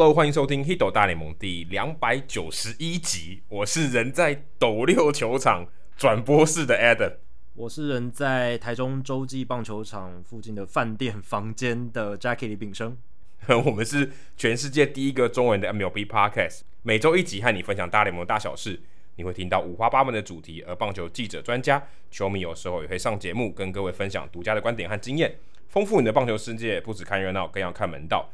Hello，欢迎收听《Hito 大联盟》第两百九十一集。我是人在斗六球场转播室的 Adam，我是人在台中洲际棒球场附近的饭店房间的 Jackie 李炳生。我们是全世界第一个中文的 MLB Podcast，每周一集和你分享大联盟大小事。你会听到五花八门的主题，而棒球记者、专家、球迷有时候也会上节目，跟各位分享独家的观点和经验，丰富你的棒球世界。不只看热闹，更要看门道。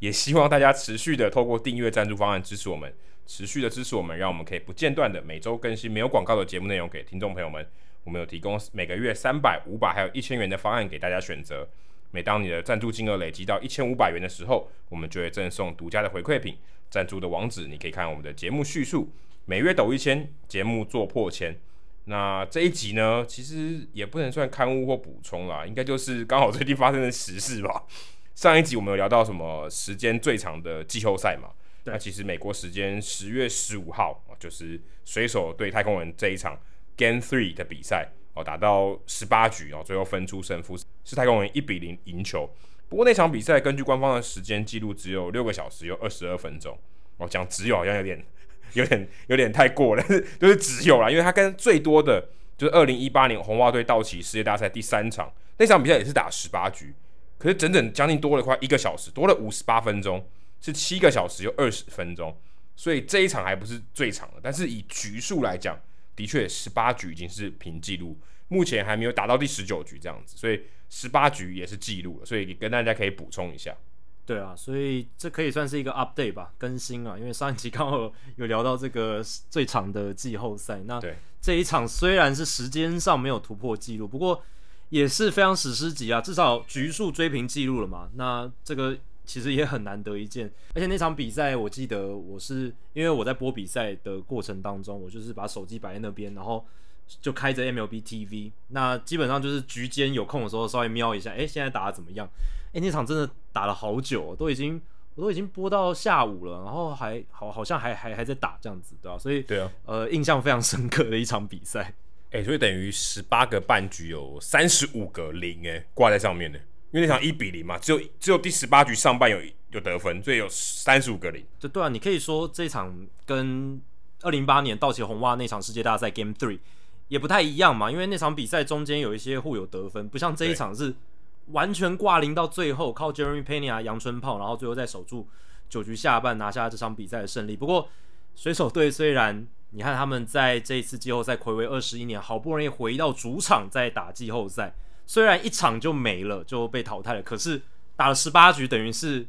也希望大家持续的透过订阅赞助方案支持我们，持续的支持我们，让我们可以不间断的每周更新没有广告的节目内容给听众朋友们。我们有提供每个月三百、五百还有一千元的方案给大家选择。每当你的赞助金额累积到一千五百元的时候，我们就会赠送独家的回馈品。赞助的网址你可以看我们的节目叙述。每月抖一千，节目做破千。那这一集呢，其实也不能算刊物或补充啦，应该就是刚好最近发生的时事吧。上一集我们有聊到什么时间最长的季后赛嘛？那其实美国时间十月十五号，就是水手对太空人这一场 Game Three 的比赛哦，打到十八局哦，最后分出胜负是太空人一比零赢球。不过那场比赛根据官方的时间记录只有六个小时有二十二分钟哦，讲只有好像有点 有点有点太过了，就是只有啦，因为他跟最多的就是二零一八年红袜队道奇世界大赛第三场那场比赛也是打十八局。可是整整将近多了快一个小时，多了五十八分钟，是七个小时又二十分钟，所以这一场还不是最长的，但是以局数来讲，的确十八局已经是平纪录，目前还没有打到第十九局这样子，所以十八局也是记录了，所以跟大家可以补充一下。对啊，所以这可以算是一个 update 吧，更新啊，因为上一集刚好有聊到这个最长的季后赛，那这一场虽然是时间上没有突破记录，不过。也是非常史诗级啊，至少局数追平记录了嘛。那这个其实也很难得一见，而且那场比赛我记得我是因为我在播比赛的过程当中，我就是把手机摆在那边，然后就开着 MLB TV，那基本上就是局间有空的时候稍微瞄一下，哎，现在打的怎么样？哎，那场真的打了好久，都已经我都已经播到下午了，然后还好好像还还还在打这样子，对吧？所以对啊，呃，印象非常深刻的一场比赛。哎、欸，所以等于十八个半局有三十五个零哎挂在上面的，因为那场一比零嘛，只有只有第十八局上半有有得分，所以有三十五个零。对对啊，你可以说这场跟二零零八年道奇红袜那场世界大赛 Game Three 也不太一样嘛，因为那场比赛中间有一些互有得分，不像这一场是完全挂零到最后，靠 Jeremy Pena 阳春炮，然后最后再守住九局下半拿下这场比赛的胜利。不过水手队虽然你看他们在这一次季后赛睽违二十一年，好不容易回到主场再打季后赛，虽然一场就没了，就被淘汰了，可是打了十八局，等于是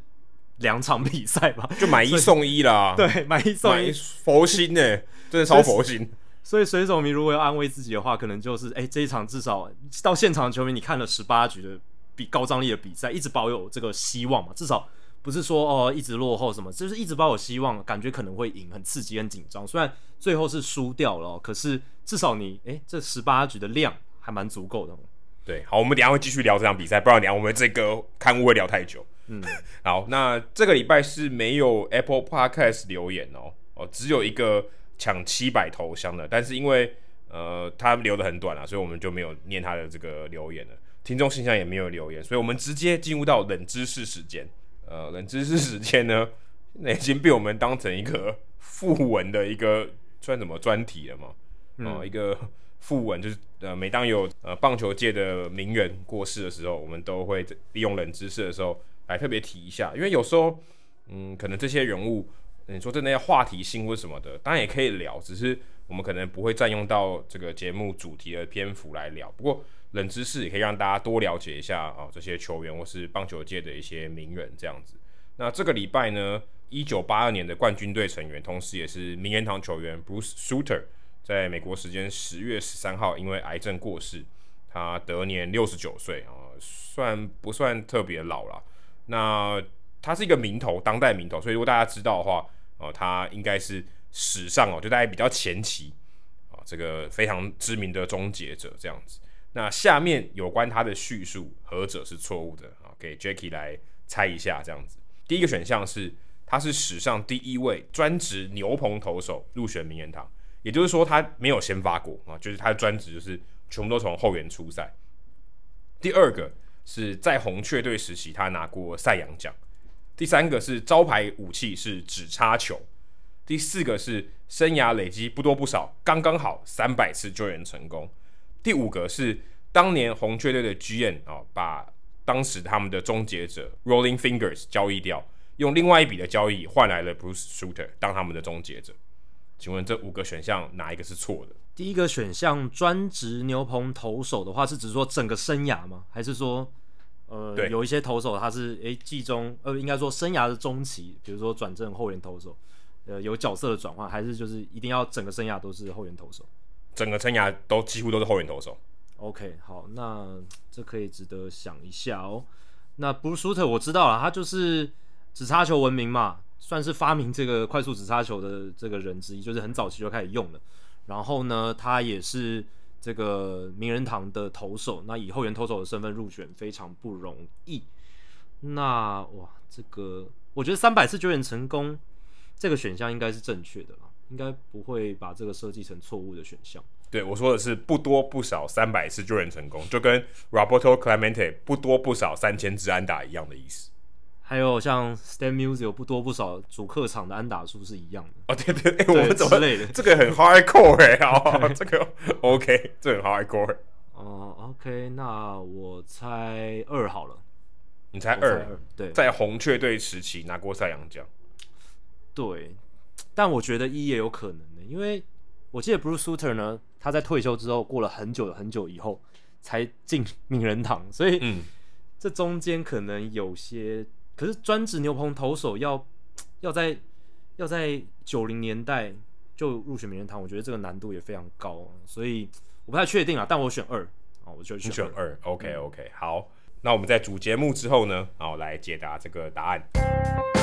两场比赛吧，就买一送一啦。对，买一送一，佛心呢、欸，真的超佛心。所以水手迷如果要安慰自己的话，可能就是，哎、欸，这一场至少到现场的球迷，你看了十八局的比高张力的比赛，一直保有这个希望嘛，至少。不是说哦一直落后什么，就是一直抱有希望，感觉可能会赢，很刺激，很紧张。虽然最后是输掉了，可是至少你诶，这十八局的量还蛮足够的。对，好，我们等下会继续聊这场比赛，不然等下我们这个刊物会聊太久。嗯，好，那这个礼拜是没有 Apple Podcast 留言哦，哦，只有一个抢七百头香的，但是因为呃他留的很短啊，所以我们就没有念他的这个留言了。听众信箱也没有留言，所以我们直接进入到冷知识时间。呃，冷知识时间呢，那 已经被我们当成一个副文的一个算什么专题了嘛？哦、呃，一个副文就是呃，每当有呃棒球界的名人过世的时候，我们都会利用冷知识的时候来特别提一下，因为有时候嗯，可能这些人物你说真的要话题性或什么的，当然也可以聊，只是我们可能不会占用到这个节目主题的篇幅来聊。不过。冷知识也可以让大家多了解一下啊，这些球员或是棒球界的一些名人这样子。那这个礼拜呢，一九八二年的冠军队成员，同时也是名人堂球员 Bruce Sutter，在美国时间十月十三号因为癌症过世，他得年六十九岁啊，算不算特别老了？那他是一个名头，当代名头，所以如果大家知道的话，哦，他应该是史上哦，就大家比较前期啊，这个非常知名的终结者这样子。那下面有关他的叙述，何者是错误的啊？给 Jacky 来猜一下，这样子。第一个选项是，他是史上第一位专职牛棚投手入选名人堂，也就是说他没有先发过啊，就是他的专职就是全部都从后援出赛。第二个是在红雀队时期他拿过赛扬奖。第三个是招牌武器是指叉球，第四个是生涯累积不多不少，刚刚好三百次救援成功，第五个是当年红雀队的 GM 啊、哦，把当时他们的终结者 Rolling Fingers 交易掉，用另外一笔的交易换来了 Bruce Sutter 当他们的终结者。请问这五个选项哪一个是错的？第一个选项专职牛棚投手的话，是指说整个生涯吗？还是说，呃，对有一些投手他是诶季中呃，应该说生涯的中期，比如说转正后援投手，呃，有角色的转换，还是就是一定要整个生涯都是后援投手？整个生涯都几乎都是后援投手。OK，好，那这可以值得想一下哦。那 Bruce Sutter 我知道了，他就是指叉球闻名嘛。算是发明这个快速指叉球的这个人之一，就是很早期就开始用了。然后呢，他也是这个名人堂的投手，那以后援投手的身份入选非常不容易。那哇，这个我觉得三百次救援成功这个选项应该是正确的，应该不会把这个设计成错误的选项。对，我说的是不多不少三百次救援成功，就跟 Roberto Clemente 不多不少三千支安打一样的意思。还有像 Stan Musial 不多不少主客场的安打数是一样的哦，对对对，我们怎么类的这个很 hardcore 哎、欸，哦，这个 OK，这很 hardcore。哦、uh,，OK，那我猜二好了。你猜二？对，在红雀队时期拿过赛扬奖。对，但我觉得一也有可能的，因为我记得 Bruce Sutter 呢，他在退休之后过了很久很久以后才进名人堂，所以嗯，这中间可能有些。可是专职牛棚投手要要在要在九零年代就入选名人堂，我觉得这个难度也非常高，所以我不太确定啊。但我选二啊，我就选二。选 OK OK，好，那我们在主节目之后呢，然后来解答这个答案。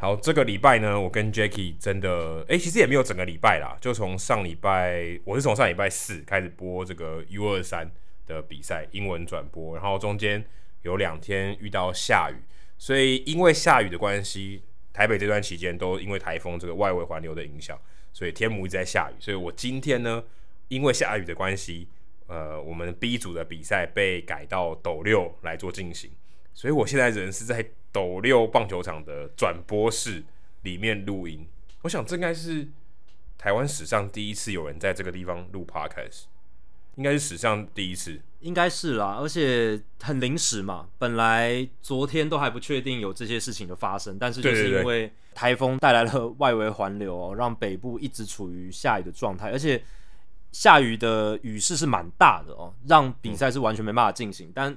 好，这个礼拜呢，我跟 Jacky 真的，哎，其实也没有整个礼拜啦，就从上礼拜，我是从上礼拜四开始播这个 U 二三的比赛，英文转播，然后中间有两天遇到下雨，所以因为下雨的关系，台北这段期间都因为台风这个外围环流的影响，所以天母一直在下雨，所以我今天呢，因为下雨的关系，呃，我们 B 组的比赛被改到斗六来做进行，所以我现在人是在。斗六棒球场的转播室里面录音，我想这应该是台湾史上第一次有人在这个地方录 podcast，应该是史上第一次，应该是啦，而且很临时嘛，本来昨天都还不确定有这些事情的发生，但是就是因为台风带来了外围环流哦，让北部一直处于下雨的状态，而且下雨的雨势是蛮大的哦，让比赛是完全没办法进行，但。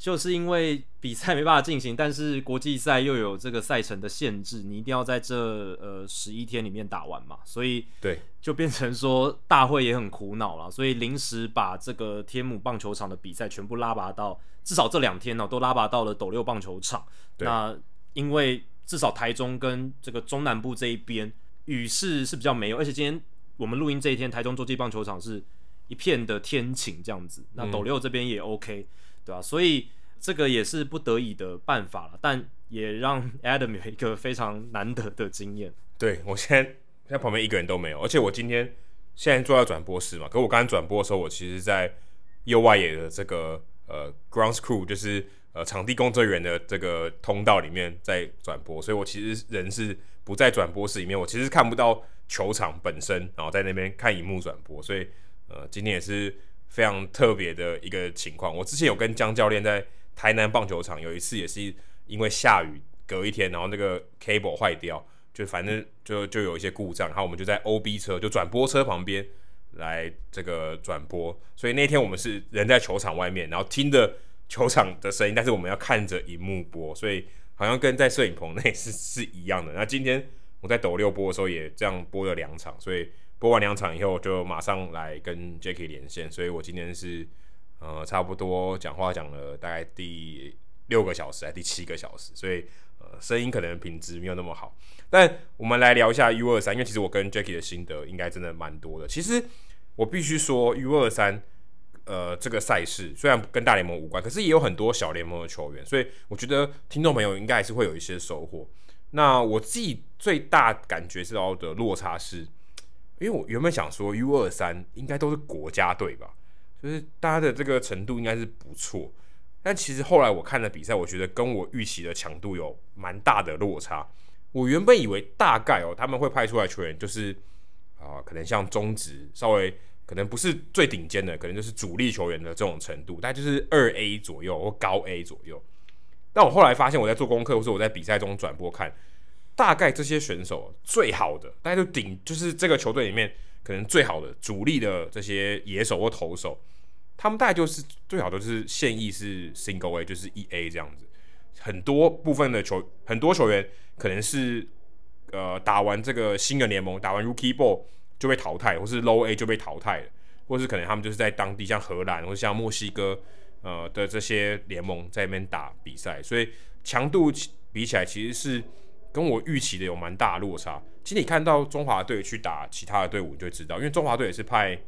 就是因为比赛没办法进行，但是国际赛又有这个赛程的限制，你一定要在这呃十一天里面打完嘛，所以对，就变成说大会也很苦恼了，所以临时把这个天母棒球场的比赛全部拉拔到至少这两天呢、喔，都拉拔到了斗六棒球场。那因为至少台中跟这个中南部这一边雨势是比较没有，而且今天我们录音这一天，台中洲际棒球场是一片的天晴这样子，那斗六这边也 OK。嗯对啊，所以这个也是不得已的办法了，但也让 Adam 有一个非常难得的经验。对，我现在在旁边一个人都没有，而且我今天现在坐在转播室嘛，可我刚刚转播的时候，我其实在右外野的这个呃 ground crew，就是呃场地工作人员的这个通道里面在转播，所以我其实人是不在转播室里面，我其实看不到球场本身，然后在那边看荧幕转播，所以呃今天也是。非常特别的一个情况，我之前有跟江教练在台南棒球场有一次也是因为下雨，隔一天然后那个 cable 坏掉，就反正就就有一些故障，然后我们就在 OB 车就转播车旁边来这个转播，所以那天我们是人在球场外面，然后听着球场的声音，但是我们要看着荧幕播，所以好像跟在摄影棚内是是一样的。那今天我在斗六播的时候也这样播了两场，所以。播完两场以后，就马上来跟 Jacky 连线，所以我今天是呃差不多讲话讲了大概第六个小时还第七个小时，所以呃声音可能品质没有那么好。但我们来聊一下 U 二三，因为其实我跟 Jacky 的心得应该真的蛮多的。其实我必须说 U 二三呃这个赛事虽然跟大联盟无关，可是也有很多小联盟的球员，所以我觉得听众朋友应该还是会有一些收获。那我自己最大感觉是到的落差是。因为我原本想说 U 二三应该都是国家队吧，就是大家的这个程度应该是不错，但其实后来我看了比赛，我觉得跟我预期的强度有蛮大的落差。我原本以为大概哦他们会派出来球员就是啊、可能像中职稍微可能不是最顶尖的，可能就是主力球员的这种程度，大概就是二 A 左右或高 A 左右。但我后来发现，我在做功课，或者我在比赛中转播看，大概这些选手最好的，大概就顶就是这个球队里面可能最好的主力的这些野手或投手，他们大概就是最好的是现役是 Single A，就是一 A 这样子。很多部分的球，很多球员可能是呃打完这个新的联盟，打完 Rookie Ball 就被淘汰，或是 Low A 就被淘汰了，或是可能他们就是在当地像荷兰或者像墨西哥。呃的这些联盟在那边打比赛，所以强度比起来其实是跟我预期的有蛮大的落差。其实你看到中华队去打其他的队伍，你就知道，因为中华队也是派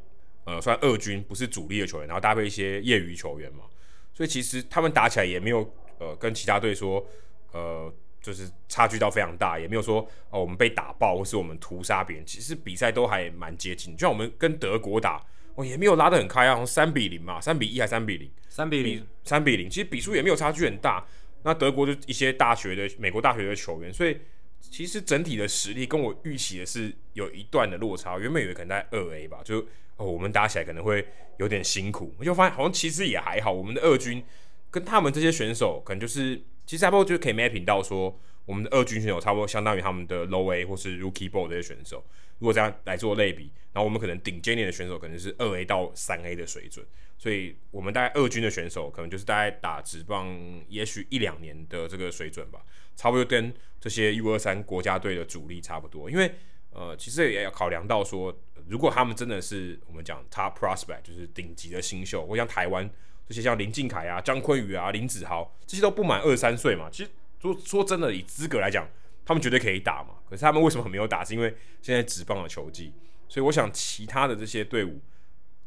呃算二军，不是主力的球员，然后搭配一些业余球员嘛，所以其实他们打起来也没有呃跟其他队说呃就是差距到非常大，也没有说哦我们被打爆或是我们屠杀别人，其实比赛都还蛮接近，就像我们跟德国打。哦，也没有拉得很开啊，从三比零嘛，三比一还三比零，三比零，三比零，其实比数也没有差距很大。那德国就一些大学的美国大学的球员，所以其实整体的实力跟我预期的是有一段的落差。原本以为可能在二 A 吧，就哦我们打起来可能会有点辛苦，我就发现好像其实也还好。我们的二军跟他们这些选手可能就是，其实差不多就可以 mapping 到说，我们的二军选手差不多相当于他们的 Low A 或是 Rookie Ball 这些选手。如果这样来做类比，然后我们可能顶尖点的选手可能是二 A 到三 A 的水准，所以我们大概二军的选手可能就是大概打职棒也许一两年的这个水准吧，差不多跟这些 U 二三国家队的主力差不多。因为呃，其实也要考量到说，如果他们真的是我们讲 Top Prospect，就是顶级的新秀，或像台湾这些像林靖凯啊、张坤宇啊、林子豪这些都不满二三岁嘛，其实说说真的，以资格来讲。他们绝对可以打嘛，可是他们为什么没有打？是因为现在只棒的球技，所以我想其他的这些队伍，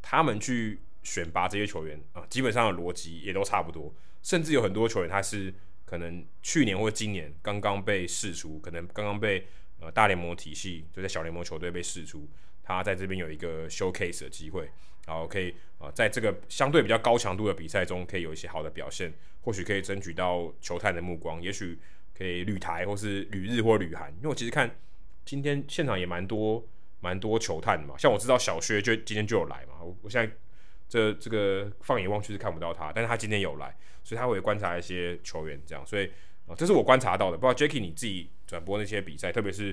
他们去选拔这些球员啊，基本上的逻辑也都差不多，甚至有很多球员他是可能去年或今年刚刚被释出，可能刚刚被呃大联盟体系就在小联盟球队被释出，他在这边有一个 showcase 的机会，然后可以啊在这个相对比较高强度的比赛中，可以有一些好的表现，或许可以争取到球探的目光，也许。可以旅台或是旅日或旅韩，因为我其实看今天现场也蛮多蛮多球探的嘛，像我知道小薛就今天就有来嘛，我我现在这这个放眼望去是看不到他，但是他今天有来，所以他会观察一些球员这样，所以啊这是我观察到的。不知道 Jacky 你自己转播那些比赛，特别是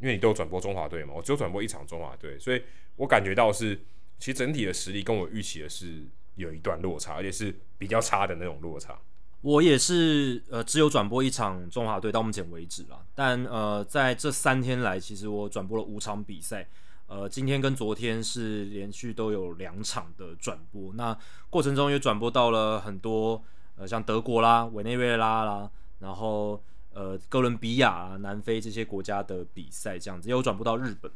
因为你都有转播中华队嘛，我只有转播一场中华队，所以我感觉到是其实整体的实力跟我预期的是有一段落差，而且是比较差的那种落差。我也是，呃，只有转播一场中华队到目前为止啦。但呃，在这三天来，其实我转播了五场比赛，呃，今天跟昨天是连续都有两场的转播。那过程中也转播到了很多，呃，像德国啦、委内瑞拉啦，然后呃，哥伦比亚、南非这些国家的比赛，这样子也有转播到日本。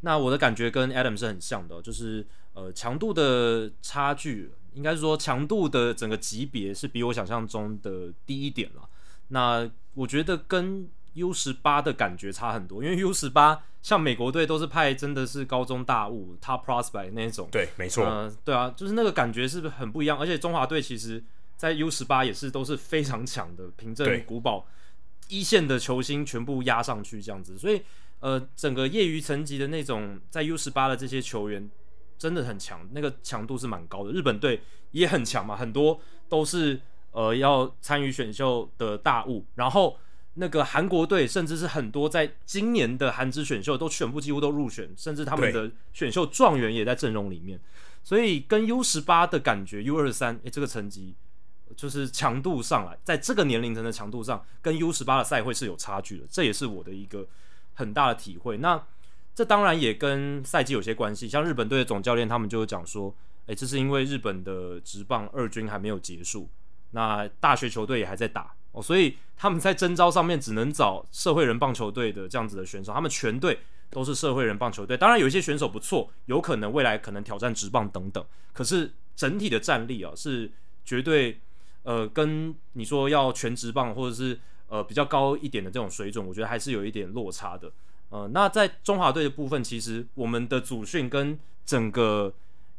那我的感觉跟 Adam 是很像的，就是呃，强度的差距。应该是说强度的整个级别是比我想象中的低一点了。那我觉得跟 U 十八的感觉差很多，因为 U 十八像美国队都是派真的是高中大物 Top Prospect 那种。对，没错。呃，对啊，就是那个感觉是不是很不一样？而且中华队其实在 U 十八也是都是非常强的，凭证古堡一线的球星全部压上去这样子，所以呃，整个业余层级的那种在 U 十八的这些球员。真的很强，那个强度是蛮高的。日本队也很强嘛，很多都是呃要参与选秀的大物。然后那个韩国队，甚至是很多在今年的韩职选秀都全部几乎都入选，甚至他们的选秀状元也在阵容里面。所以跟 U 十八的感觉，U 二十三，诶，这个成绩就是强度上来，在这个年龄层的强度上，跟 U 十八的赛会是有差距的。这也是我的一个很大的体会。那。这当然也跟赛季有些关系，像日本队的总教练他们就讲说，诶，这是因为日本的职棒二军还没有结束，那大学球队也还在打哦，所以他们在征招上面只能找社会人棒球队的这样子的选手，他们全队都是社会人棒球队。当然有一些选手不错，有可能未来可能挑战职棒等等，可是整体的战力啊是绝对呃跟你说要全职棒或者是呃比较高一点的这种水准，我觉得还是有一点落差的。呃，那在中华队的部分，其实我们的组训跟整个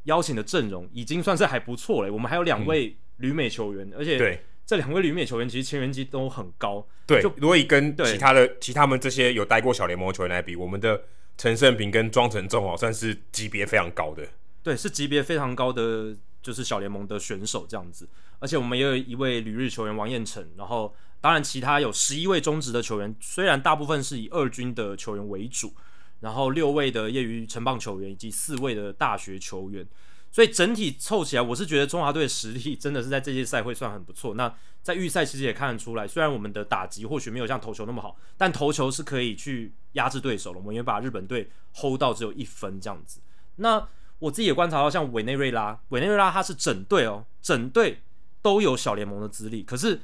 邀请的阵容已经算是还不错了。我们还有两位旅美球员，嗯、而且对这两位旅美球员其实签约金都很高。对，就如果以跟其他的其他们这些有待过小联盟的球员来比，我们的陈胜平跟庄成仲哦，算是级别非常高的。对，是级别非常高的，就是小联盟的选手这样子。而且我们也有一位旅日球员王彦辰，然后当然其他有十一位中职的球员，虽然大部分是以二军的球员为主，然后六位的业余成棒球员以及四位的大学球员，所以整体凑起来，我是觉得中华队的实力真的是在这届赛会算很不错。那在预赛其实也看得出来，虽然我们的打击或许没有像投球那么好，但投球是可以去压制对手了。我们也把日本队 hold 到只有一分这样子。那我自己也观察到，像委内瑞拉，委内瑞拉他是整队哦，整队都有小联盟的资历，可是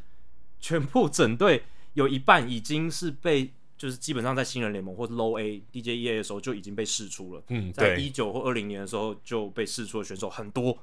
全部整队有一半已经是被，就是基本上在新人联盟或者 Low A、DJEA 的时候就已经被试出了。嗯，在一九或二零年的时候就被试出的选手很多，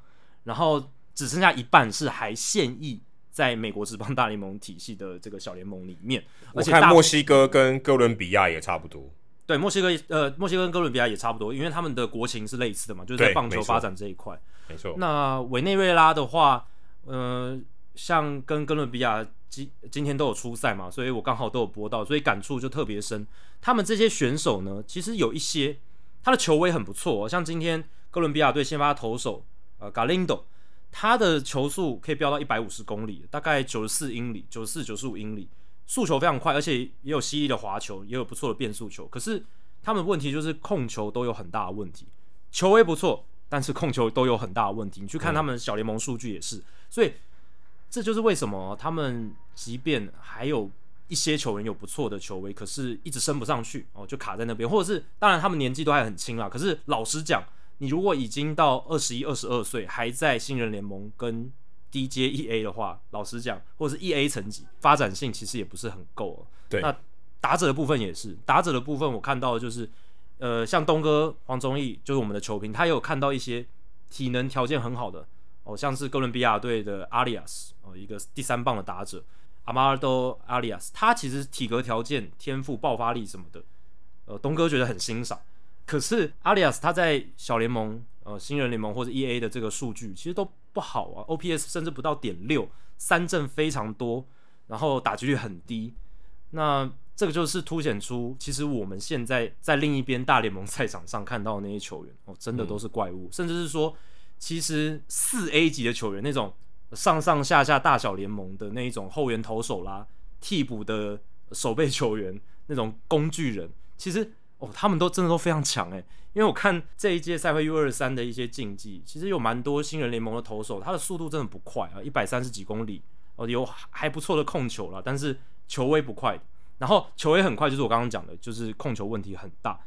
然后只剩下一半是还现役在美国职棒大联盟体系的这个小联盟里面。而且看墨西哥跟哥伦比亚也差不多。对，墨西哥呃，墨西哥跟哥伦比亚也差不多，因为他们的国情是类似的嘛，就是在棒球发展这一块。没错。那委内瑞拉的话，呃，像跟哥伦比亚今今天都有初赛嘛，所以我刚好都有播到，所以感触就特别深。他们这些选手呢，其实有一些他的球威很不错，哦，像今天哥伦比亚队先发投手呃 Galindo，他的球速可以飙到一百五十公里，大概九十四英里，九十四九十五英里。速球非常快，而且也有犀利的滑球，也有不错的变速球。可是他们问题就是控球都有很大的问题，球威不错，但是控球都有很大的问题。你去看他们小联盟数据也是，所以这就是为什么他们即便还有一些球员有不错的球威，可是一直升不上去哦，就卡在那边。或者是当然他们年纪都还很轻啦，可是老实讲，你如果已经到二十一、二十二岁，还在新人联盟跟 D J E A 的话，老实讲，或者是 E A 层级，发展性其实也不是很够。对，那打者的部分也是，打者的部分我看到的就是，呃，像东哥黄宗义，就是我们的球评，他也有看到一些体能条件很好的，哦，像是哥伦比亚队的阿里亚斯，哦，一个第三棒的打者阿马尔多阿里亚斯，他其实体格条件、天赋、爆发力什么的，呃，东哥觉得很欣赏。可是阿里亚斯他在小联盟、呃，新人联盟或者 E A 的这个数据，其实都。不好啊，OPS 甚至不到点六，三振非常多，然后打击率很低。那这个就是凸显出，其实我们现在在另一边大联盟赛场上看到的那些球员哦，真的都是怪物，嗯、甚至是说，其实四 A 级的球员，那种上上下下大小联盟的那一种后援投手啦，替补的守备球员，那种工具人，其实。哦，他们都真的都非常强诶，因为我看这一届赛会 U 二三的一些竞技，其实有蛮多新人联盟的投手，他的速度真的不快啊，一百三十几公里哦，有还不错的控球了，但是球威不快，然后球威很快，就是我刚刚讲的，就是控球问题很大，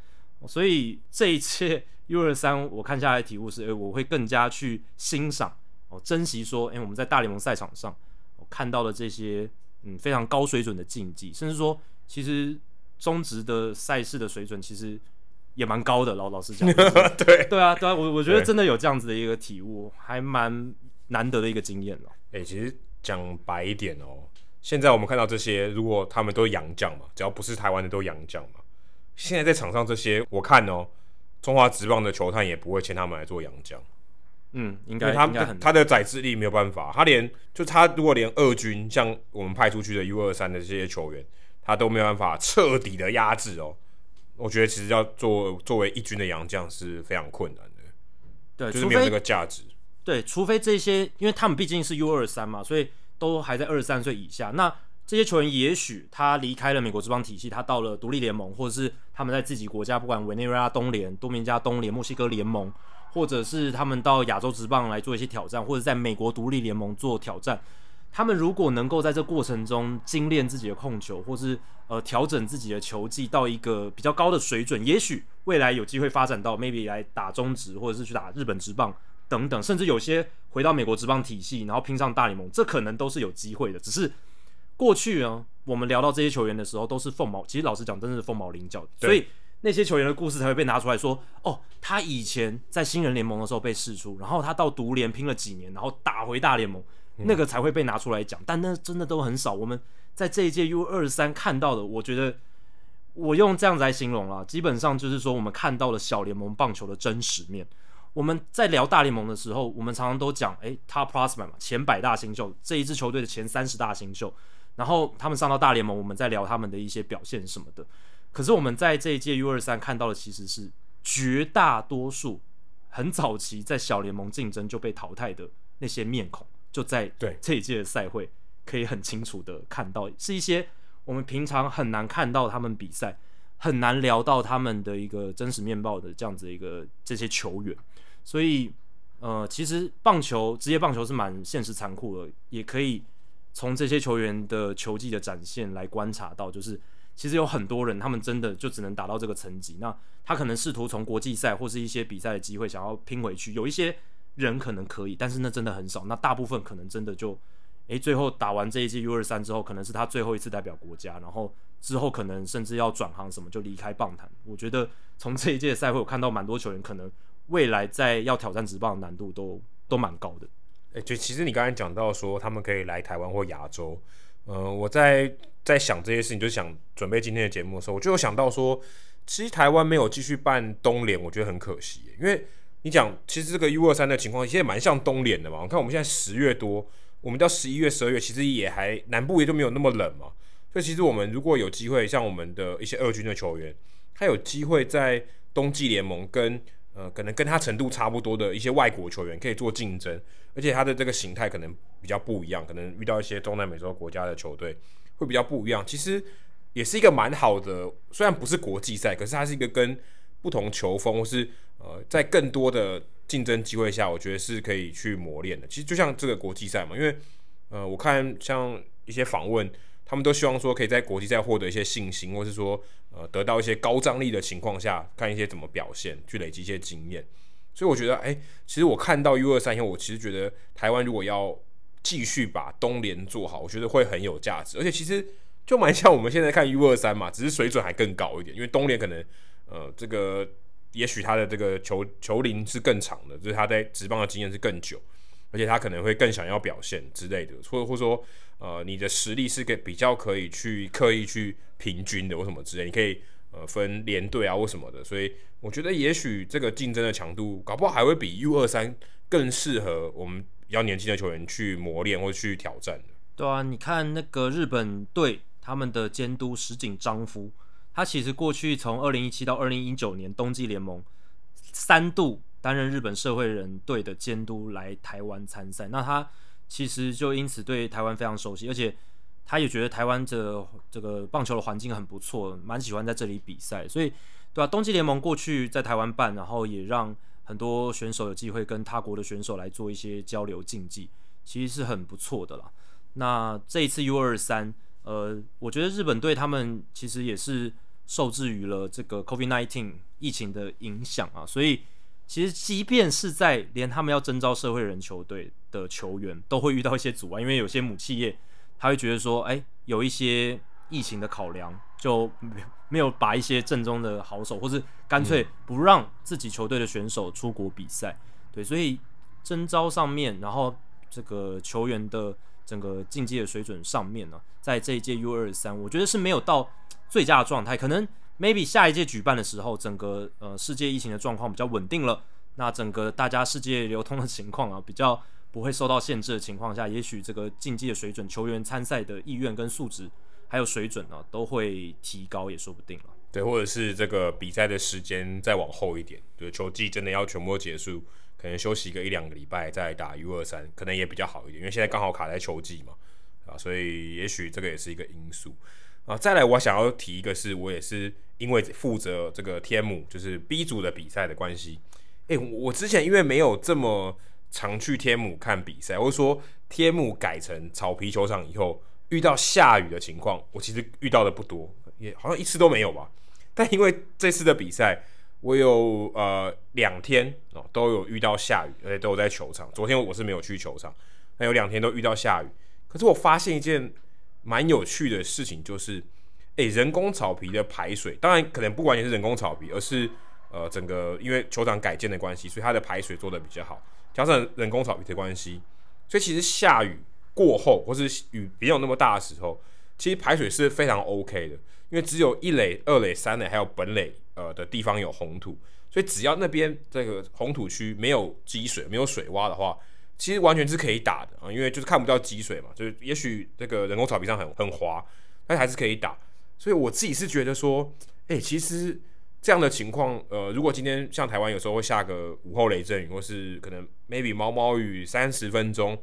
所以这一届 U 二三我看下来的体悟是，诶，我会更加去欣赏哦，珍惜说，诶，我们在大联盟赛场上我看到的这些嗯非常高水准的竞技，甚至说其实。中职的赛事的水准其实也蛮高的，老老实讲，对对啊，对啊，我我觉得真的有这样子的一个体悟，还蛮难得的一个经验哦。哎、欸，其实讲白一点哦，现在我们看到这些，如果他们都是洋将嘛，只要不是台湾的都洋将嘛，现在在场上这些，我看哦，中华职棒的球探也不会签他们来做洋将。嗯，应该他他，的载智力没有办法，他连就他如果连二军像我们派出去的 U 二三的这些球员。他都没有办法彻底的压制哦，我觉得其实要做作为一军的洋将是非常困难的，对，就是没有那个价值。对，除非这些，因为他们毕竟是 U 二三嘛，所以都还在二十三岁以下。那这些球员也许他离开了美国职棒体系，他到了独立联盟，或者是他们在自己国家，不管委内瑞拉东联、多米加东联、墨西哥联盟，或者是他们到亚洲职棒来做一些挑战，或者在美国独立联盟做挑战。他们如果能够在这过程中精炼自己的控球，或是呃调整自己的球技到一个比较高的水准，也许未来有机会发展到 maybe 来打中职，或者是去打日本职棒等等，甚至有些回到美国职棒体系，然后拼上大联盟，这可能都是有机会的。只是过去呢，我们聊到这些球员的时候，都是凤毛，其实老实讲，真的是凤毛麟角，所以那些球员的故事才会被拿出来说，哦，他以前在新人联盟的时候被试出，然后他到独联拼了几年，然后打回大联盟。那个才会被拿出来讲，但那真的都很少。我们在这一届 U 二三看到的，我觉得我用这样子来形容啊，基本上就是说我们看到了小联盟棒球的真实面。我们在聊大联盟的时候，我们常常都讲，诶，Top Prospect 嘛，前百大新秀，这一支球队的前三十大新秀，然后他们上到大联盟，我们在聊他们的一些表现什么的。可是我们在这一届 U 二三看到的其实是绝大多数很早期在小联盟竞争就被淘汰的那些面孔，就在对这一届的赛会可以很清楚的看到，是一些我们平常很难看到他们比赛，很难聊到他们的一个真实面貌的这样子一个这些球员。所以，呃，其实棒球职业棒球是蛮现实残酷的，也可以从这些球员的球技的展现来观察到，就是其实有很多人他们真的就只能达到这个层级。那他可能试图从国际赛或是一些比赛的机会想要拼回去，有一些人可能可以，但是那真的很少。那大部分可能真的就，诶，最后打完这一届 U 二三之后，可能是他最后一次代表国家，然后之后可能甚至要转行什么就离开棒坛。我觉得从这一届赛会，我看到蛮多球员可能。未来在要挑战职棒的难度都都蛮高的。哎、欸，就其实你刚才讲到说他们可以来台湾或亚洲，呃，我在在想这些事情，就想准备今天的节目的时候，我就有想到说，其实台湾没有继续办冬联，我觉得很可惜。因为你讲，其实这个 U 二三的情况，其实也蛮像冬联的嘛。你看我们现在十月多，我们到十一月、十二月，其实也还南部也就没有那么冷嘛。所以其实我们如果有机会，像我们的一些二军的球员，他有机会在冬季联盟跟呃，可能跟他程度差不多的一些外国球员可以做竞争，而且他的这个形态可能比较不一样，可能遇到一些中南美洲国家的球队会比较不一样。其实也是一个蛮好的，虽然不是国际赛，可是它是一个跟不同球风或是呃，在更多的竞争机会下，我觉得是可以去磨练的。其实就像这个国际赛嘛，因为呃，我看像一些访问。他们都希望说可以在国际赛获得一些信心，或是说呃得到一些高张力的情况下，看一些怎么表现，去累积一些经验。所以我觉得，哎、其实我看到 U 二三以后，我其实觉得台湾如果要继续把东联做好，我觉得会很有价值。而且其实就蛮像我们现在看 U 二三嘛，只是水准还更高一点，因为东联可能呃这个也许他的这个球球龄是更长的，就是他在职棒的经验是更久。而且他可能会更想要表现之类的，或者或者说，呃，你的实力是个比较可以去刻意去平均的，或什么之类，你可以呃分连队啊或什么的。所以我觉得也许这个竞争的强度，搞不好还会比 U 二三更适合我们比较年轻的球员去磨练或去挑战。对啊，你看那个日本队他们的监督石井彰夫，他其实过去从二零一七到二零一九年冬季联盟三度。担任日本社会人队的监督来台湾参赛，那他其实就因此对台湾非常熟悉，而且他也觉得台湾这这个棒球的环境很不错，蛮喜欢在这里比赛，所以对吧、冬季联盟过去在台湾办，然后也让很多选手有机会跟他国的选手来做一些交流竞技，其实是很不错的啦。那这一次 U 二三，呃，我觉得日本队他们其实也是受制于了这个 COVID-19 疫情的影响啊，所以。其实，即便是在连他们要征召社会人球队的球员，都会遇到一些阻碍，因为有些母企业他会觉得说，哎，有一些疫情的考量，就没有把一些正宗的好手，或是干脆不让自己球队的选手出国比赛。对，所以征招上面，然后这个球员的整个竞技的水准上面呢，在这一届 U 二三，我觉得是没有到最佳的状态，可能。maybe 下一届举办的时候，整个呃世界疫情的状况比较稳定了，那整个大家世界流通的情况啊比较不会受到限制的情况下，也许这个竞技的水准、球员参赛的意愿跟素质还有水准呢、都会提高，也说不定了。对，或者是这个比赛的时间再往后一点，对，球季真的要全部结束，可能休息个一两个礼拜再打 U 二三，可能也比较好一点，因为现在刚好卡在球季嘛，啊，所以也许这个也是一个因素。啊，再来，我想要提一个是，我也是因为负责这个天母就是 B 组的比赛的关系，诶，我之前因为没有这么常去天母看比赛，或者说天母改成草皮球场以后，遇到下雨的情况，我其实遇到的不多，也好像一次都没有吧。但因为这次的比赛，我有呃两天哦都有遇到下雨，而且都有在球场。昨天我是没有去球场，但有两天都遇到下雨。可是我发现一件。蛮有趣的事情就是，诶、人工草皮的排水，当然可能不完全是人工草皮，而是呃整个因为球场改建的关系，所以它的排水做的比较好，加上人工草皮的关系，所以其实下雨过后或是雨没有那么大的时候，其实排水是非常 OK 的，因为只有一垒、二垒、三垒还有本垒呃的地方有红土，所以只要那边这个红土区没有积水、没有水洼的话，其实完全是可以打的啊，因为就是看不到积水嘛，就是也许这个人工草皮上很很滑，但还是可以打。所以我自己是觉得说，哎、其实这样的情况，呃，如果今天像台湾有时候会下个午后雷阵雨，或是可能 maybe 毛毛雨三十分钟，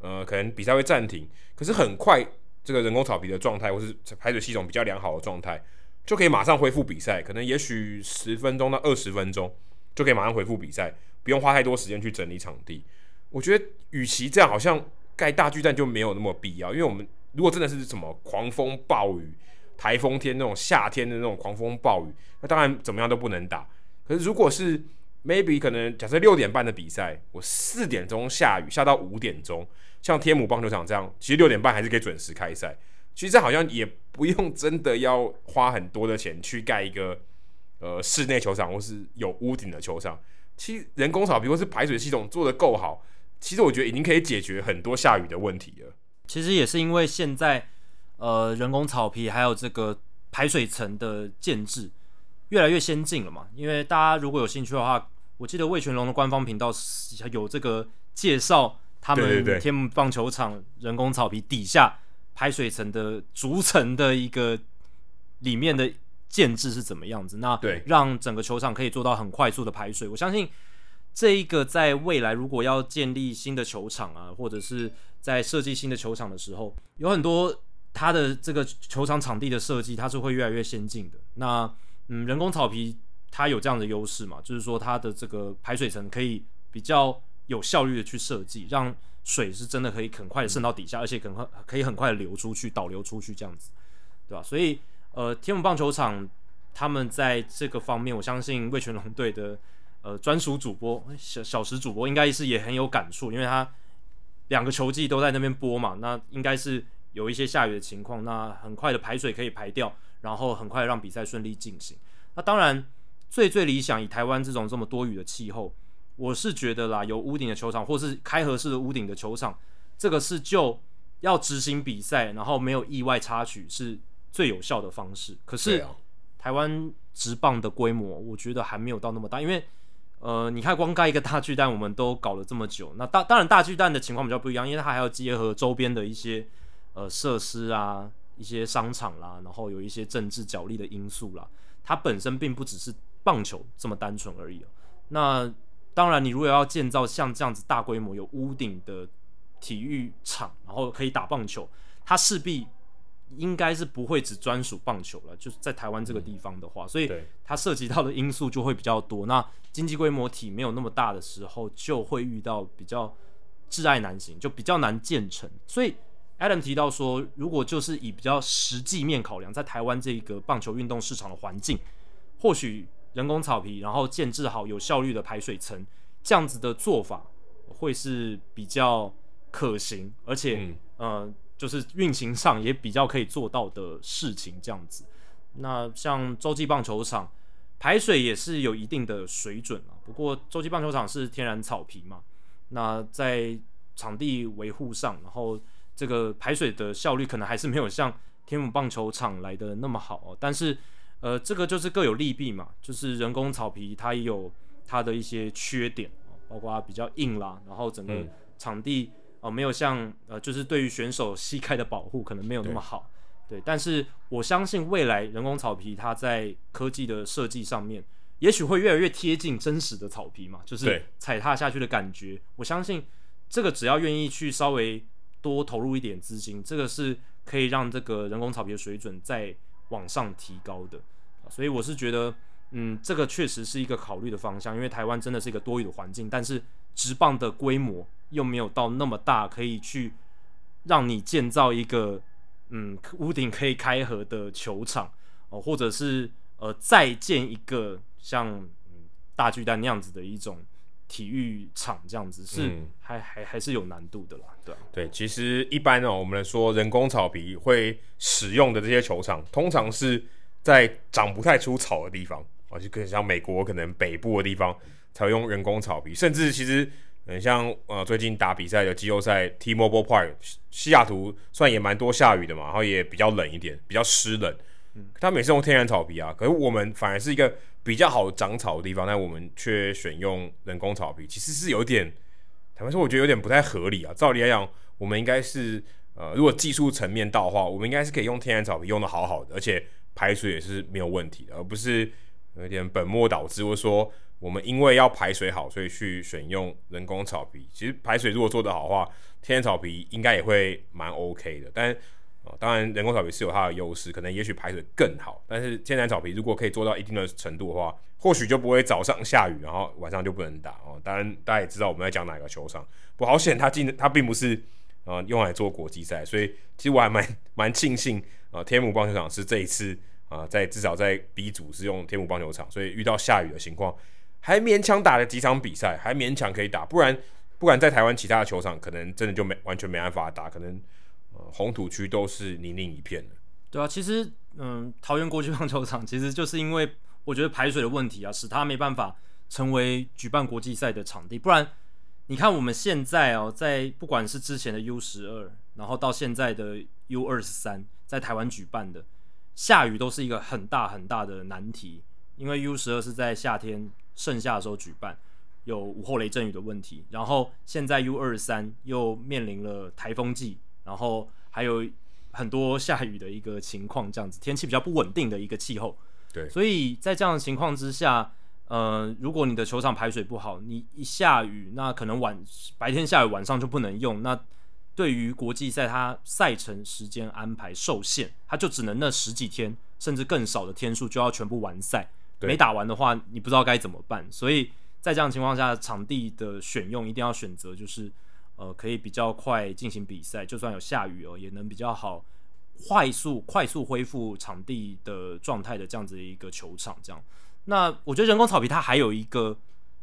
呃，可能比赛会暂停，可是很快这个人工草皮的状态或是排水系统比较良好的状态，就可以马上恢复比赛，可能也许十分钟到二十分钟就可以马上恢复比赛，不用花太多时间去整理场地。我觉得与其这样，好像盖大巨蛋就没有那么必要，因为我们如果真的是什么狂风暴雨。台风天那种夏天的那种狂风暴雨，那当然怎么样都不能打。可是如果是 maybe 可能假设六点半的比赛，我四点钟下雨下到五点钟，像天母棒球场这样，其实六点半还是可以准时开赛。其实这好像也不用真的要花很多的钱去盖一个呃室内球场或是有屋顶的球场。其实人工草皮或是排水系统做得够好，其实我觉得已经可以解决很多下雨的问题了。其实也是因为现在。呃，人工草皮还有这个排水层的建制越来越先进了嘛？因为大家如果有兴趣的话，我记得魏全龙的官方频道有这个介绍他们天母棒球场人工草皮底下排水层的逐层的一个里面的建制是怎么样子。那对，让整个球场可以做到很快速的排水。我相信这一个在未来如果要建立新的球场啊，或者是在设计新的球场的时候，有很多。它的这个球场场地的设计，它是会越来越先进的。那嗯，人工草皮它有这样的优势嘛？就是说它的这个排水层可以比较有效率的去设计，让水是真的可以很快的渗到底下，而且很快可以很快的流出去，导流出去这样子，对吧？所以呃，天母棒球场他们在这个方面，我相信魏全龙队的呃专属主播小小时主播应该是也很有感触，因为他两个球季都在那边播嘛，那应该是。有一些下雨的情况，那很快的排水可以排掉，然后很快让比赛顺利进行。那当然，最最理想以台湾这种这么多雨的气候，我是觉得啦，有屋顶的球场或是开合式的屋顶的球场，这个是就要执行比赛，然后没有意外插曲是最有效的方式。可是台湾直棒的规模，我觉得还没有到那么大，因为呃，你看光盖一个大巨蛋，我们都搞了这么久。那当当然大巨蛋的情况比较不一样，因为它还要结合周边的一些。呃，设施啊，一些商场啦，然后有一些政治角力的因素啦，它本身并不只是棒球这么单纯而已喔。那当然，你如果要建造像这样子大规模有屋顶的体育场，然后可以打棒球，它势必应该是不会只专属棒球了。就是在台湾这个地方的话，所以它涉及到的因素就会比较多。那经济规模体没有那么大的时候，就会遇到比较挚爱难行，就比较难建成。所以。Adam 提到说，如果就是以比较实际面考量，在台湾这个棒球运动市场的环境，或许人工草皮，然后建置好有效率的排水层，这样子的做法会是比较可行，而且，嗯、呃，就是运行上也比较可以做到的事情。这样子，那像洲际棒球场排水也是有一定的水准啊。不过洲际棒球场是天然草皮嘛，那在场地维护上，然后这个排水的效率可能还是没有像天母棒球场来的那么好哦，但是，呃，这个就是各有利弊嘛，就是人工草皮它也有它的一些缺点，包括它比较硬啦，然后整个场地哦、呃、没有像呃就是对于选手膝盖的保护可能没有那么好，对，但是我相信未来人工草皮它在科技的设计上面，也许会越来越贴近真实的草皮嘛，就是踩踏下去的感觉，我相信这个只要愿意去稍微。多投入一点资金，这个是可以让这个人工草皮的水准再往上提高的，所以我是觉得，嗯，这个确实是一个考虑的方向，因为台湾真的是一个多雨的环境，但是职棒的规模又没有到那么大，可以去让你建造一个嗯屋顶可以开合的球场哦，或者是呃再建一个像嗯大巨蛋那样子的一种。体育场这样子是还、嗯、还还是有难度的啦，对、啊、对，其实一般哦，我们说人工草皮会使用的这些球场，通常是在长不太出草的地方啊，就可能像美国可能北部的地方才会用人工草皮，甚至其实很像呃最近打比赛的季后赛 T-Mobile Park 西雅图，算也蛮多下雨的嘛，然后也比较冷一点，比较湿冷。嗯，他每次用天然草皮啊，可是我们反而是一个比较好长草的地方，但我们却选用人工草皮，其实是有点，坦白说，我觉得有点不太合理啊。照理来讲，我们应该是呃，如果技术层面到的话，我们应该是可以用天然草皮用的好好的，而且排水也是没有问题的，而不是有点本末倒置，或者说。我们因为要排水好，所以去选用人工草皮。其实排水如果做得好的话，天然草皮应该也会蛮 OK 的。但呃，当然人工草皮是有它的优势，可能也许排水更好。但是天然草皮如果可以做到一定的程度的话，或许就不会早上下雨，然后晚上就不能打哦。当然大家也知道我们在讲哪个球场，不好险它进它并不是呃用来做国际赛，所以其实我还蛮蛮庆幸啊、天母棒球场是这一次啊、在至少在 B 组是用天母棒球场，所以遇到下雨的情况。还勉强打了几场比赛，还勉强可以打，不然不管在台湾其他的球场，可能真的就没完全没办法打，可能红土区都是泥泞一片的。对啊，其实嗯，桃园国际棒球场 其实就是因为我觉得排水的问题啊，使它没办法成为举办国际赛的场地。不然你看我们现在哦，在不管是之前的 U 十二，然后到现在的 U 二十三，在台湾举办的下雨都是一个很大很大的难题，因为 U 十二是在夏天。盛夏的时候举办，有午后雷阵雨的问题，然后现在 U 二十三又面临了台风季，然后还有很多下雨的一个情况，这样子天气比较不稳定的一个气候。对，所以在这样的情况之下，呃，如果你的球场排水不好，你一下雨，那可能晚白天下雨，晚上就不能用。那对于国际赛，它赛程时间安排受限，它就只能那十几天，甚至更少的天数就要全部完赛。没打完的话，你不知道该怎么办。所以在这样的情况下，场地的选用一定要选择就是，呃，可以比较快进行比赛，就算有下雨哦，也能比较好快速快速恢复场地的状态的这样子的一个球场。这样，那我觉得人工草皮它还有一个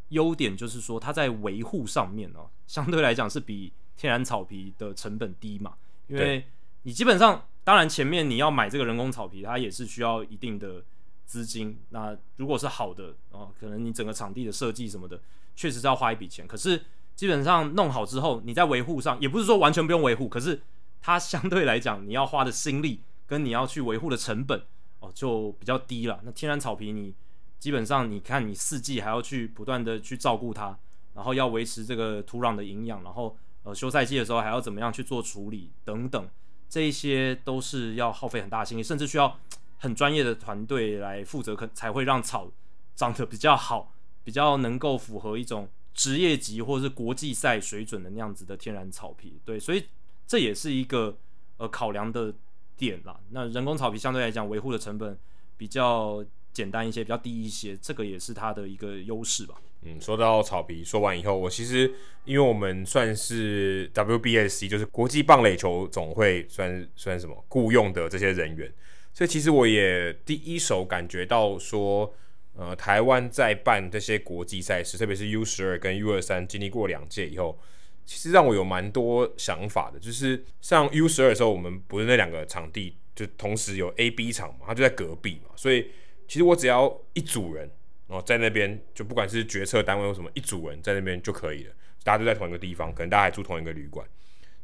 优点，就是说它在维护上面哦，相对来讲是比天然草皮的成本低嘛，因为你基本上，当然前面你要买这个人工草皮，它也是需要一定的。资金，那如果是好的哦，可能你整个场地的设计什么的，确实是要花一笔钱。可是基本上弄好之后，你在维护上也不是说完全不用维护，可是它相对来讲，你要花的心力跟你要去维护的成本哦，就比较低了。那天然草皮，你基本上你看你四季还要去不断的去照顾它，然后要维持这个土壤的营养，然后呃休赛季的时候还要怎么样去做处理等等，这一些都是要耗费很大心力，甚至需要。很专业的团队来负责，可才会让草长得比较好，比较能够符合一种职业级或者是国际赛水准的那样子的天然草皮。对，所以这也是一个呃考量的点啦。那人工草皮相对来讲维护的成本比较简单一些，比较低一些，这个也是它的一个优势吧。嗯，说到草皮，说完以后，我其实因为我们算是 WBSC，就是国际棒垒球总会算算什么雇佣的这些人员。所以其实我也第一手感觉到说，呃，台湾在办这些国际赛事，特别是 U 十二跟 U 二三经历过两届以后，其实让我有蛮多想法的。就是像 U 十二的时候，我们不是那两个场地就同时有 A、B 场嘛，它就在隔壁嘛，所以其实我只要一组人，然后在那边，就不管是决策单位或什么，一组人在那边就可以了，大家都在同一个地方，可能大家还住同一个旅馆。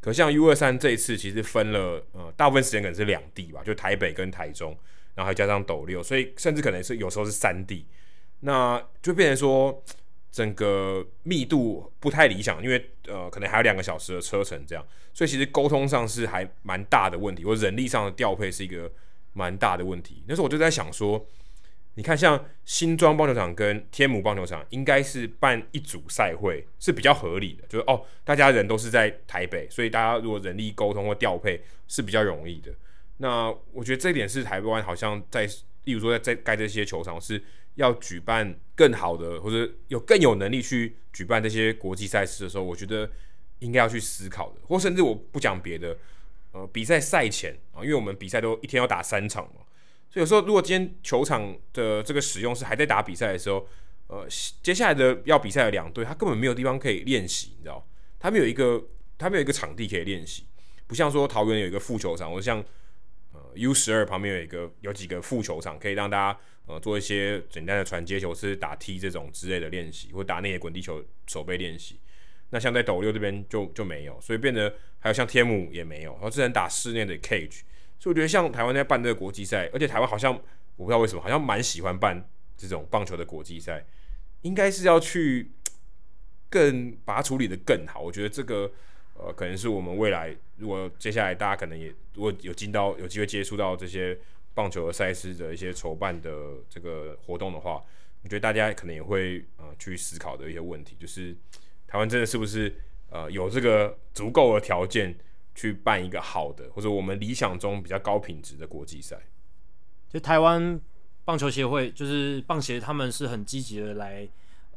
可像 U 二三这一次，其实分了呃，大部分时间可能是两地吧，就台北跟台中，然后还加上斗六，所以甚至可能是有时候是三地，那就变成说整个密度不太理想，因为呃可能还有两个小时的车程这样，所以其实沟通上是还蛮大的问题，或人力上的调配是一个蛮大的问题。那时候我就在想说。你看，像新庄棒球场跟天母棒球场，应该是办一组赛会是比较合理的，就是哦，大家人都是在台北，所以大家如果人力沟通或调配是比较容易的。那我觉得这一点是台湾好像在，例如说在在盖这些球场是要举办更好的，或者有更有能力去举办这些国际赛事的时候，我觉得应该要去思考的，或甚至我不讲别的，呃，比赛赛前啊，因为我们比赛都一天要打三场嘛。所以有时候，如果今天球场的这个使用是还在打比赛的时候，呃，接下来的要比赛的两队，他根本没有地方可以练习，你知道？他没有一个，他没有一个场地可以练习，不像说桃园有一个副球场，或像 U 十二旁边有一个有几个副球场，可以让大家呃做一些简单的传接球，是打踢这种之类的练习，或打那些滚地球手背练习。那像在斗六这边就就没有，所以变得还有像天母也没有，然后只能打室内的 cage。所以我觉得像台湾在办这个国际赛，而且台湾好像我不知道为什么，好像蛮喜欢办这种棒球的国际赛，应该是要去更把它处理得更好。我觉得这个呃，可能是我们未来如果接下来大家可能也如果有进到有机会接触到这些棒球的赛事的一些筹办的这个活动的话，我觉得大家可能也会呃去思考的一些问题，就是台湾真的是不是呃有这个足够的条件。去办一个好的，或者我们理想中比较高品质的国际赛。就台湾棒球协会，就是棒协，他们是很积极的来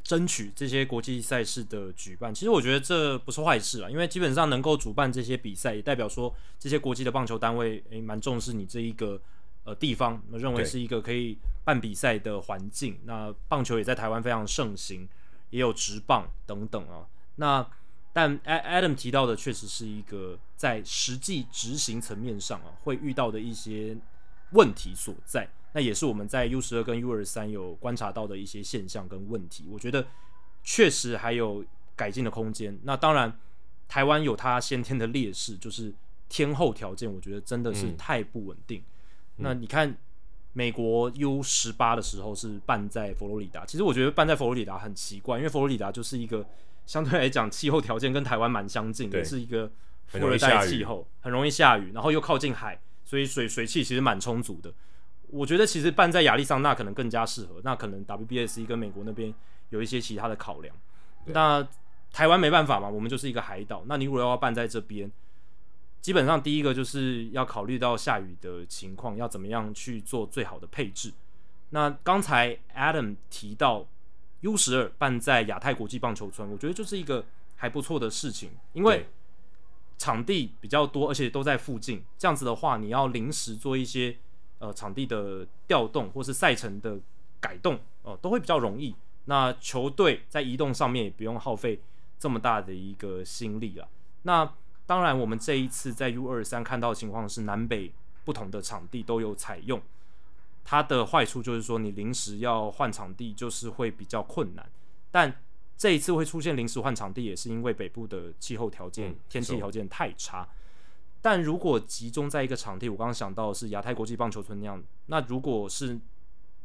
争取这些国际赛事的举办。其实我觉得这不是坏事啊，因为基本上能够主办这些比赛，也代表说这些国际的棒球单位诶蛮重视你这一个呃地方，认为是一个可以办比赛的环境。那棒球也在台湾非常盛行，也有直棒等等啊。那但 Adam 提到的确实是一个在实际执行层面上啊会遇到的一些问题所在，那也是我们在 U 十二跟 U 二三有观察到的一些现象跟问题。我觉得确实还有改进的空间。那当然，台湾有它先天的劣势，就是天后条件，我觉得真的是太不稳定。嗯、那你看，美国 U 十八的时候是办在佛罗里达，其实我觉得办在佛罗里达很奇怪，因为佛罗里达就是一个。相对来讲，气候条件跟台湾蛮相近的，是一个副热带气候，很容易下雨，然后又靠近海，所以水水汽其实蛮充足的。我觉得其实办在亚利桑那可能更加适合，那可能 WBSC 跟美国那边有一些其他的考量。那台湾没办法嘛，我们就是一个海岛。那你如果要办在这边，基本上第一个就是要考虑到下雨的情况，要怎么样去做最好的配置。那刚才 Adam 提到。U 十二办在亚太国际棒球村，我觉得就是一个还不错的事情，因为场地比较多，而且都在附近。这样子的话，你要临时做一些呃场地的调动或是赛程的改动哦、呃，都会比较容易。那球队在移动上面也不用耗费这么大的一个心力了。那当然，我们这一次在 U 二三看到的情况是南北不同的场地都有采用。它的坏处就是说，你临时要换场地，就是会比较困难。但这一次会出现临时换场地，也是因为北部的气候条件、嗯、天气条件太差。但如果集中在一个场地，我刚刚想到的是亚太国际棒球村那样，那如果是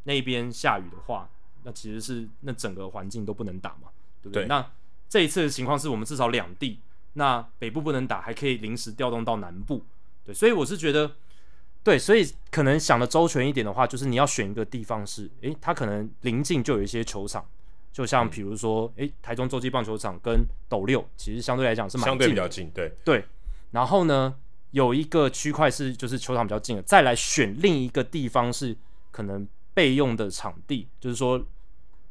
那边下雨的话，那其实是那整个环境都不能打嘛，对不对？对。那这一次的情况是我们至少两地，那北部不能打，还可以临时调动到南部。对，所以我是觉得。对，所以可能想的周全一点的话，就是你要选一个地方是，诶，它可能临近就有一些球场，就像比如说，诶，台中洲际棒球场跟斗六，其实相对来讲是蛮近的，相对比较近，对对。然后呢，有一个区块是就是球场比较近的，再来选另一个地方是可能备用的场地，就是说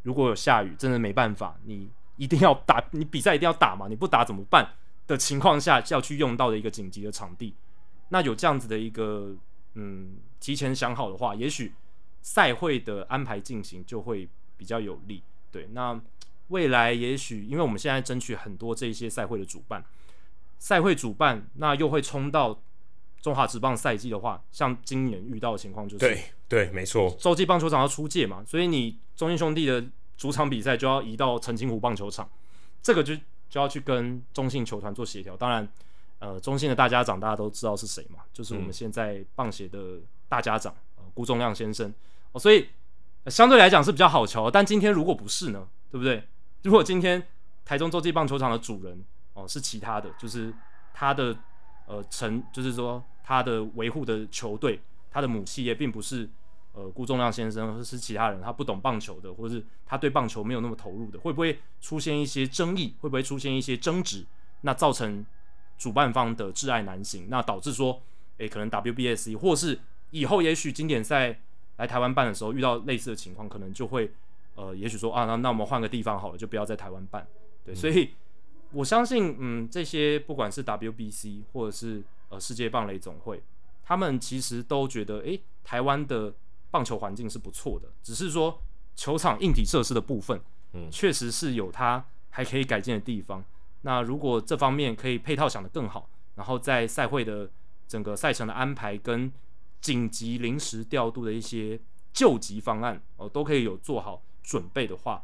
如果有下雨，真的没办法，你一定要打，你比赛一定要打嘛，你不打怎么办的情况下要去用到的一个紧急的场地，那有这样子的一个。嗯，提前想好的话，也许赛会的安排进行就会比较有利。对，那未来也许，因为我们现在争取很多这些赛会的主办，赛会主办，那又会冲到中华职棒赛季的话，像今年遇到的情况就是，对对，没错，洲际棒球场要出界嘛，所以你中信兄弟的主场比赛就要移到澄清湖棒球场，这个就就要去跟中信球团做协调，当然。呃，中信的大家长大家都知道是谁嘛？就是我们现在棒协的大家长，呃，辜仲亮先生。哦，所以，呃，相对来讲是比较好瞧。但今天如果不是呢？对不对？如果今天台中洲际棒球场的主人哦，呃，是其他的，就是他的呃成，就是说他的维护的球队，他的母企业并不是呃辜仲亮先生，或是其他人，他不懂棒球的，或者是他对棒球没有那么投入的，会不会出现一些争议？会不会出现一些争执？那造成主办方的挚爱难行，那导致说，诶、欸，可能 WBSC 或是以后也许经典赛来台湾办的时候遇到类似的情况，可能就会，呃，也许说啊，那那我们换个地方好了，就不要在台湾办。对，嗯、所以我相信，嗯，这些不管是 WBC 或者是呃世界棒垒总会，他们其实都觉得，诶、欸，台湾的棒球环境是不错的，只是说球场硬体设施的部分，嗯，确实是有它还可以改进的地方。那如果这方面可以配套想得更好，然后在赛会的整个赛程的安排跟紧急临时调度的一些救急方案哦，都可以有做好准备的话，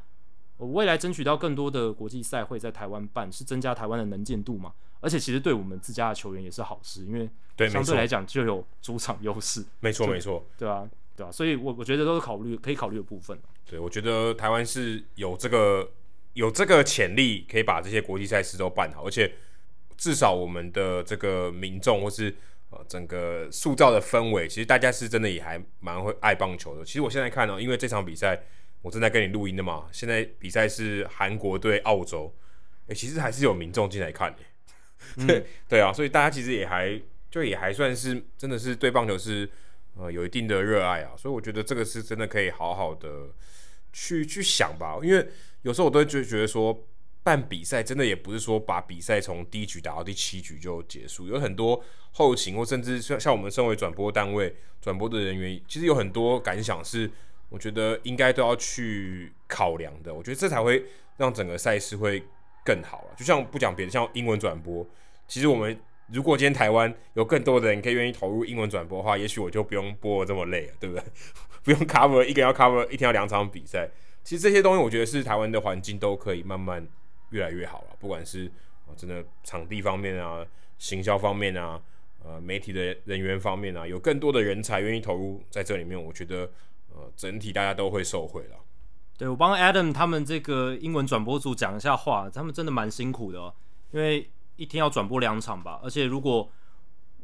未来争取到更多的国际赛会在台湾办，是增加台湾的能见度嘛？而且其实对我们自家的球员也是好事，因为相对来讲就有主场优势。没错，没错，对啊，对啊，所以我我觉得都是考虑可以考虑的部分。对，我觉得台湾是有这个有这个潜力，可以把这些国际赛事都办好，而且至少我们的这个民众或是呃整个塑造的氛围，其实大家是真的也还蛮会爱棒球的。其实我现在看呢、喔，因为这场比赛。我正在跟你录音的嘛，现在比赛是韩国对澳洲，诶、欸，其实还是有民众进来看的，嗯、对对啊，所以大家其实也还就也还算是真的是对棒球是呃有一定的热爱啊，所以我觉得这个是真的可以好好的去去想吧，因为有时候我都就觉得说办比赛真的也不是说把比赛从第一局打到第七局就结束，有很多后勤或甚至像像我们身为转播单位转播的人员，其实有很多感想是。我觉得应该都要去考量的，我觉得这才会让整个赛事会更好了。就像不讲别的，像英文转播，其实我们如果今天台湾有更多的人可以愿意投入英文转播的话，也许我就不用播这么累了，对不对？不用 cover 一个要 cover 一天要两场比赛。其实这些东西，我觉得是台湾的环境都可以慢慢越来越好了。不管是啊，真的场地方面啊，行销方面啊，呃，媒体的人员方面啊，有更多的人才愿意投入在这里面，我觉得。呃，整体大家都会受惠了。对，我帮 Adam 他们这个英文转播组讲一下话，他们真的蛮辛苦的哦，因为一天要转播两场吧，而且如果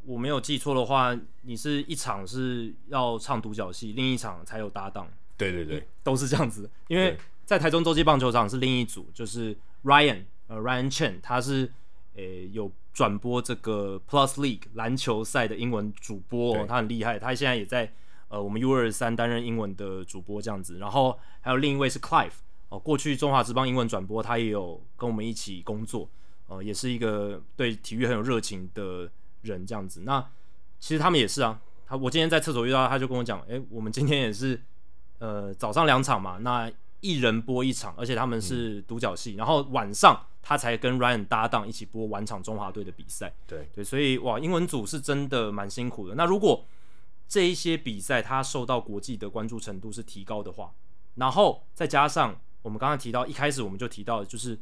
我没有记错的话，你是一场是要唱独角戏，另一场才有搭档。对对对，都是这样子。因为在台中洲际棒球场是另一组，就是 Ryan 呃 Ryan Chen，他是诶、呃、有转播这个 Plus League 篮球赛的英文主播哦，他很厉害，他现在也在。呃，我们 U 二三担任英文的主播这样子，然后还有另一位是 Clive 哦，过去中华职棒英文转播，他也有跟我们一起工作，呃，也是一个对体育很有热情的人这样子。那其实他们也是啊，他我今天在厕所遇到他，他就跟我讲，诶，我们今天也是呃早上两场嘛，那一人播一场，而且他们是独角戏，嗯、然后晚上他才跟 Ryan 搭档一起播晚场中华队的比赛。对对，所以哇，英文组是真的蛮辛苦的。那如果这一些比赛，它受到国际的关注程度是提高的话，然后再加上我们刚才提到，一开始我们就提到的，就是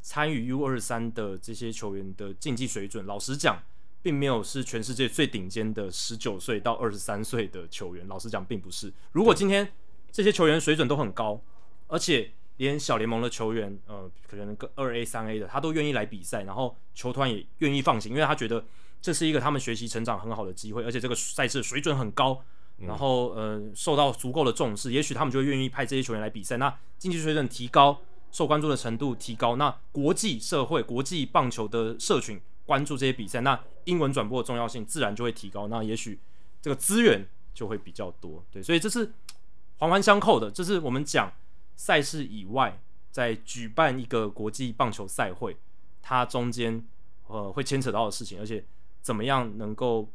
参与 U 二三的这些球员的竞技水准，老实讲，并没有是全世界最顶尖的十九岁到二十三岁的球员。老实讲，并不是。如果今天这些球员水准都很高，而且连小联盟的球员，呃，可能个二 A、三 A 的，他都愿意来比赛，然后球团也愿意放行，因为他觉得。这是一个他们学习成长很好的机会，而且这个赛事水准很高，然后呃受到足够的重视，也许他们就会愿意派这些球员来比赛。那竞技水准提高，受关注的程度提高，那国际社会、国际棒球的社群关注这些比赛，那英文转播的重要性自然就会提高。那也许这个资源就会比较多，对，所以这是环环相扣的。这是我们讲赛事以外，在举办一个国际棒球赛会，它中间呃会牵扯到的事情，而且。怎么样能够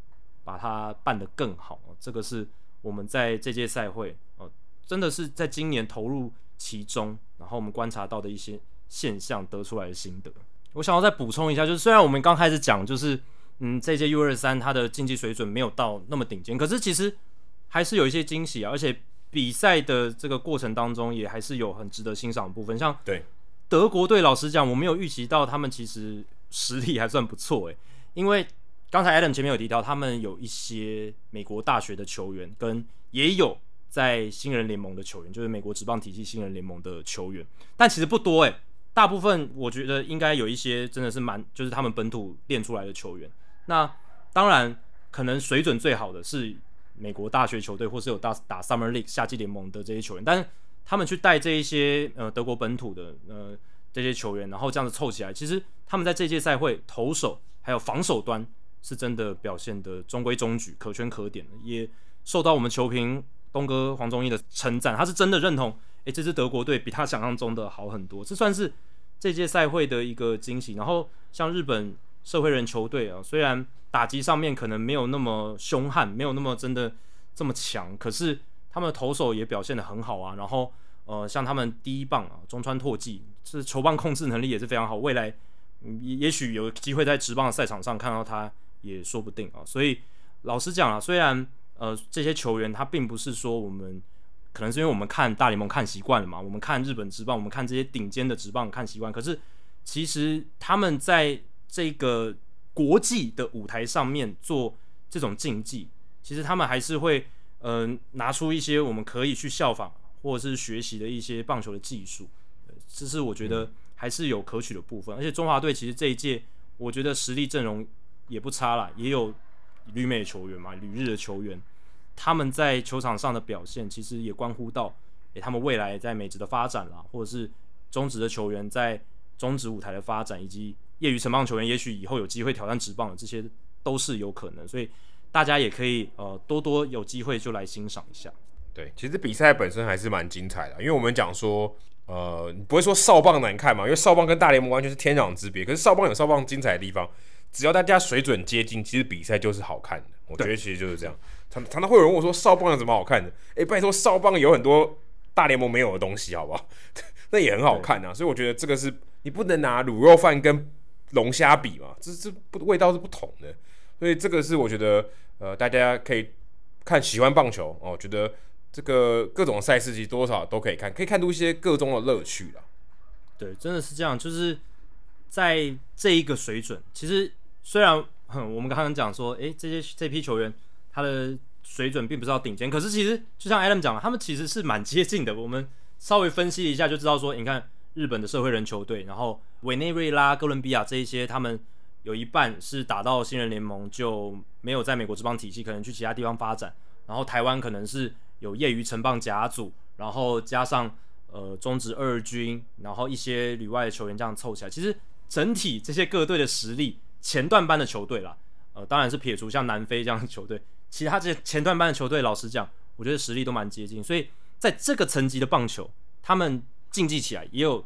把它办得更好？这个是我们在这届赛会，哦，真的是在今年投入其中，然后我们观察到的一些现象得出来的心得。我想要再补充一下，就是虽然我们刚开始讲，就是嗯，这届 U 二三它的竞技水准没有到那么顶尖，可是其实还是有一些惊喜啊，而且比赛的这个过程当中也还是有很值得欣赏的部分。像对德国队，老实讲，我没有预期到他们其实实力还算不错诶，因为。刚才 Adam 前面有提到，他们有一些美国大学的球员，跟也有在新人联盟的球员，就是美国职棒体系新人联盟的球员，但其实不多诶，大部分我觉得应该有一些真的是蛮，就是他们本土练出来的球员。那当然，可能水准最好的是美国大学球队，或是有打打 Summer League 夏季联盟的这些球员，但是他们去带这一些呃德国本土的呃这些球员，然后这样子凑起来，其实他们在这届赛会投手还有防守端。是真的表现的中规中矩，可圈可点的，也受到我们球评东哥黄忠义的称赞。他是真的认同，诶、这支德国队比他想象中的好很多，这算是这届赛会的一个惊喜。然后像日本社会人球队啊，虽然打击上面可能没有那么凶悍，没有那么真的这么强，可是他们的投手也表现得很好啊。然后呃，像他们第一棒啊，中川拓纪，是球棒控制能力也是非常好，未来、也、也许有机会在职棒的赛场上看到他。也说不定啊，所以老实讲啊，虽然呃这些球员他并不是说我们可能是因为我们看大联盟看习惯了嘛，我们看日本职棒，我们看这些顶尖的职棒看习惯。可是其实他们在这个国际的舞台上面做这种竞技，其实他们还是会嗯、呃、拿出一些我们可以去效仿或者是学习的一些棒球的技术。这是我觉得还是有可取的部分。而且中华队其实这一届我觉得实力阵容也不差啦，也有旅美球员嘛，旅日的球员。他们在球场上的表现，其实也关乎到，诶，他们未来在美职的发展啦，或者是中职的球员在中职舞台的发展，以及业余成棒球员，也许以后有机会挑战职棒的，这些都是有可能。所以大家也可以呃多多有机会就来欣赏一下。对，其实比赛本身还是蛮精彩的，因为我们讲说，呃，你不会说少棒难看嘛，因为少棒跟大联盟完全是天壤之别。可是少棒有少棒精彩的地方，只要大家水准接近，其实比赛就是好看的。我觉得其实就是这样。常常常会有人问我说：“少棒有什么好看的？”哎、欸，拜托，少棒有很多大联盟没有的东西，好不好？那也很好看啊。所以我觉得这个是你不能拿卤肉饭跟龙虾比嘛，这这不味道是不同的。所以这个是我觉得呃，大家可以看喜欢棒球哦，觉得这个各种赛事其实多少都可以看，可以看出一些各中的乐趣了。对，真的是这样。就是在这一个水准，其实虽然哼我们刚刚讲说，哎、欸，这些这批球员。他的水准并不是到顶尖，可是其实就像 Adam 讲了，他们其实是蛮接近的。我们稍微分析一下就知道说，你看日本的社会人球队，然后委内瑞拉、哥伦比亚这一些，他们有一半是打到新人联盟就没有在美国职棒体系，可能去其他地方发展。然后台湾可能是有业余成棒甲组，然后加上呃中职二军，然后一些旅外的球员这样凑起来，其实整体这些各队的实力，前段班的球队啦，呃，当然是撇除像南非这样的球队。其他这些前段班的球队，老实讲，我觉得实力都蛮接近，所以在这个层级的棒球，他们竞技起来也有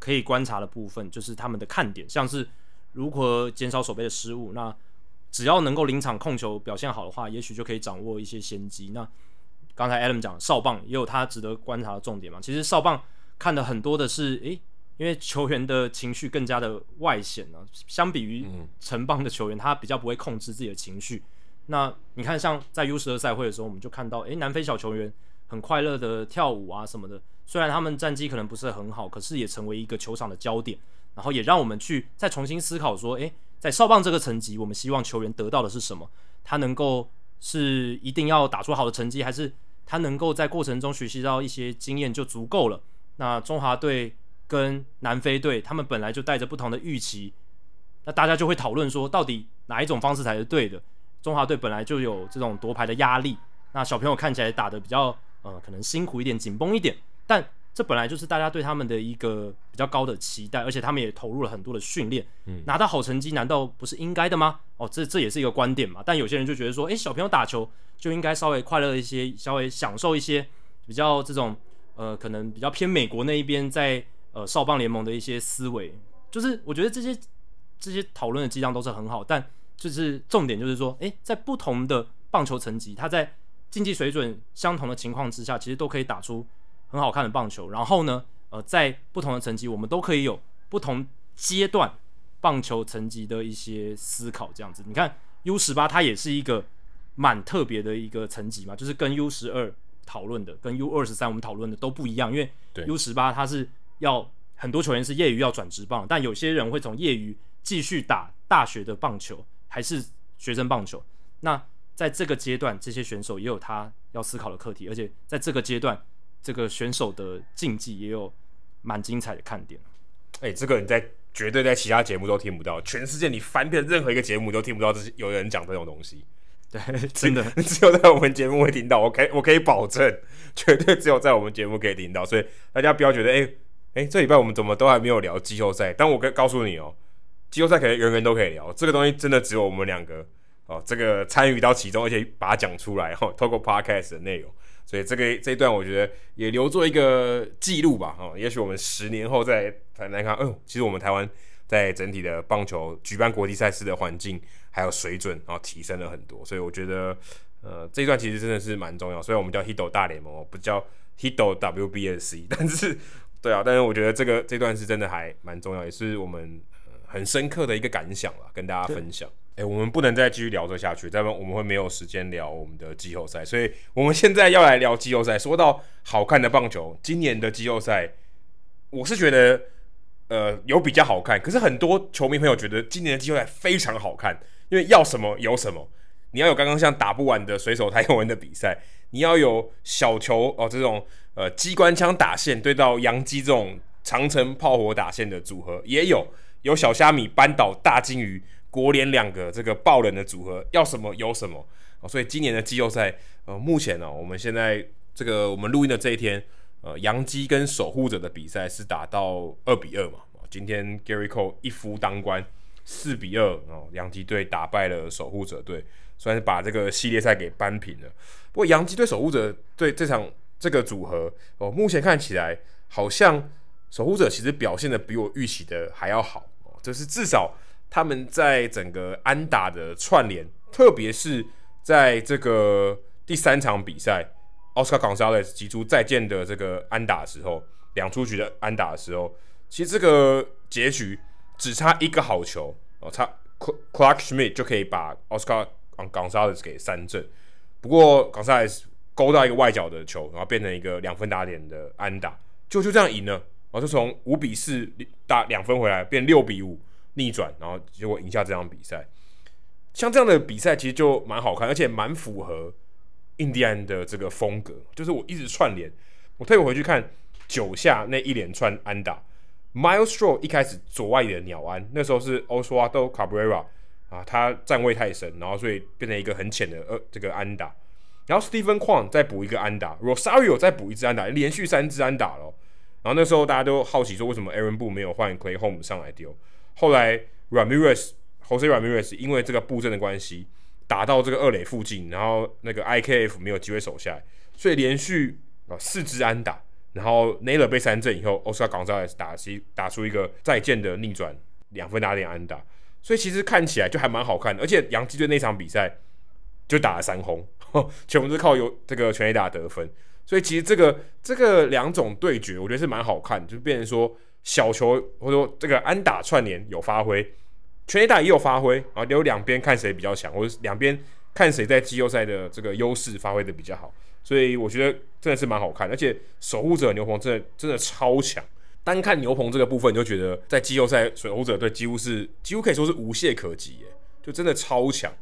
可以观察的部分，就是他们的看点，像是如何减少守备的失误。那只要能够临场控球表现好的话，也许就可以掌握一些先机。那刚才 Adam 讲少棒也有他值得观察的重点嘛？其实少棒看的很多的是，诶，因为球员的情绪更加的外显呢，相比于城邦的球员，他比较不会控制自己的情绪。那你看，像在 U 十二赛会的时候，我们就看到，诶，南非小球员很快乐的跳舞啊什么的。虽然他们战绩可能不是很好，可是也成为一个球场的焦点，然后也让我们去再重新思考说，诶，在少棒这个层级，我们希望球员得到的是什么？他能够是一定要打出好的成绩，还是他能够在过程中学习到一些经验就足够了？那中华队跟南非队，他们本来就带着不同的预期，那大家就会讨论说，到底哪一种方式才是对的？中华队本来就有这种夺牌的压力，那小朋友看起来打得比较呃可能辛苦一点、紧绷一点，但这本来就是大家对他们的一个比较高的期待，而且他们也投入了很多的训练，嗯，拿到好成绩难道不是应该的吗？哦，这这也是一个观点嘛。但有些人就觉得说，诶，小朋友打球就应该稍微快乐一些，稍微享受一些比较这种呃可能比较偏美国那一边在呃少棒联盟的一些思维，就是我觉得这些这些讨论的迹象都是很好，但。就是重点，就是说，诶，在不同的棒球层级，它在竞技水准相同的情况之下，其实都可以打出很好看的棒球。然后呢，呃，在不同的层级，我们都可以有不同阶段棒球层级的一些思考。这样子，你看 U 十八它也是一个蛮特别的一个层级嘛，就是跟 U 十二讨论的，跟 U 二十三我们讨论的都不一样。因为 U 十八它是要很多球员是业余要转职棒，但有些人会从业余继续打大学的棒球。还是学生棒球，那在这个阶段，这些选手也有他要思考的课题，而且在这个阶段，这个选手的竞技也有蛮精彩的看点。哎、欸，这个你在绝对在其他节目都听不到，全世界你翻遍任何一个节目都听不到这些有人讲这种东西。对，真的 只有在我们节目会听到，我可以我可以保证，绝对只有在我们节目可以听到。所以大家不要觉得，哎、欸、哎、这礼拜我们怎么都还没有聊季后赛？但我可告诉你哦。季后赛可能人人都可以聊，这个东西真的只有我们两个哦，这个参与到其中，而且把它讲出来哈，透过 podcast 的内容，所以这个这一段我觉得也留作一个记录吧，哦，也许我们十年后再谈谈看，哎呦，其实我们台湾在整体的棒球举办国际赛事的环境还有水准，然后提升了很多，所以我觉得呃这一段其实真的是蛮重要，所以我们叫 Hito 大联盟，不叫 Hito WBSC，但是对啊，但是我觉得这个这段是真的还蛮重要，也是我们。很深刻的一个感想了，跟大家分享。哎、欸，我们不能再继续聊这下去，再不然我们会没有时间聊我们的季后赛。所以我们现在要来聊季后赛。说到好看的棒球，今年的季后赛，我是觉得呃有比较好看，可是很多球迷朋友觉得今年的季后赛非常好看，因为要什么有什么。你要有刚刚像打不完的水手太空人的比赛，你要有小球哦这种呃机关枪打线对到洋基这种长程炮火打线的组合，也有有小虾米扳倒大鲸鱼。国联两个这个爆冷的组合要什么有什么哦，所以今年的季后赛，呃，目前呢、哦，我们现在这个我们录音的这一天，呃，洋基跟守护者的比赛是打到二比二嘛，今天 Gerrit Cole 一夫当关，四比二哦，洋基队打败了守护者队，算是把这个系列赛给扳平了。不过洋基对守护者对这场这个组合哦，目前看起来好像守护者其实表现的比我预期的还要好哦，就是至少。他们在整个安打的串联，特别是在这个第三场比赛，Oscar Gonzalez 击出再见的这个安打的时候，两出局的安打的时候，其实这个结局只差一个好球哦，差 Clark Schmidt 就可以把奥斯卡 Gonzalez 给三振。不过 Gonzalez 勾到一个外角的球，然后变成一个两分打点的安打，就就这样赢了，然后就从五比四打两分回来，变六比五。逆转，然后结果赢下这场比赛。像这样的比赛其实就蛮好看，而且蛮符合印第安的这个风格。就是我一直串联，我特别回去看九下那一连串安打。Miles Straw 一开始左外野的鸟安，那时候是 Oswaldo Cabrera 啊，他站位太深，然后所以变成一个很浅的呃这个安打。然后 Steven 匡再补一个安打，Rosario 再补一支安打，连续三支安打了。然后那时候大家都好奇说，为什么 Aaron 布没有换 Clay Home 上来丢？后来 Ramirez，Jose Ramirez 因为这个布阵的关系，打到这个二垒附近，然后那个 IKF 没有机会守下来，所以连续啊四支安打，然后 Naylor 被三振以后，Oscar Gonzalez 打出打出一个再见的逆转两分打点安打，所以其实看起来就还蛮好看的，而且洋基队那场比赛就打了三轰，全部是靠有这个全垒打得分，所以其实这个这个两种对决，我觉得是蛮好看，就变成说。小球或者说这个安打串联有发挥，全垒打也有发挥啊，留两边看谁比较强，或者两边看谁在季后赛的这个优势发挥的比较好，所以我觉得真的是蛮好看，而且守护者牛棚真的真的超强，单看牛棚这个部分你就觉得在季后赛水猴者队几乎是几乎可以说是无懈可击耶，就真的超强，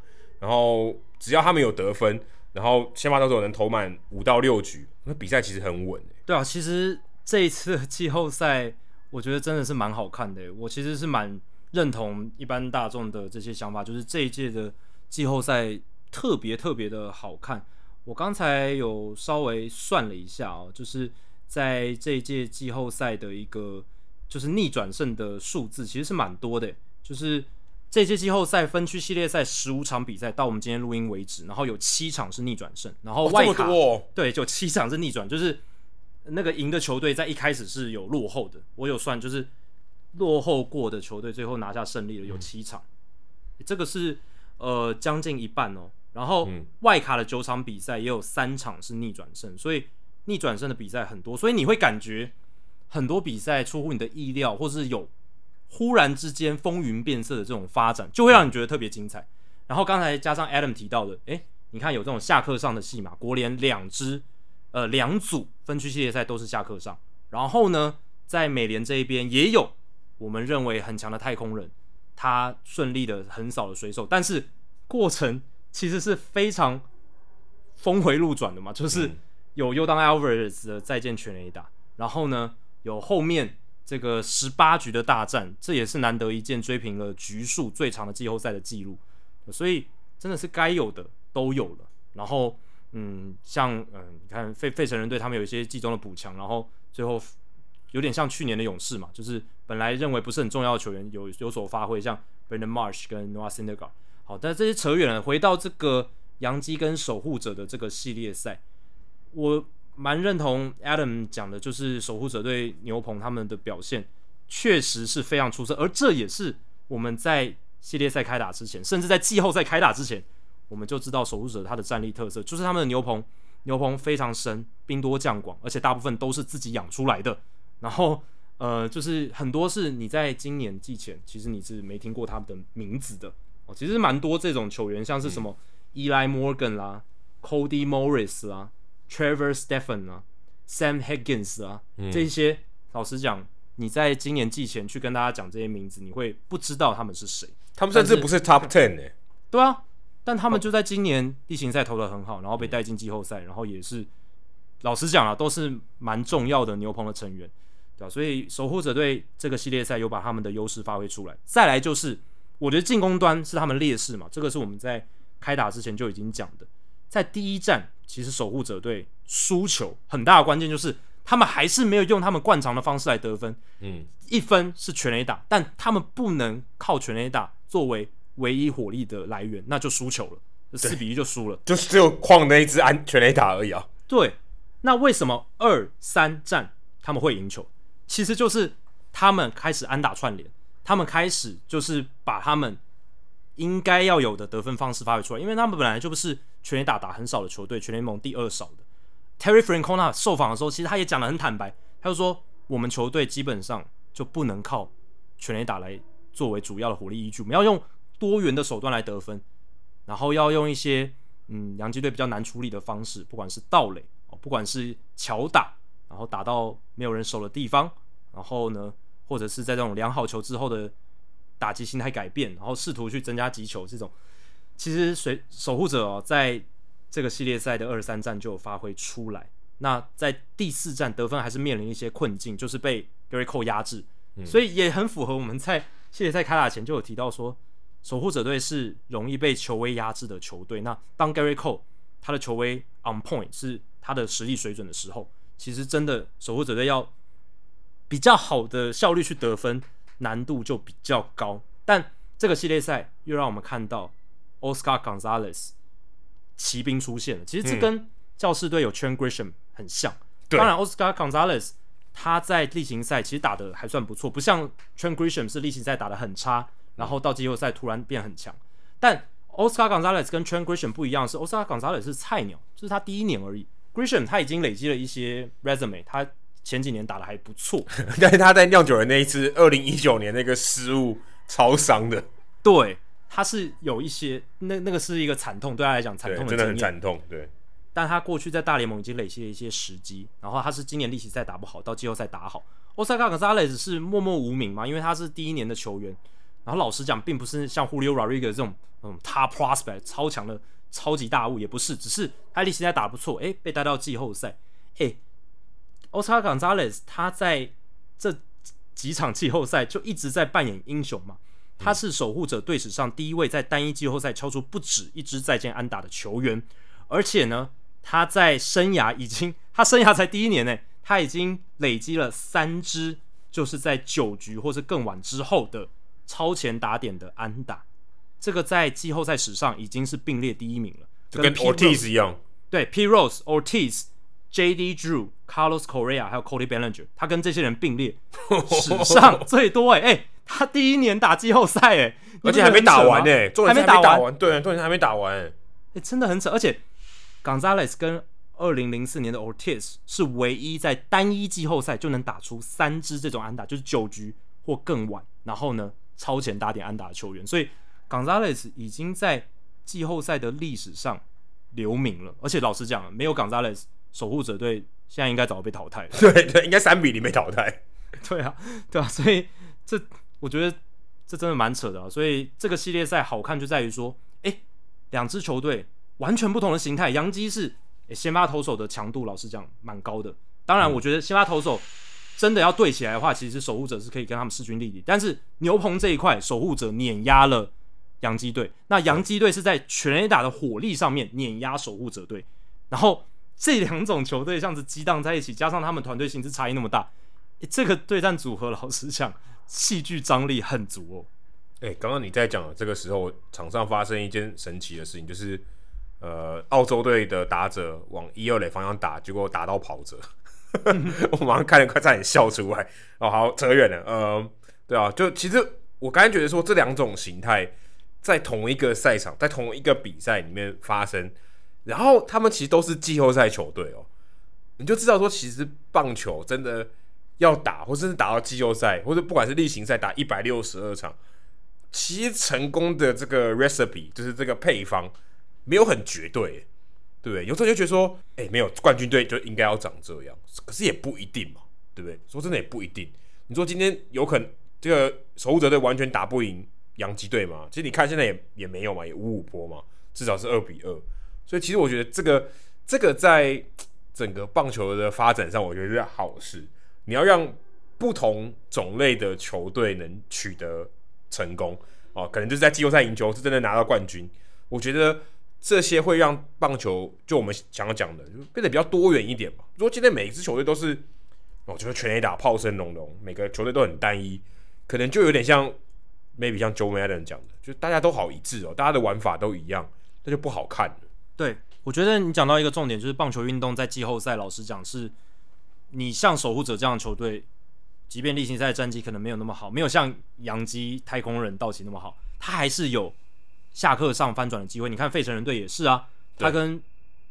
然后只要他们有得分，然后先发投手能投满五到六局，那比赛其实很稳。对啊，其实这一次季后赛。我觉得真的是蛮好看的，我其实是蛮认同一般大众的这些想法，就是这一届的季后赛特别特别的好看。我刚才有稍微算了一下哦，就是在这一届季后赛的一个就是逆转胜的数字，其实是蛮多的。就是这届季后赛分区系列赛十五场比赛到我们今天录音为止，然后有七场是逆转胜，然后外卡、哦、对，就七场是逆转，就是。那个赢的球队在一开始是有落后的，我有算，就是落后过的球队最后拿下胜利了，有七场，嗯、这个是呃将近一半哦。然后外卡的九场比赛也有三场是逆转胜，所以逆转胜的比赛很多，所以你会感觉很多比赛出乎你的意料，或是有忽然之间风云变色的这种发展，就会让你觉得特别精彩。然后刚才加上 Adam 提到的，诶，你看有这种下课上的戏码，国联两支。呃，两组分区系列赛都是下课上，然后呢，在美联这一边也有我们认为很强的太空人，他顺利的横扫了水手，但是过程其实是非常峰回路转的嘛，就是有 Yordan Alvarez 的再见全垒打，然后呢，有后面这个十八局的大战，这也是难得一见追平了局数最长的季后赛的记录，所以真的是该有的都有了，然后。嗯，像嗯，你看费费城人队他们有一些季中的补强，然后最后有点像去年的勇士嘛，就是本来认为不是很重要的球员有有所发挥，像 Brandon Marsh 跟 Noah s i n d e r g a r。好，但这些扯远了，回到这个洋基跟守护者的这个系列赛，我蛮认同 Adam 讲的，就是守护者对牛棚他们的表现确实是非常出色，而这也是我们在系列赛开打之前，甚至在季后赛开打之前。我们就知道守护者他的战力特色就是他们的牛棚，牛棚非常深，兵多将广，而且大部分都是自己养出来的。然后，呃，就是很多是你在今年季前，其实你是没听过他们的名字的，哦，其实蛮多这种球员，像是什么 Eli Morgan 啦、嗯、Cody Morris 啦、Trevor Stephan 啊、Sam Higgins 啊，嗯、这些老实讲，你在今年季前去跟大家讲这些名字，你会不知道他们是谁。他们甚至不是 Top Ten 哎、欸。对啊，但他们就在今年例行赛投的很好，然后被带进季后赛，然后也是老实讲啊，都是蛮重要的牛棚的成员，对吧？所以守护者队这个系列赛有把他们的优势发挥出来。再来就是，我觉得进攻端是他们劣势嘛，这个是我们在开打之前就已经讲的。在第一战，其实守护者队输球很大的关键就是他们还是没有用他们惯常的方式来得分。嗯，一分是全垒打，但他们不能靠全垒打作为。唯一火力的来源，那就输球了，四比一就输了，就是只有矿那一支安全垒打而已啊。对，那为什么二三战他们会赢球？其实就是他们开始安打串联，他们开始就是把他们应该要有的得分方式发挥出来，因为他们本来就不是全垒打打很少的球队，全联盟第二少的。Terry Francona 受访的时候，其实他也讲得很坦白，他就说我们球队基本上就不能靠全垒打来作为主要的火力依据，我们要用。多元的手段来得分，然后要用一些嗯洋基队比较难处理的方式，不管是盗垒哦，不管是巧打，然后打到没有人守的地方，然后呢，或者是在这种量好球之后的打击心态改变，然后试图去增加击球这种，其实随守护者哦，在这个系列赛的二三战就有发挥出来。那在第四战得分还是面临一些困境，就是被 Gerrit Cole 压制，嗯，所以也很符合我们在系列赛开打前就有提到说。守护者队是容易被球威压制的球队。那当 Gerrit Cole 他的球威 on point 是他的实力水准的时候，其实真的守护者队要比较好的效率去得分，难度就比较高。但这个系列赛又让我们看到 Oscar Gonzalez 骑兵出现了。其实这跟教士队有 Trent Grisham 很像。嗯、当然，Oscar Gonzalez 他在例行赛其实打的还算不错，不像 Trent Grisham 是例行赛打的很差。然后到季后赛突然变很强，但 Oscar Gonzalez 跟 Trent Grisham 不一样，是 Oscar Gonzalez 是菜鸟，这是他第一年而已。Grisham 他已经累积了一些 resume，他前几年打的还不错，但是他在酿酒人那一次二零一九年那个失误超伤的，对，他是有一些那那个是一个惨痛，对他来讲惨痛的，真的很惨痛，对。但他过去在大联盟已经累积了一些时机，然后他是今年例行赛打不好，到季后赛打好。Oscar Gonzalez 是默默无名嘛，因为他是第一年的球员。然后老实讲，并不是像 Julio Rodriguez 这种嗯 top prospect 超强的超级大物，也不是，只是他例行赛打得不错，诶，被带到季后赛，诶，Oscar Gonzalez 他在这几场季后赛就一直在扮演英雄嘛，他是守护者队史上第一位在单一季后赛敲出不止一支再见安打的球员，而且呢，他在生涯已经他生涯才第一年呢，他已经累积了三支，就是在九局或是更晚之后的。超前打点的安打，这个在季后赛史上已经是并列第一名了，就跟 Ortiz 一样。对，Pete Rose、Ortiz、J.D. Drew、Carlos Correa 还有 Cody Bellinger，他跟这些人并列 史上最多哎哎、欸，他第一年打季后赛哎，而且还没打完哎，还没打完，对，重点还没打完哎、欸，真的很扯。而且 Gonzalez 跟二零零四年的 Ortiz 是唯一在单一季后赛就能打出三支这种安打，就是九局或更晚，然后呢，超前打点安打的球员，所以 Gonzalez 已经在季后赛的历史上留名了。而且老实讲，没有 Gonzalez，守护者队现在应该早就被淘汰了。对对，应该三比零被淘汰。对啊，对啊，所以这我觉得这真的蛮扯的啊。所以这个系列赛好看就在于说，哎，两支球队完全不同的形态。洋基是先发投手的强度，老实讲蛮高的。当然，我觉得先发投手。真的要对起来的话，其实守护者是可以跟他们势均力敌。但是牛棚这一块，守护者碾压了洋基队。那洋基队是在全垒打的火力上面碾压守护者队。然后这两种球队这样子激荡在一起，加上他们团队薪资差异那么大，这个对战组合老实讲，戏剧张力很足哦。哎，刚刚你在讲这个时候，场上发生一件神奇的事情，就是呃，澳洲队的打者往一二垒方向打，结果打到跑者。我马上看了，快差点笑出来哦！好，扯远了。呃，对啊，就其实我刚才觉得说，这两种形态在同一个赛场，在同一个比赛里面发生，然后他们其实都是季后赛球队哦，你就知道说，其实棒球真的要打，或者是打到季后赛，或者不管是例行赛打一百六十二场，其实成功的这个 recipe 就是这个配方没有很绝对，对不对？有时候就觉得说，哎，没有冠军队就应该要长这样，可是也不一定嘛，对不对？说真的也不一定。你说今天有可能这个守护者队完全打不赢洋基队吗？其实你看现在也也没有嘛，也五五波嘛，至少是二比二。所以其实我觉得这个这个在整个棒球的发展上，我觉得是好事。你要让不同种类的球队能取得成功哦，可能就是在季后赛赢球，是真的拿到冠军。我觉得这些会让棒球就我们想要讲的，就变得比较多元一点嘛。如果今天每一支球队都是，我觉得全垒打炮声隆隆，每个球队都很单一，可能就有点像 maybe 像 Joe Maddon 讲的，就大家都好一致哦，大家的玩法都一样，那就不好看了。对，我觉得你讲到一个重点，就是棒球运动在季后赛，老实讲是，你像守护者这样的球队。即便例行赛战绩可能没有那么好，没有像洋基、太空人、道奇那么好，他还是有下课上翻转的机会。你看费城人队也是啊，他跟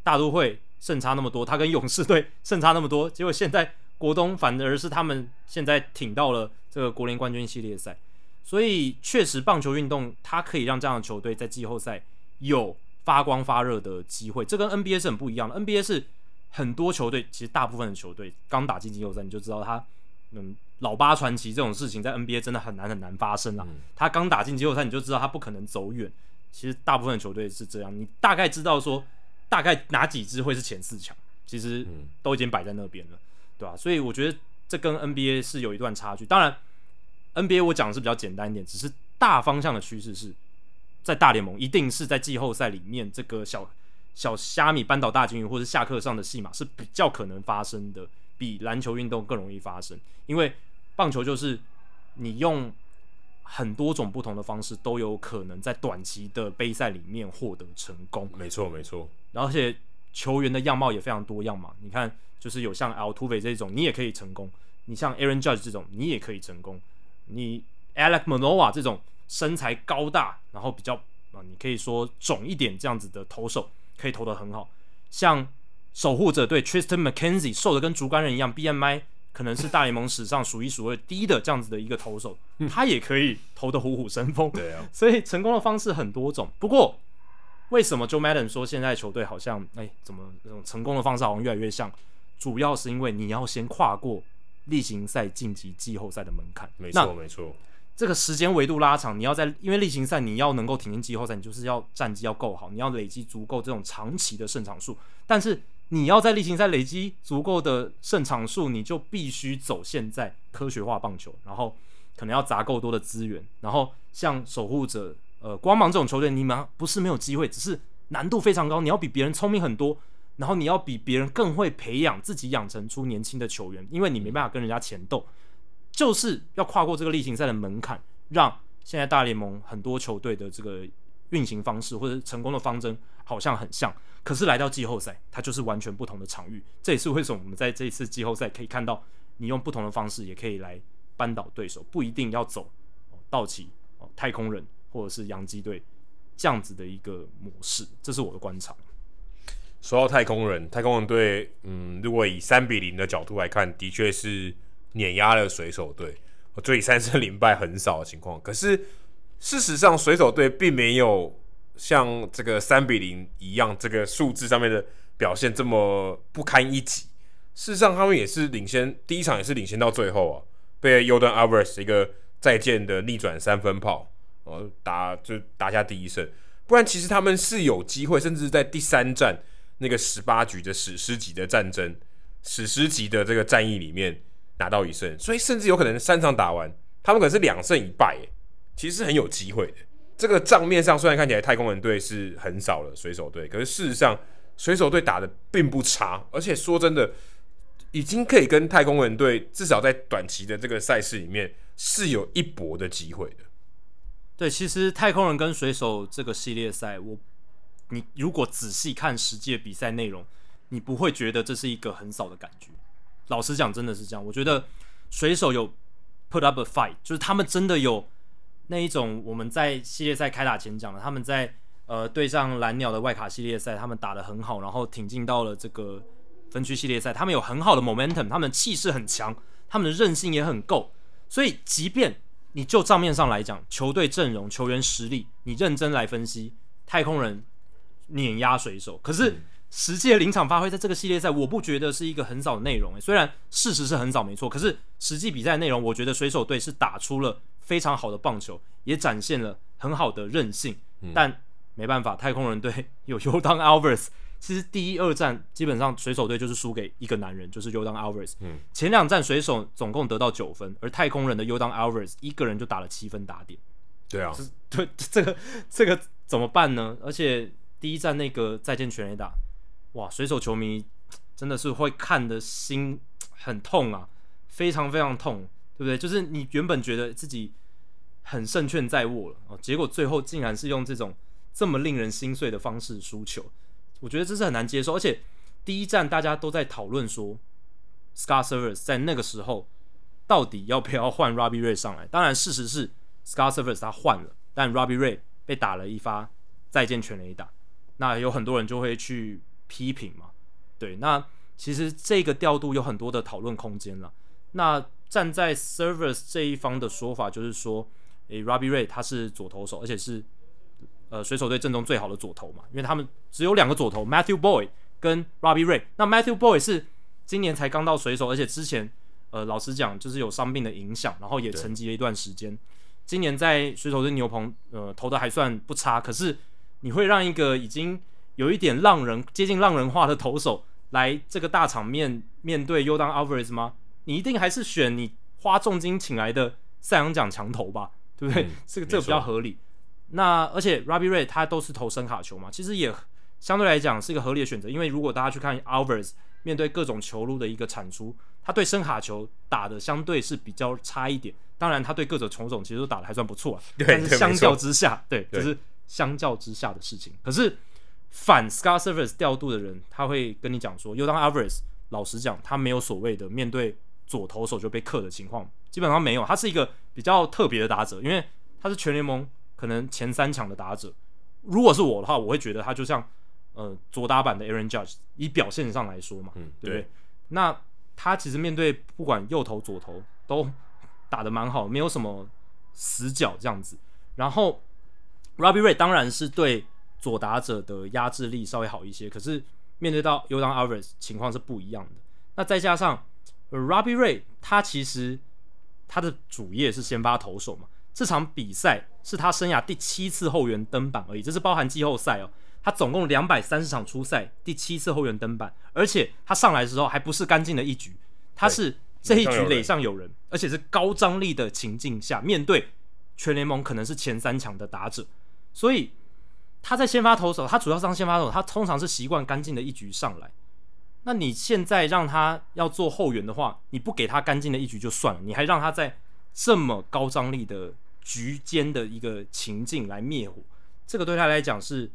大都会胜差那么多，他跟勇士队胜差那么多，结果现在国东反而是他们现在挺到了这个国联冠军系列赛。所以确实，棒球运动它可以让这样的球队在季后赛有发光发热的机会。这跟 NBA 是很不一样的。NBA 是很多球队，其实大部分的球队刚打进季后赛，你就知道他嗯。老八传奇这种事情在 NBA 真的很难很难发生啊！嗯、他刚打进季后赛，你就知道他不可能走远。其实大部分的球队是这样，你大概知道说大概哪几支会是前四强，其实都已经摆在那边了，对吧、啊？所以我觉得这跟 NBA 是有一段差距。当然，NBA 我讲的是比较简单一点，只是大方向的趋势是在大联盟一定是在季后赛里面这个小小虾米扳倒大金鱼或者下课上的戏码是比较可能发生的，比篮球运动更容易发生，因为。棒球就是你用很多种不同的方式都有可能在短期的杯赛里面获得成功。没错，没错。然后而且球员的样貌也非常多样嘛。你看，就是有像 Altuve 这种，你也可以成功；你像 Aaron Judge 这种，你也可以成功；你 Alex Manoah 这种身材高大，然后比较啊，你可以说肿一点这样子的投手，可以投得很好。像守护者队 Tristan McKenzie 瘦的跟竹竿人一样，BMI。可能是大联盟史上数一数二低的这样子的一个投手，他也可以投得虎虎生风。对啊，所以成功的方式很多种。不过，为什么 Joe Madden 说现在球队好像哎，怎么那种成功的方式好像越来越像？主要是因为你要先跨过例行赛晋级季后赛的门槛。没错，没错。这个时间维度拉长，你要在因为例行赛你要能够挺进季后赛，你就是要战绩要够好，你要累积足够这种长期的胜场数。但是你要在例行赛累积足够的胜场数，你就必须走现在科学化棒球，然后可能要砸够多的资源，然后像守护者、呃光芒这种球队，你们不是没有机会，只是难度非常高，你要比别人聪明很多，然后你要比别人更会培养自己养成出年轻的球员，因为你没办法跟人家前斗，就是要跨过这个例行赛的门槛，让现在大联盟很多球队的这个运行方式或者成功的方针好像很像。可是来到季后赛，它就是完全不同的场域。这也是为什么我们在这一次季后赛可以看到，你用不同的方式也可以来扳倒对手，不一定要走道奇、太空人或者是洋基队这样子的一个模式。这是我的观察。说到太空人，太空人队，嗯，如果以三比零的角度来看，的确是碾压了水手队，所以三胜零败很少的情况。可是事实上，水手队并没有。像这个三比零一样，这个数字上面的表现这么不堪一击。事实上，他们也是领先，第一场也是领先到最后啊，被 Yordan Alvarez 一个再见的逆转三分炮，哦，打就打下第一胜。不然，其实他们是有机会，甚至在第三战那个十八局的史诗级的战争、史诗级的这个战役里面拿到一胜。所以，甚至有可能三场打完，他们可能是两胜一败，其实是很有机会的。这个账面上虽然看起来太空人队是很少了水手队，可是事实上水手队打得并不差，而且说真的，已经可以跟太空人队至少在短期的这个赛事里面是有一搏的机会的。对，其实太空人跟水手这个系列赛，我你如果仔细看实际的比赛内容，你不会觉得这是一个很少的感觉。老实讲，真的是这样。我觉得水手有 put up a fight，就是他们真的有。那一种我们在系列赛开打前讲的，他们在呃对上蓝鸟的外卡系列赛，他们打得很好，然后挺进到了这个分区系列赛，他们有很好的 momentum，他们气势很强，他们的韧性也很够，所以即便你就账面上来讲，球队阵容、球员实力，你认真来分析，太空人碾压水手。可是实际的临场发挥，在这个系列赛，我不觉得是一个很早的内容。虽然事实是很早，没错，可是实际比赛内容，我觉得水手队是打出了非常好的棒球，也展现了很好的韧性。但没办法，太空人队有 Yordan Alvarez。其实第一、二战基本上水手队就是输给一个男人，就是 Yordan Alvarez。嗯，前两战水手总共得到九分，而太空人的 Yordan Alvarez 一个人就打了七分打点。对啊，对这个这个怎么办呢？而且第一战那个再见全垒打，哇，水手球迷真的是会看的心很痛啊，非常非常痛，对不对？就是你原本觉得自己很胜券在握了哦，结果最后竟然是用这种这么令人心碎的方式输球。我觉得这是很难接受，而且第一站大家都在讨论说，Scott Servais 在那个时候到底要不要换 Robbie Ray 上来？当然，事实是 Scott Servais 他换了，但 Robbie Ray 被打了一发再见全垒打，那有很多人就会去批评嘛。对，那其实这个调度有很多的讨论空间了。那站在 Servais 这一方的说法就是说，诶，Robbie Ray 他是左投手，而且是。呃，水手队阵中最好的左投嘛，因为他们只有两个左投，Matthew Boyd 跟 Robbie Ray。那 Matthew Boyd 是今年才刚到水手，而且之前呃，老实讲就是有伤病的影响，然后也沉寂了一段时间。今年在水手队牛棚呃投的还算不差，可是你会让一个已经有一点浪人接近浪人化的投手来这个大场面面对 Yordan Alvarez 吗？你一定还是选你花重金请来的赛扬奖强投吧，对不对？嗯、这个这个比较合理。那而且 Robbie Ray 他都是投深卡球嘛，其实也相对来讲是一个合理的选择，因为如果大家去看 Alvarez 面对各种球路的一个产出，他对深卡球打的相对是比较差一点。当然他对各种球种其实都打的还算不错啊，对，但是相较之下，对，这、就是相较之下的事情。可是反 Scar Service 调度的人，他会跟你讲说，Yordan Alvarez 老实讲，他没有所谓的面对左投手就被克的情况，基本上没有。他是一个比较特别的打者，因为他是全联盟。可能前三强的打者，如果是我的话，我会觉得他就像呃左打版的 Aaron Judge，以表现上来说嘛，嗯，对不对？那他其实面对不管右投左投都打得蛮好，没有什么死角这样子。然后 Robbie Ray 当然是对左打者的压制力稍微好一些，可是面对到 Yordan Alvarez 情况是不一样的。那再加上 Robbie Ray 他其实他的主业是先发投手嘛。这场比赛是他生涯第七次后援登板而已，这是包含季后赛哦。他总共两百三十场初赛，第七次后援登板，而且他上来的时候还不是干净的一局，他是这一局垒上有人，而且是高张力的情境下，面对全联盟可能是前三强的打者，所以他在先发投手，他主要上先发投手，他通常是习惯干净的一局上来。那你现在让他要做后援的话，你不给他干净的一局就算了，你还让他在这么高张力的局间的一个情境来灭火，这个对他来讲是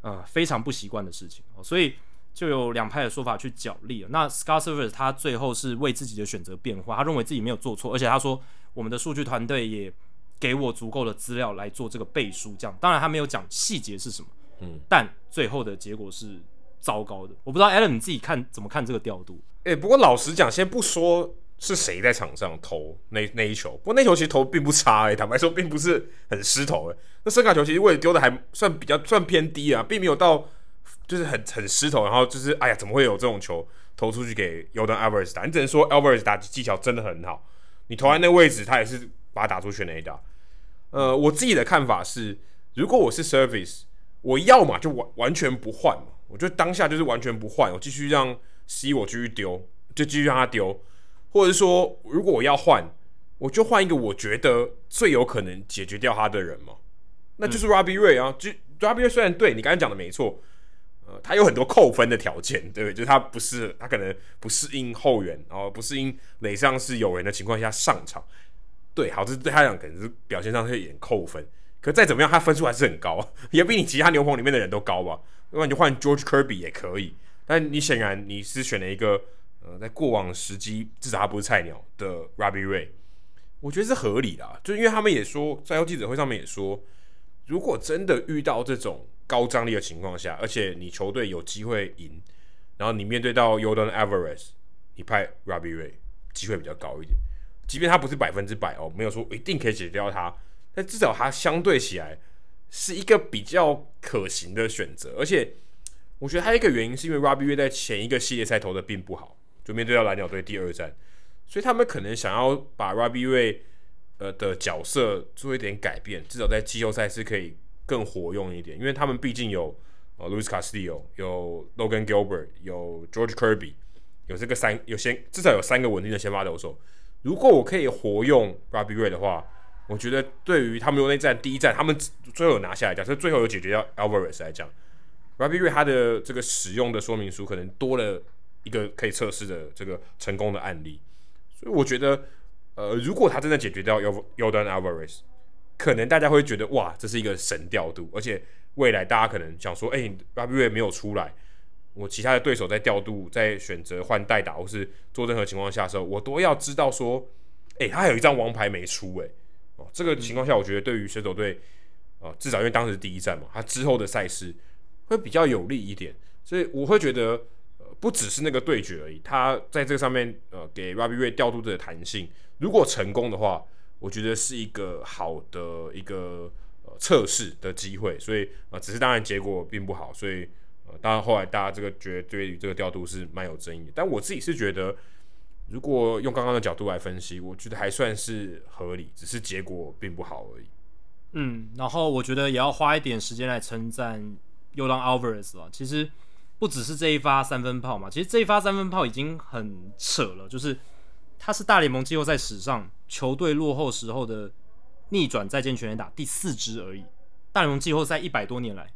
呃非常不习惯的事情，所以就有两派的说法去角力了。那 Scott Servais 他最后是为自己的选择辩护，他认为自己没有做错，而且他说我们的数据团队也给我足够的资料来做这个背书，这样当然他没有讲细节是什么，嗯，但最后的结果是糟糕的。我不知道 Alan 你自己看怎么看这个调度？诶、欸，不过老实讲，先不说。是谁在场上投那那一球？不过那球其实投并不差诶、欸，坦白说并不是很失投诶、欸。那深卡球其实位置丢的还算比较算偏低啊，并没有到就是很很失投，然后就是哎呀，怎么会有这种球投出去给 Yordan Alvarez 打？你只能说 Alvarez 打技巧真的很好，你投在那位置，他也是把它打出全垒打。呃，我自己的看法是，如果我是 Service，我要嘛就完完全不换嘛，我就当下就是完全不换，我继续让 C 我继续丢，就继续让他丢。或者是说，如果我要换，我就换一个我觉得最有可能解决掉他的人嘛，那就是 Robbie Ray 啊。就 Robbie Ray 虽然对你刚才讲的没错，呃，他有很多扣分的条件，对不对？就是他不是他可能不适应后援，然后不适应垒上是有人的情况下上场，对，好，这对他来讲可能是表现上会有点扣分。可再怎么样，他分数还是很高，也比你其他牛棚里面的人都高吧？那么你就换 George Kirby 也可以，但你显然你是选了一个。呃，在过往时机，至少他不是菜鸟的 Robbie Ray，我觉得是合理的啊。就因为他们也说，在记者会上面也说，如果真的遇到这种高张力的情况下，而且你球队有机会赢，然后你面对到 Yordan Alvarez，你派 Robbie Ray 机会比较高一点。即便他不是百分之百哦，没有说一定可以解决掉他，但至少他相对起来是一个比较可行的选择。而且我觉得还有一个原因是因为 Robby 瑞在前一个系列赛投的并不好，就面对到蓝鸟队第二战，所以他们可能想要把 Robby 瑞呃的角色做一点改变，至少在季后赛是可以更活用一点，因为他们毕竟有。呃，Luis Castillo 有 Logan Gilbert，有 George Kirby，有这个三有先至少有三个稳定的先发投手。如果我可以活用 Robbie Ray 的话，我觉得对于他们用那战第一战他们最后有拿下来讲，所以最后有解决掉 Alvarez 来讲，Robbie Ray 他的这个使用的说明书可能多了一个可以测试的这个成功的案例。所以我觉得，呃，如果他真的解决掉 Yordan Alvarez，可能大家会觉得哇，这是一个神调度，而且。未来大家可能想说，哎、，Robbie Ray 没有出来，我其他的对手在调度、在选择换代打或是做任何情况下的时候，我都要知道说，哎、他还有一张王牌没出、欸，哎，哦，这个情况下，我觉得对于水手队，啊、呃，至少因为当时第一战嘛，他之后的赛事会比较有利一点，所以我会觉得，呃，不只是那个对决而已，他在这个上面，呃，给 r o b b i Ray 调度的弹性，如果成功的话，我觉得是一个好的一个呃。测试的机会，所以、呃，只是当然结果并不好，所以呃，当然后来大家这个觉得对于这个调度是蛮有争议的。但我自己是觉得，如果用刚刚的角度来分析，我觉得还算是合理，只是结果并不好而已。嗯，然后我觉得也要花一点时间来称赞 Yordan Alvarez 了。其实不只是这一发三分炮嘛，其实这一发三分炮已经很扯了，就是他是大联盟季后赛史上球队落后时候的。逆转再见全垒打第四支而已，大联盟季后赛一百多年来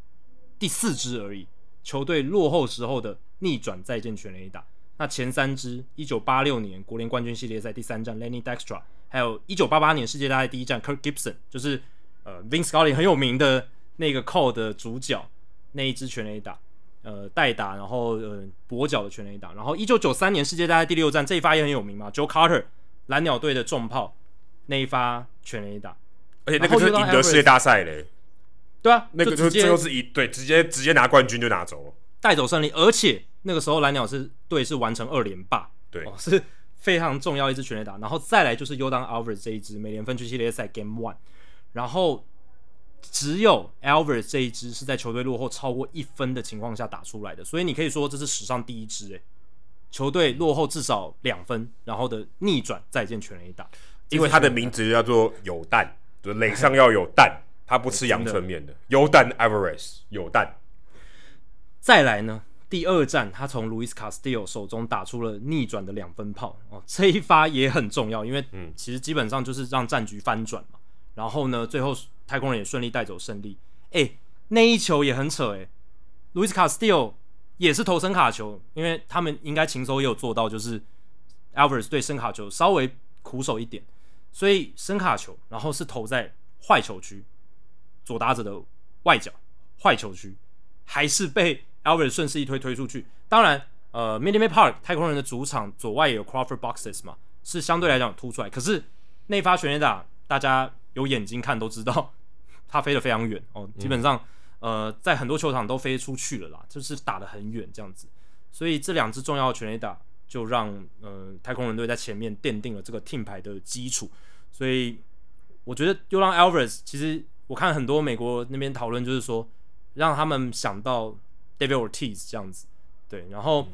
第四支而已。球队落后时候的逆转再见全垒打，那前三支：一九八六年国联冠军系列赛第三战 Lenny Dextra，还有一九八八年世界大赛第一战 Kirk Gibson，就是呃 Vin Scully 很有名的那个 call 的主角那一支全垒打，呃代打然后呃跛脚的全垒打，然后一九九三年世界大赛第六战这一发也很有名嘛，Joe Carter 蓝鸟队的重炮那一发全垒打。而且那个是赢得世界大赛嘞，对啊，那个就最后是一对直接直接拿冠军就拿走了，带走胜利。而且那个时候蓝鸟是队是完成二连霸，对、哦，是非常重要一支全垒打。然后再来就是 Yordan Alvarez 这一支美联分区系列赛 Game One，然后只有 Alvarez 这一支是在球队落后超过一分的情况下打出来的，所以你可以说这是史上第一支诶，球队落后至少两分，然后的逆转再见全垒打，因为他的名字叫做有蛋。就垒上要有蛋，他不吃阳春面的。Yordan Alvarez 有蛋。再来呢，第二战他从 Luis Castillo 手中打出了逆转的两分炮哦，这一发也很重要，因为嗯其实基本上就是让战局翻转嘛。然后呢，最后太空人也顺利带走胜利。哎，那一球也很扯哎，Luis Castillo 也是投声卡球，因为他们应该情手也有做到，就是 Alvarez 对声卡球稍微苦手一点。所以声卡球，然后是投在坏球区，左打者的外角坏球区，还是被 Alvarez 顺势一推推出去。当然，呃，Minute Maid Park 太空人的主场左外也有 Crawford Boxes 嘛，是相对来讲突出来。可是内发全垒打，大家有眼睛看都知道，它飞得非常远哦，基本上、嗯、呃在很多球场都飞出去了啦，就是打得很远这样子。所以这两支重要的全垒打。就让呃太空人队在前面奠定了这个 team 牌的基础，所以我觉得 Yordan Alvarez 其实我看很多美国那边讨论，就是说让他们想到 David Ortiz 这样子，对，然后、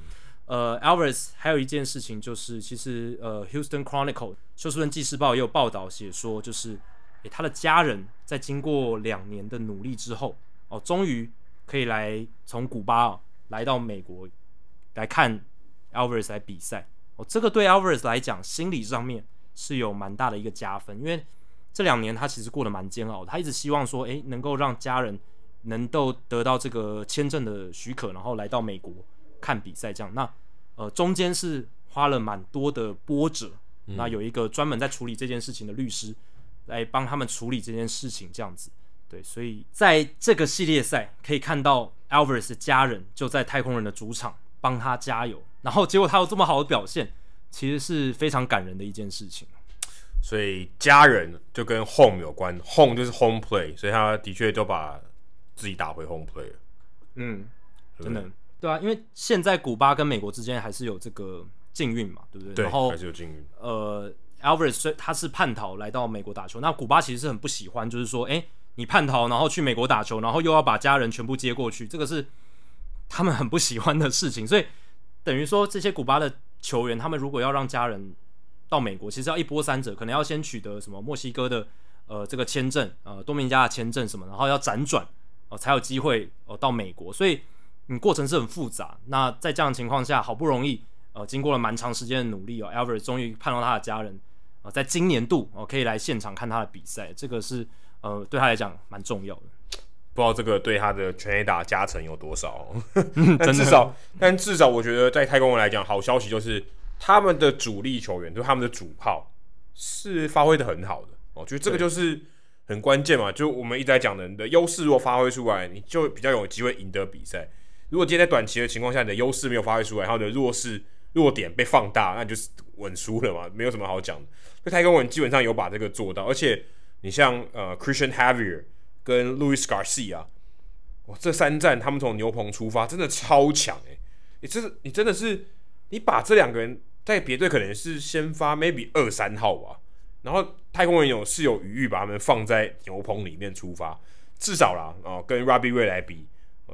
嗯、呃 Alvarez 还有一件事情就是，其实呃 Houston Chronicle 休斯顿纪事报也有报道写说，就是诶他的家人在经过两年的努力之后，哦，终于可以来从古巴哦来到美国来看。Alvarez 来比赛哦，这个对 Alvarez 来讲，心理上面是有蛮大的一个加分，因为这两年他其实过得蛮煎熬的，他一直希望说，诶，能够让家人能够得到这个签证的许可，然后来到美国看比赛这样。那呃，中间是花了蛮多的波折，嗯、那有一个专门在处理这件事情的律师来帮他们处理这件事情，这样子。对，所以在这个系列赛可以看到 Alvarez 的家人就在太空人的主场帮他加油。然后结果他有这么好的表现，其实是非常感人的一件事情。所以家人就跟 home 有关，home 就是 home play，所以他的确就把自己打回 home play 了。嗯，真的，对啊，因为现在古巴跟美国之间还是有这个禁运嘛，对不对？对，然后还是有禁运。呃 Alvarez 他是叛逃来到美国打球，那古巴其实是很不喜欢，就是说，哎，你叛逃然后去美国打球，然后又要把家人全部接过去，这个是他们很不喜欢的事情。所以等于说，这些古巴的球员，他们如果要让家人到美国，其实要一波三折，可能要先取得什么墨西哥的呃这个签证，呃多米尼加的签证什么，然后要辗转哦才有机会哦到美国，所以你过程是很复杂。那在这样的情况下，好不容易呃经过了蛮长时间的努力哦，Alvarez 终于盼到他的家人啊、呃，在今年度哦可以来现场看他的比赛，这个是呃对他来讲蛮重要的。不知道这个对他的全 A 打加成有多少？但至少，但至少我觉得在太空人来讲，好消息就是。他们的主力球员，就是他们的主炮，是发挥的很好的。我觉得这个就是很关键嘛。就我们一直在讲的，你的优势如果发挥出来，你就比较有机会赢得比赛。如果今天在短期的情况下，你的优势没有发挥出来，然后你的弱势弱点被放大，那就是稳输了嘛，没有什么好讲的。那太空文基本上有把这个做到，而且你像呃 Christian Javier 跟 Luis Garcia，哇，这三战他们从牛棚出发，真的超强诶、欸。你这是你真的是你把这两个人。在别队可能是先发 maybe 二三号吧，然后太空人有是有余裕把他们放在牛棚里面出发，至少啦哦，跟 Robbie Ray 来比，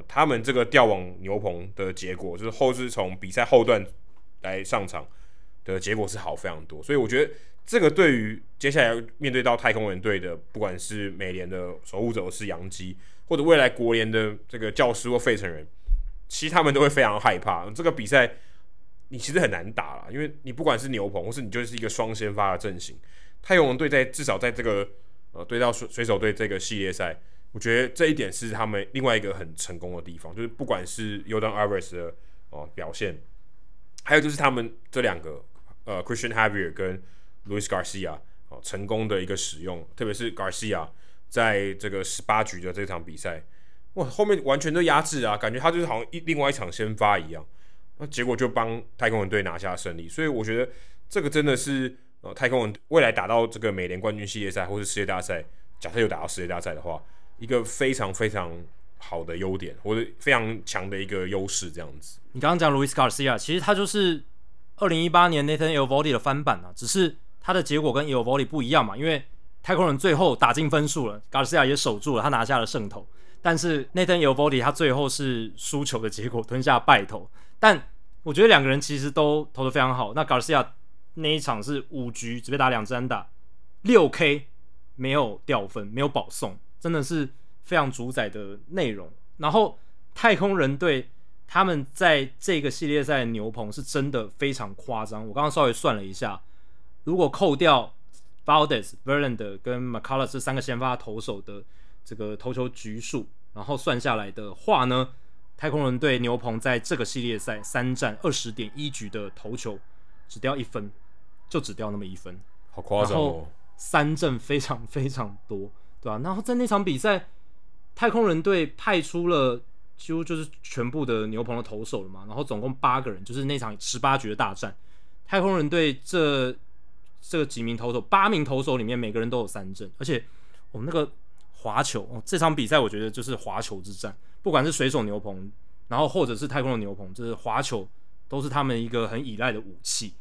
他们这个调往牛棚的结果，就是后是从比赛后段来上场的结果是好非常多，所以我觉得这个对于接下来面对到太空人队的，不管是美联的守护者是洋基，或者未来国联的这个教士或费城人，其实他们都会非常害怕这个比赛。你其实很难打了，因为你不管是牛棚，或是你就是一个双先发的阵型，太阳队在至少在这个呃对到水水手队这个系列赛，我觉得这一点是他们另外一个很成功的地方，就是不管是 Yordan Alvarez 的哦、表现，还有就是他们这两个呃 Christian Javier 跟 Luis Garcia 哦、成功的一个使用，特别是 Garcia 在这个十八局的这场比赛，哇后面完全都压制啊，感觉他就是好像一另外一场先发一样。那结果就帮太空人队拿下胜利，所以我觉得这个真的是呃太空人未来打到这个美联冠军系列赛或是世界大赛，假设有打到世界大赛的话，一个非常非常好的优点或者非常强的一个优势这样子。你刚刚讲 Luis Garcia，其实他就是二零一八年 Nathan Eovaldi 的翻版啊，只是他的结果跟 Eovaldi 不一样嘛，因为太空人最后打进分数了，Garcia 也守住了，他拿下了胜投，但是 Nathan Eovaldi 他最后是输球的结果，吞下败投。但我觉得两个人其实都投的非常好。那 Garcia 那一场是五局只被打两支安打，六 K 没有掉分，没有保送，真的是非常主宰的内容。然后太空人队他们在这个系列赛的牛棚是真的非常夸张。我刚刚稍微算了一下，如果扣掉 Valdez、Verlander 跟 McCullers 这三个先发投手的这个投球局数，然后算下来的话呢？太空人队牛棚在这个系列赛三战二十点一局的投球只掉一分，就只掉那么一分，好夸张哦！三振非常非常多，对吧、啊？然后在那场比赛，太空人队派出了几乎就是全部的牛棚的投手了嘛，然后总共八个人，就是那场十八局的大战，太空人队这这个几名投手，八名投手里面每个人都有三振，而且我们、哦、那个滑球哦，这场比赛我觉得就是滑球之战。不管是水手牛棚，然后或者是太空的牛棚，就是滑球，都是他们一个很依赖的武器。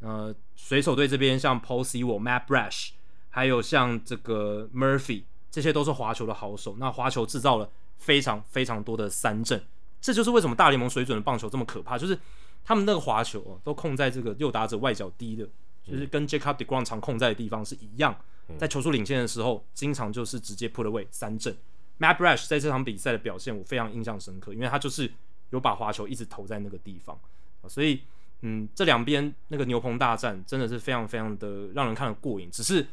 呃，水手队这边像 Paul Sewald、Matt Brash，还有像这个 Murphy，这些都是滑球的好手。那滑球制造了非常非常多的三振，这就是为什么大联盟水准的棒球这么可怕，就是他们那个滑球哦，都控在这个右打者外角低的，就是跟 Jacob deGrom 常控在的地方是一样，在球速领先的时候，经常就是直接 put away 三振。Matt Brash 在这场比赛的表现，我非常印象深刻，因为他就是有把滑球一直投在那个地方，所以，嗯，这两边那个牛棚大战真的是非常非常的让人看得过瘾。只是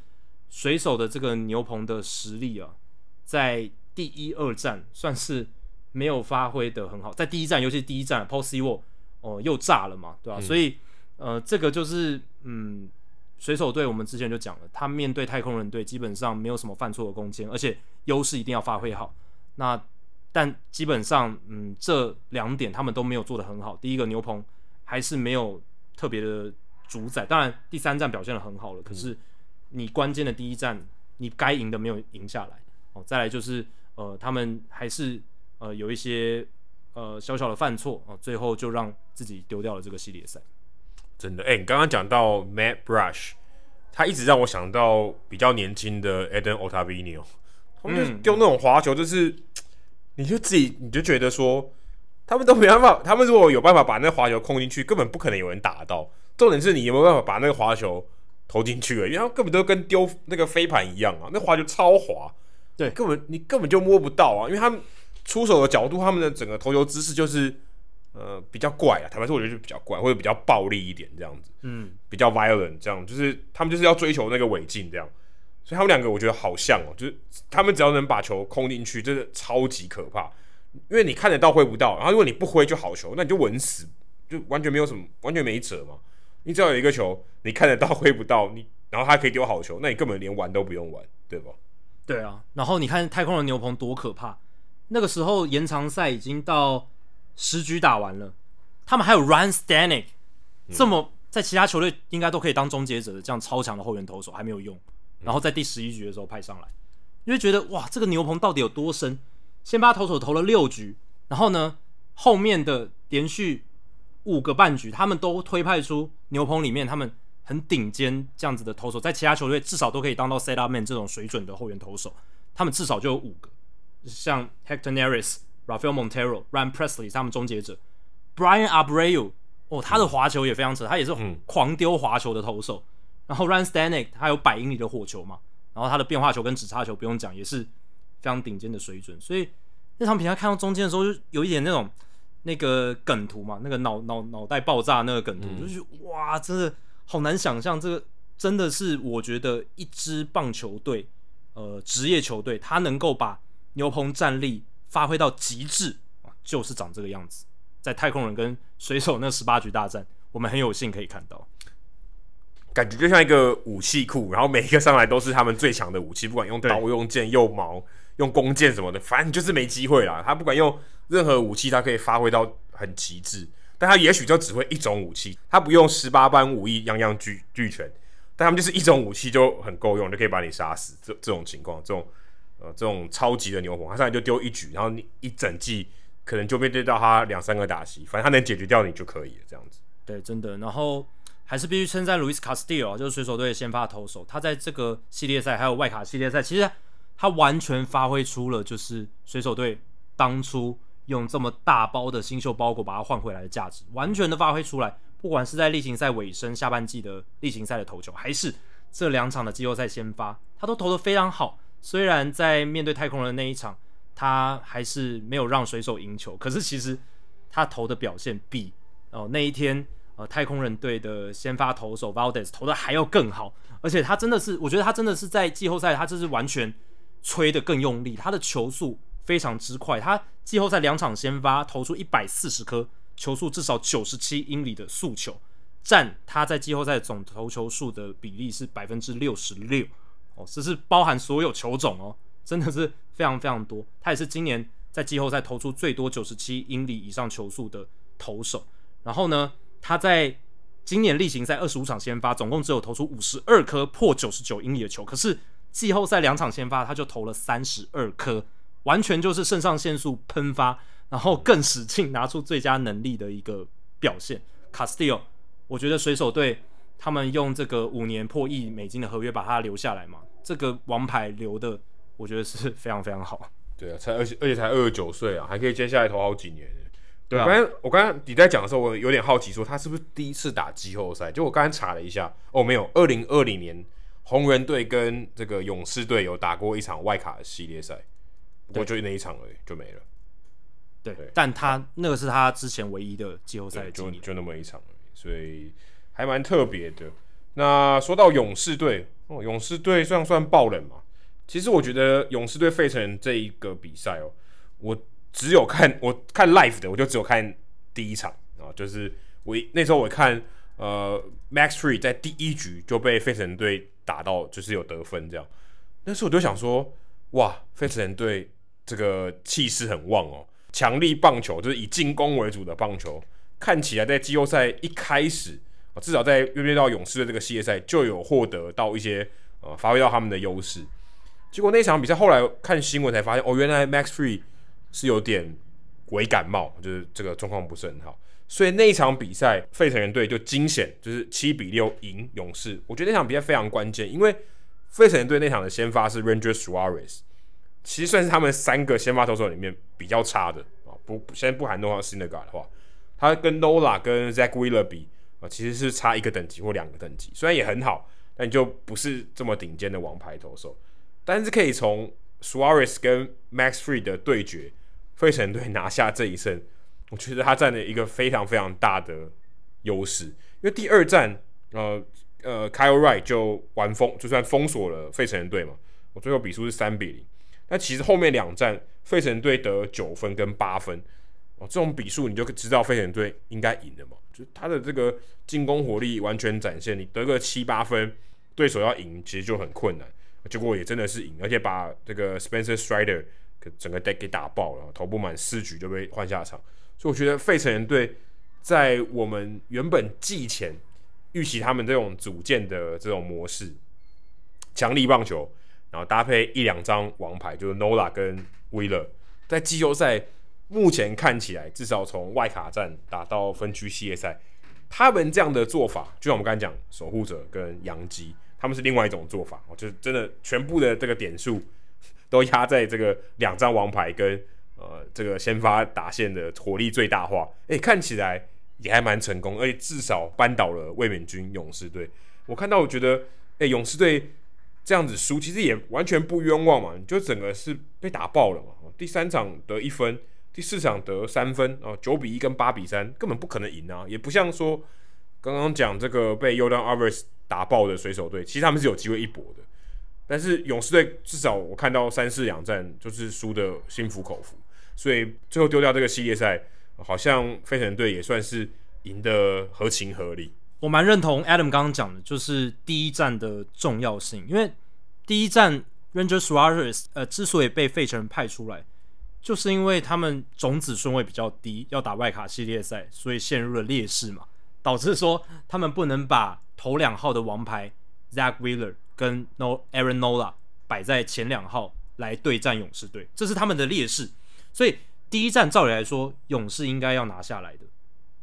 水手的这个牛棚的实力啊，在第一、二战算是没有发挥的很好，在第一战，尤其是第一战，Paul Sewald 哦又炸了嘛，对吧？嗯、所以，呃，这个就是，嗯。水手队，我们之前就讲了，他面对太空人队基本上没有什么犯错的空间，而且优势一定要发挥好。那但基本上，嗯，这两点他们都没有做得很好。第一个牛棚还是没有特别的主宰，当然第三站表现得很好了，可是你关键的第一站你该赢的没有赢下来。哦，再来就是呃，他们还是呃有一些呃小小的犯错哦，最后就让自己丢掉了这个系列赛。真的，哎、欸，你刚刚讲到 Matt Brush，他一直让我想到比较年轻的 Eden Ottavino，他们就丢那种滑球，就是、嗯、你就自己你就觉得说，他们都没办法，他们如果有办法把那个滑球控进去，根本不可能有人打到。重点是你有没有办法把那个滑球投进去了？因为他根本都跟丢那个飞盘一样啊，那滑球超滑，对，根本你根本就摸不到啊，因为他们出手的角度，他们的整个投球姿势就是。呃，比较怪啊，坦白说，我觉得就比较怪，或者比较暴力一点这样子，嗯，比较 violent 这样，就是他们就是要追求那个违禁这样，所以他们两个我觉得好像哦，就是他们只要能把球空进去，真的超级可怕，因为你看得到挥不到，然后如果你不挥就好球，那你就稳死，就完全没有什么，完全没辙嘛。你只要有一个球，你看得到挥不到，你然后他可以丢好球，那你根本连玩都不用玩，对吧？对啊，然后你看太空人牛棚多可怕，那个时候延长赛已经到。十局打完了，他们还有 Ryan Stanek，这么在其他球队应该都可以当终结者的这样超强的后援投手还没有用，然后在第十一局的时候派上来，因为觉得哇，这个牛棚到底有多深？先发投手投了六局，然后呢，后面的连续五个半局，他们都推派出牛棚里面他们很顶尖这样子的投手，在其他球队至少都可以当到 Setup Man 这种水准的后援投手，他们至少就有五个，像 Hector Neris。Rafael Montero、Ryan Presley 是他们终结者，Brian Abreu 哦，他的滑球也非常扯，他也是狂丢滑球的投手。嗯、然后 Ryan Stanek 他有百英里的火球嘛，然后他的变化球跟指叉球不用讲，也是非常顶尖的水准。所以那场比赛看到中间的时候，就有一点那种那个梗图嘛，那个脑脑脑袋爆炸那个梗图，嗯、就是哇，真的好难想象，这个真的是我觉得一支棒球队，呃，职业球队，他能够把牛棚战力。发挥到极致啊，就是长这个样子。在太空人跟水手那十八局大战，我们很有幸可以看到，感觉就像一个武器库，然后每一个上来都是他们最强的武器，不管用刀、用剑、用矛、用弓箭什么的，反正就是没机会啦。他不管用任何武器，他可以发挥到很极致，但他也许就只会一种武器，他不用十八般武艺样样俱俱全，但他们就是一种武器就很够用，就可以把你杀死。这这种情况，这种。这种超级的牛棚，他上来就丢一局，然后你一整季可能就面对到他两三个打席，反正他能解决掉你就可以了，这样子。对，真的。然后还是必须称赞 Luis Castillo，就是水手队的先发投手，他在这个系列赛还有外卡系列赛，其实他完全发挥出了就是水手队当初用这么大包的新秀包裹把他换回来的价值，完全的发挥出来。不管是在例行赛尾声下半季的例行赛的投球，还是这两场的季后赛先发，他都投得非常好。虽然在面对太空人那一场，他还是没有让水手赢球，可是其实他投的表现比哦、那一天呃太空人队的先发投手 Valdez 投的还要更好，而且他真的是，我觉得他真的是在季后赛，他这是完全吹得更用力，他的球速非常之快，他季后赛两场先发投出一百四十颗球速至少九十七英里的速球，占他在季后赛总投球数的比例是百分之六十六。哦，这是包含所有球种哦，真的是非常非常多。他也是今年在季后赛投出最多九十七英里以上球速的投手。然后呢，他在今年例行赛二十五场先发，总共只有投出五十二颗破九十九英里的球。可是季后赛两场先发，他就投了三十二颗，完全就是肾上腺素喷发，然后更使劲拿出最佳能力的一个表现。Castillo，我觉得水手队。他们用这个五年破亿美金的合约把他留下来嘛？这个王牌留的，我觉得是非常非常好。对啊，才而且而且才二十九岁啊，还可以接下来投好几年。对啊，我刚才我刚才你在讲的时候，我有点好奇，说他是不是第一次打季后赛？就我刚才查了一下，哦，没有，二零二零年红人队跟这个勇士队有打过一场外卡的系列赛，不过就那一场而已，就没了。对，对但他那个是他之前唯一的季后赛，就就那么一场而已，所以。还蛮特别的。那说到勇士队，哦，勇士队算算爆冷嘛？其实我觉得勇士队费城这一个比赛哦，我只有看我看 live 的，我就只有看第一场啊，就是我那时候我看呃 Max Fried 在第一局就被费城队打到，就是有得分这样。那时候我就想说，哇，费城队这个气势很旺哦，强力棒球就是以进攻为主的棒球，看起来在季后赛一开始。至少在面对到勇士的这个系列赛，就有获得到一些呃，发挥到他们的优势。结果那场比赛后来看新闻才发现，哦，原来 Max Free 是有点微感冒，就是这个状况不是很好。所以那一场比赛，费城人队就惊险，就是七比六赢勇士。我觉得那场比赛非常关键，因为费城人队那场的先发是 Ranger Suarez，其实算是他们三个先发投手里面比较差的啊。不，先不含 Noah Syndergaard 的话，他跟 Nola 跟 Zack Wheeler 比其实是差一个等级或两个等级。虽然也很好，但就不是这么顶尖的王牌投手。但是可以从 Suarez 跟 Max Free 的对决，费城队拿下这一胜。我觉得他占了一个非常非常大的优势，因为第二战，呃呃，Kyle Wright 就完封，就算封锁了费城队嘛。我最后比数是三比零。那其实后面两战，费城队得九分跟八分，哦，这种比数你就知道费城队应该赢了嘛。就他的这个进攻火力完全展现，你得个七八分，对手要赢其实就很困难。结果也真的是赢，而且把这个 Spencer Strider 整个 deck 给打爆了，投不满四局就被换下场。所以我觉得费城人队在我们原本季前预期他们这种组建的这种模式，强力棒球，然后搭配一两张王牌，就是 Nola 跟 Wheeler，在季后赛目前看起来，至少从外卡战打到分区系列赛，他们这样的做法，就像我们刚才讲，守护者跟洋基，他们是另外一种做法，就是真的全部的这个点数都压在这个两张王牌跟。呃，这个先发打线的火力最大化，诶，看起来也还蛮成功，而且至少扳倒了卫冕军勇士队。我看到，我觉得，诶，勇士队这样子输，其实也完全不冤枉嘛，就整个是被打爆了嘛。第三场得一分，第四场得三分，哦，九比一跟八比三根本不可能赢啊，也不像说刚刚讲这个被 Yordan Alvarez 打爆的水手队，其实他们是有机会一搏的。但是勇士队至少我看到三四两战就是输的心服口服。所以最后丢掉这个系列赛，好像费城队也算是赢得合情合理。我蛮认同 Adam 刚刚讲的，就是第一战的重要性。因为第一战 Ranger Suarez 呃之所以被费城派出来，就是因为他们种子顺位比较低，要打外卡系列赛，所以陷入了劣势嘛，导致说他们不能把头两号的王牌 Zack Wheeler 跟 No Aaron Nola 摆在前两号来对战勇士队，这是他们的劣势。所以第一战照理来说，勇士应该要拿下来的，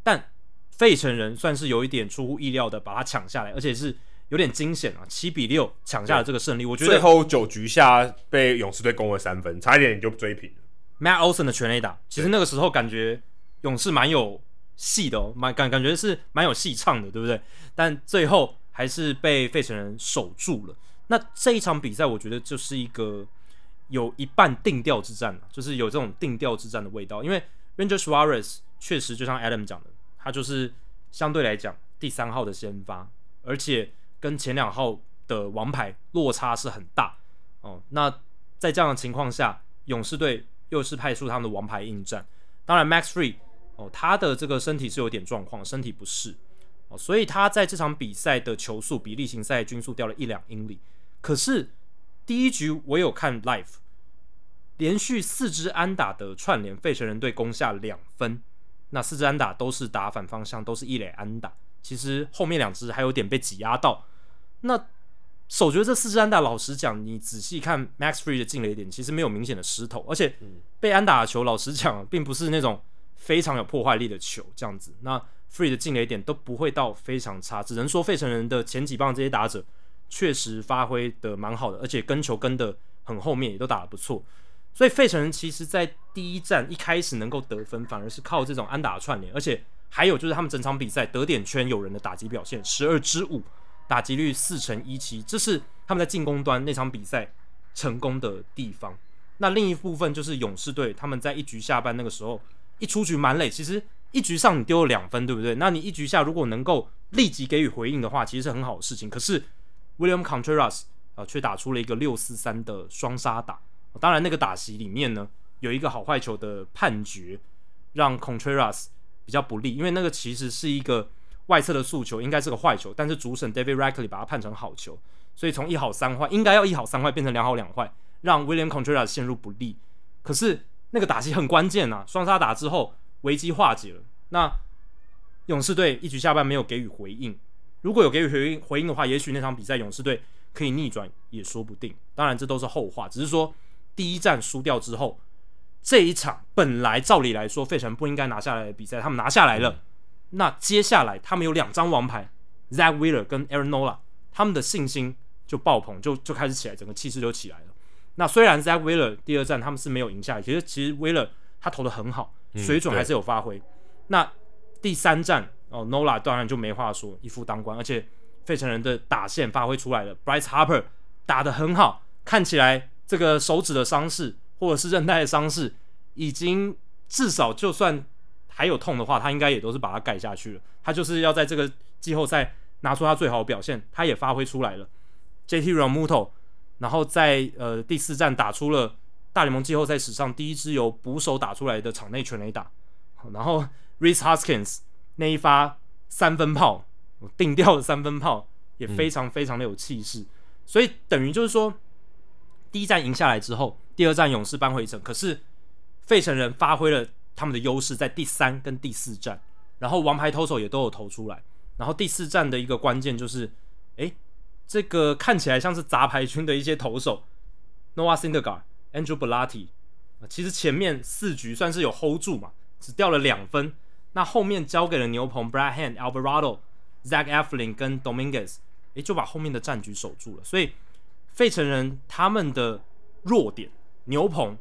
但费城人算是有一点出乎意料的把它抢下来，而且是有点惊险啊，七比六抢下了这个胜利。我觉得最后九局下被勇士队攻了三分，差一点你就追平。Matt Olson 的全垒打，其实那个时候感觉勇士蛮有戏的哦，蛮感感觉是蛮有戏唱的，对不对？但最后还是被费城人守住了。那这一场比赛，我觉得就是一个。有一半定调之战，就是有这种定调之战的味道。因为 Ranger Suarez 确实就像 Adam 讲的，他就是相对来讲第三号的先发，而且跟前两号的王牌落差是很大哦。那在这样的情况下，勇士队又是派出他们的王牌应战。当然，Max Free 哦，他的这个身体是有点状况，身体不适哦，所以他在这场比赛的球速比例行赛均速掉了一两英里。可是第一局我有看 live。连续四支安打的串联，费城人队攻下两分。那四支安打都是打反方向，都是一垒安打。其实后面两支还有点被挤压到。那首局这四支安打，老实讲，你仔细看 Max Fried 的进垒点，其实没有明显的失投，而且被安打的球，老实讲，并不是那种非常有破坏力的球。这样子，那 Fried 的进垒点都不会到非常差，只能说费城人的前几棒这些打者确实发挥的蛮好的，而且跟球跟的很后面，也都打得不错。所以费城人其实，在第一站一开始能够得分，反而是靠这种安打串联，而且还有就是他们整场比赛得点圈有人的打击表现，十二支五，打击率四成一七，这是他们在进攻端那场比赛成功的地方。那另一部分就是勇士队，他们在一局下半那个时候一出局满垒，其实一局上你丢了两分，对不对？那你一局下如果能够立即给予回应的话，其实是很好的事情。可是 William Contreras 啊、呃，却打出了一个六四三的双杀打。当然，那个打席里面呢，有一个好坏球的判决，让 Contreras 比较不利，因为那个其实是一个外侧的诉求，应该是个坏球，但是主审 David Rackley 把它判成好球，所以从一好三坏，应该要一好三坏变成两好两坏，让 William Contreras 陷入不利。可是那个打击很关键啊，双杀打之后危机化解了。那勇士队一局下半没有给予回应，如果有给予回应回应的话，也许那场比赛勇士队可以逆转也说不定。当然，这都是后话，只是说。第一战输掉之后，这一场本来照理来说费城不应该拿下来的比赛，他们拿下来了。那接下来他们有两张王牌，Zack Wheeler 跟 Aaron Nola，他们的信心就爆棚，就就开始起来，整个气势就起来了。那虽然 Zack Wheeler 第二战他们是没有赢下来，其实其实 Wheeler 他投的很好，水准还是有发挥。嗯、那第三战哦，Nola 当然就没话说，一夫当关，而且费城人的打线发挥出来了，Bryce Harper 打得很好，看起来这个手指的伤势或者是韧带的伤势，已经至少就算还有痛的话，他应该也都是把它盖下去了。他就是要在这个季后赛拿出他最好的表现，他也发挥出来了。JT Realmuto 然后在呃第四战打出了大联盟季后赛史上第一支由捕手打出来的场内全垒打，然后 Reese Hoskins 那一发三分炮，定调的三分炮也非常非常的有气势，嗯、所以等于就是说第一战赢下来之后，第二战勇士扳回一城，可是费城人发挥了他们的优势，在第三跟第四战，然后王牌投手也都有投出来，然后第四战的一个关键就是，诶。这个看起来像是杂牌军的一些投手，Noah Syndergaard、Andrew Bellatti，其实前面四局算是有 hold 住嘛，只掉了两分。那后面交给了牛棚 Brad Hand、Alvarado、Zach Eflin 跟 Dominguez，诶，就把后面的战局守住了。所以费城人他们的弱点牛棚，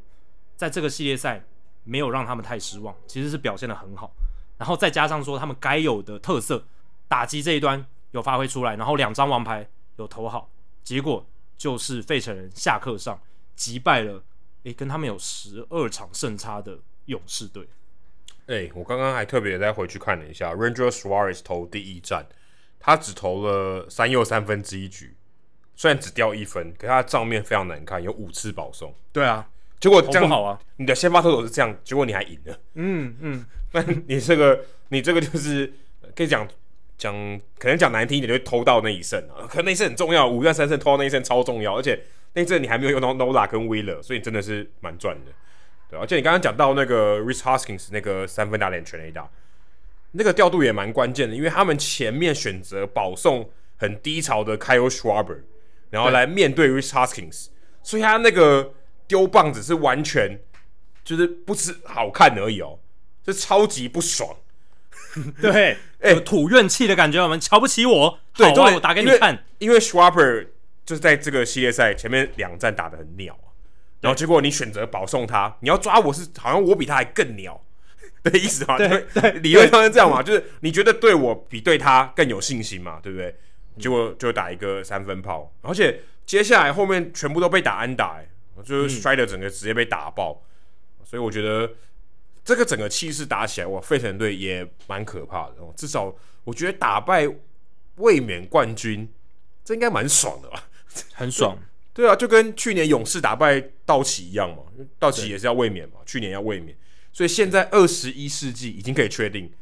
在这个系列赛没有让他们太失望，其实是表现的很好。然后再加上说他们该有的特色，打击这一端有发挥出来，然后两张王牌。有投好，结果就是费城人下课上击败了，诶，跟他们有十二场胜差的勇士队。诶，我刚刚还特别再回去看了一下，Ranger Suarez 投第一战，他只投了三又三分之一局，虽然只掉一分，可是他的账面非常难看，有五次保送。对啊，结果这样好啊！你的先发投手是这样，结果你还赢了。嗯嗯，那你这个你这个就是可以讲。讲可能讲难听一点，就会偷到那一胜啊！可能那一胜很重要，五战三胜偷到那一胜超重要，而且那一阵你还没有用到 Nola 跟 Wheeler，所以你真的是蛮赚的，对。而且你刚刚讲到那个 Rich Hoskins 那个三分打脸全垒打，那个调度也蛮关键的，因为他们前面选择保送很低潮的 Kyle Schwarber，然后来面对 Rich Hoskins，所以他那个丢棒子是完全就是不是好看而已哦，是超级不爽。对，有吐怨气的感觉，我们瞧不起我。对，好啊，我打给你看。因为 Schwarber 就是在这个系列赛前面两战打的很鸟，然后结果你选择保送他，你要抓我是好像我比他还更鸟 的意思嘛？对对，理论上是这样嘛，就是你觉得对我比对他更有信心嘛？对不对？结果就打一个三分炮，而且接下来后面全部都被打安打，哎，就是 Strider 整个直接被打爆，所以我觉得。这个整个气势打起来，哇！费城队也蛮可怕的哦。至少我觉得打败卫冕冠军，这应该蛮爽的吧？很爽。对啊，就跟去年勇士打败道奇一样嘛。道奇也是要卫冕嘛，去年要卫冕。所以现在二十一世纪已经可以确定，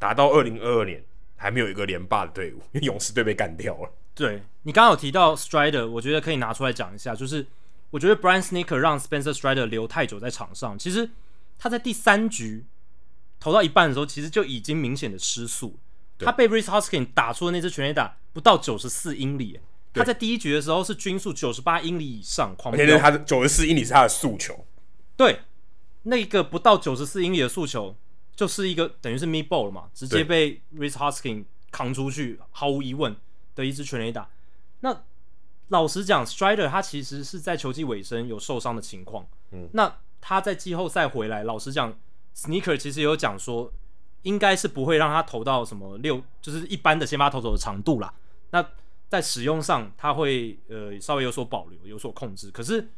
打到二零二二年还没有一个连霸的队伍，因为勇士队被干掉了。对，你刚刚有提到 Strider，我觉得可以拿出来讲一下，就是我觉得 Brian Snitker 让 Spencer Strider 留太久在场上，其实。他在第三局投到一半的时候，其实就已经明显的失速。他被 Rhys Hoskins 打出的那支全垒打不到九十四英里，他在第一局的时候是均速九十八英里以上，狂飙。而且他的九十四英里是他的速球。对，那个不到九十四英里的速球，就是一个等于是 meatball 了嘛，直接被 Rhys Hoskins 扛出去，毫无疑问的一支全垒打。那老实讲，Strider 他其实是在球季尾声有受伤的情况。嗯，那。他在季后赛回来，老实讲，Sneaker 其实有讲说，应该是不会让他投到什么六，就是一般的先发投手的长度啦。那在使用上，他会呃稍微有所保留，有所控制。可是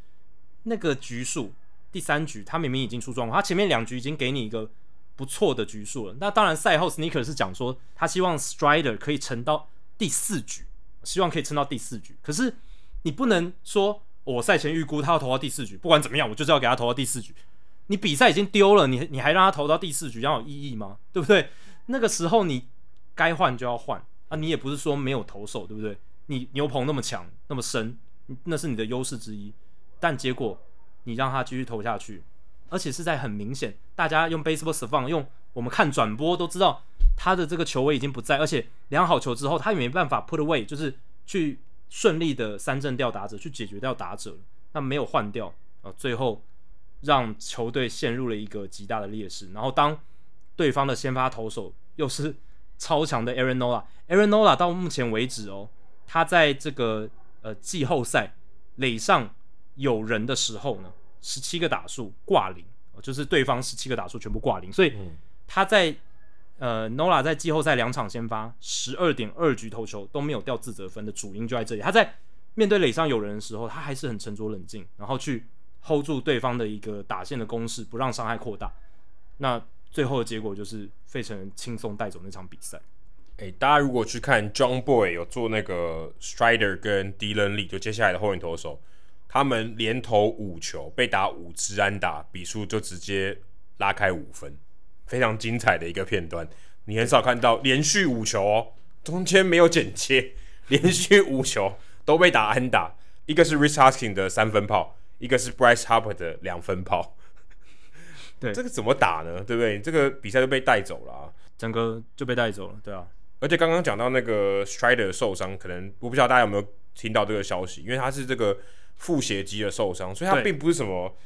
那个局数，第三局他明明已经出状况，他前面两局已经给你一个不错的局数了。那当然赛后 Sneaker 是讲说，他希望 Strider 可以撑到第四局，希望可以撑到第四局。可是你不能说。我赛前预估他要投到第四局，不管怎么样，我就是要给他投到第四局。你比赛已经丢了，你你还让他投到第四局，这样有意义吗？对不对？那个时候你该换就要换啊！你也不是说没有投手，对不对？你牛棚那么强，那么深，那是你的优势之一。但结果你让他继续投下去，而且是在很明显，大家用 Baseball s a v a n 用我们看转播都知道他的这个球位已经不在，而且量好球之后，他也没办法 put away，就是去。顺利的三振掉打者去解决掉打者，那没有换掉啊，最后让球队陷入了一个极大的劣势。然后当对方的先发投手又是超强的 Aaron Nola，Aaron Nola 到目前为止哦，他在这个呃季后赛垒上有人的时候呢，十七个打数挂零，就是对方十七个打数全部挂零，所以他在呃 Nola 在季后赛两场先发十二点二局投球都没有掉自责分的主因就在这里，他在面对垒上有人的时候，他还是很沉着冷静，然后去 hold 住对方的一个打线的攻势，不让伤害扩大。那最后的结果就是费城人轻松带走那场比赛。哎、欸，大家如果去看 John Boy 有做那个 Strider 跟 Dylan Lee，就接下来的后援投手，他们连投五球被打五支安打，比数就直接拉开五分，非常精彩的一个片段。你很少看到连续五球哦，中间没有剪切，连续五球都被打安打，一个是 Rhys Hoskins 的三分炮，一个是 Bryce Harper 的两分炮。对，这个怎么打呢？对不对？这个比赛就被带走了啊，整个就被带走了。对啊，而且刚刚讲到那个 Strider 受伤，可能我不知道大家有没有听到这个消息，因为他是这个腹斜肌的受伤，所以他并不是什么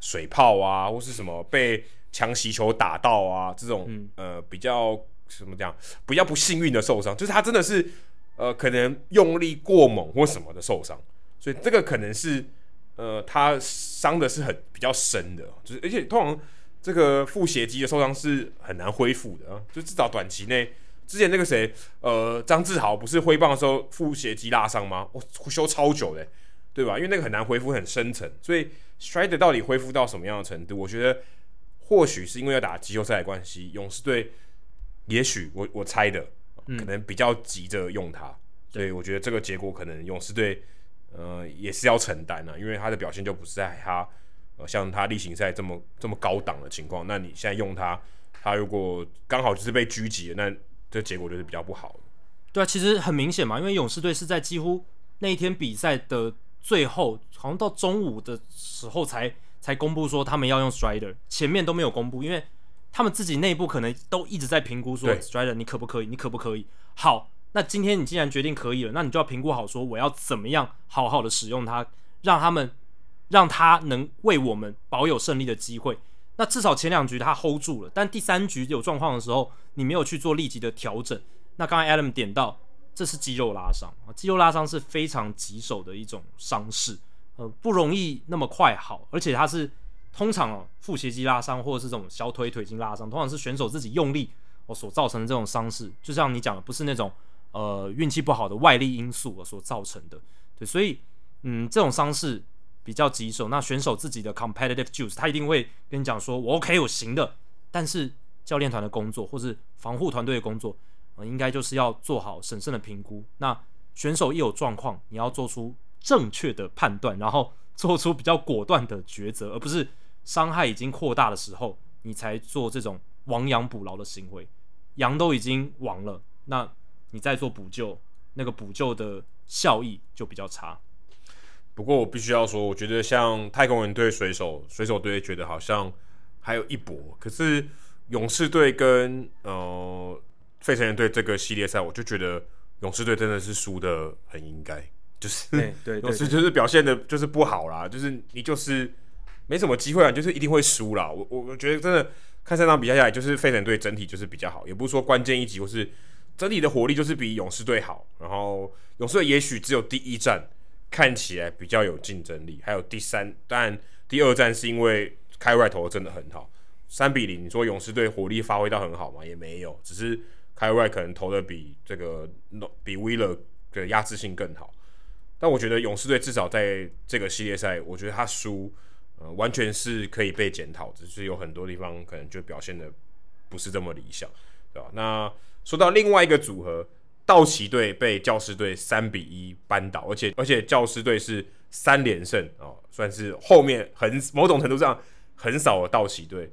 水泡啊，或是什么被强袭球打到啊这种、嗯、呃比较什么讲比较不幸运的受伤，就是他真的是呃可能用力过猛或什么的受伤，所以这个可能是呃他伤的是很比较深的，就是而且通常。这个腹斜肌的受伤是很难恢复的啊，就至少短期内，之前那个谁，呃，张志豪不是挥棒的时候腹斜肌拉伤吗？哦，修超久的，对吧？因为那个很难恢复，很深层，所以 Strider 到底恢复到什么样的程度？我觉得或许是因为要打季后赛的关系，勇士队也许我我猜的，可能比较急着用他，嗯、所以我觉得这个结果可能勇士队呃也是要承担的，因为他的表现就不是在他呃。像他例行赛这么这么高档的情况，那你现在用他，他如果刚好就是被狙击，那这结果就是比较不好。对啊，其实很明显嘛，因为勇士队是在几乎那一天比赛的最后，好像到中午的时候才才公布说他们要用 Strider，前面都没有公布，因为他们自己内部可能都一直在评估说 Strider 你可不可以，你可不可以？好，那今天你既然决定可以了，那你就要评估好说我要怎么样好好的使用它，让他们。让他能为我们保有胜利的机会。那至少前两局他 hold 住了，但第三局有状况的时候，你没有去做立即的调整。那刚才 Adam 点到，这是肌肉拉伤啊，肌肉拉伤是非常棘手的一种伤势，呃，不容易那么快好，而且它是通常哦，腹斜肌拉伤或者是这种小腿腿筋拉伤，通常是选手自己用力哦所造成的这种伤势。就像你讲的，不是那种呃运气不好的外力因素所造成的。对，所以嗯，这种伤势。比较棘手，那选手自己的 competitive juice，他一定会跟你讲说：“我 OK，我行的。”但是教练团的工作，或是防护团队的工作，呃，应该就是要做好审慎的评估。那选手一有状况，你要做出正确的判断，然后做出比较果断的抉择，而不是伤害已经扩大的时候，你才做这种亡羊补牢的行为。羊都已经亡了，那你再做补救，那个补救的效益就比较差。不过我必须要说，我觉得像太空人队、水手、水手队觉得好像还有一搏，可是勇士队跟呃费城人队这个系列赛，我就觉得勇士队真的是输的很应该，就是对对，勇士就是表现的就是不好啦，就是你就是没什么机会啊，就是一定会输啦。我我我觉得真的看三场比赛下来，就是费城队整体就是比较好，也不是说关键一集或是整体的火力就是比勇士队好，然后勇士队也许只有第一战。看起来比较有竞争力，还有第三，当然第二战是因为开外投的真的很好，三比零。你说勇士队火力发挥到很好吗？也没有，只是开外可能投的比这个比 Wheeler 的压制性更好。但我觉得勇士队至少在这个系列赛，我觉得他输，呃，完全是可以被检讨，只是有很多地方可能就表现的不是这么理想，对吧？那说到另外一个组合。道奇队被教师队三比一扳倒，而且而且教师队是三连胜哦，算是后面很某种程度上横扫了道奇队。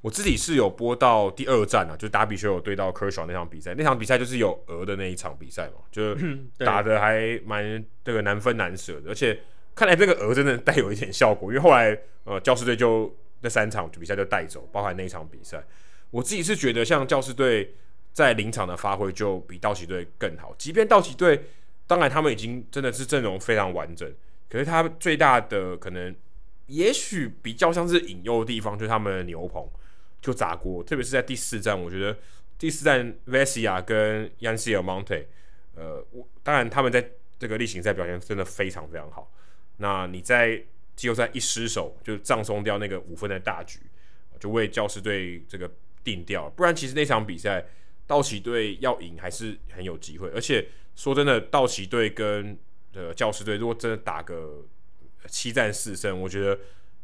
我自己是有播到第二战啊，就打比修有对到科尔那场比赛，那场比赛就是有鹅的那一场比赛嘛，就打的还蛮这个难分难舍的，而且看来这个鹅真的带有一点效果，因为后来呃教士队就那三场比赛就带走，包含那一场比赛，我自己是觉得像教士队。在临场的发挥就比道奇队更好，即便道奇队当然他们已经真的是阵容非常完整，可是他最大的可能也许比较像是引诱的地方，就是他们的牛棚就砸锅，特别是在第四战，我觉得第四站 Vesia 跟 Yncel Monte，呃，我当然他们在这个例行赛表现真的非常非常好。那你在季后赛一失手就葬送掉那个五分的大局，就为教师队这个定调。不然其实那场比赛道奇队要赢还是很有机会。而且说真的，道奇队跟呃教师队如果真的打个七战四胜，我觉得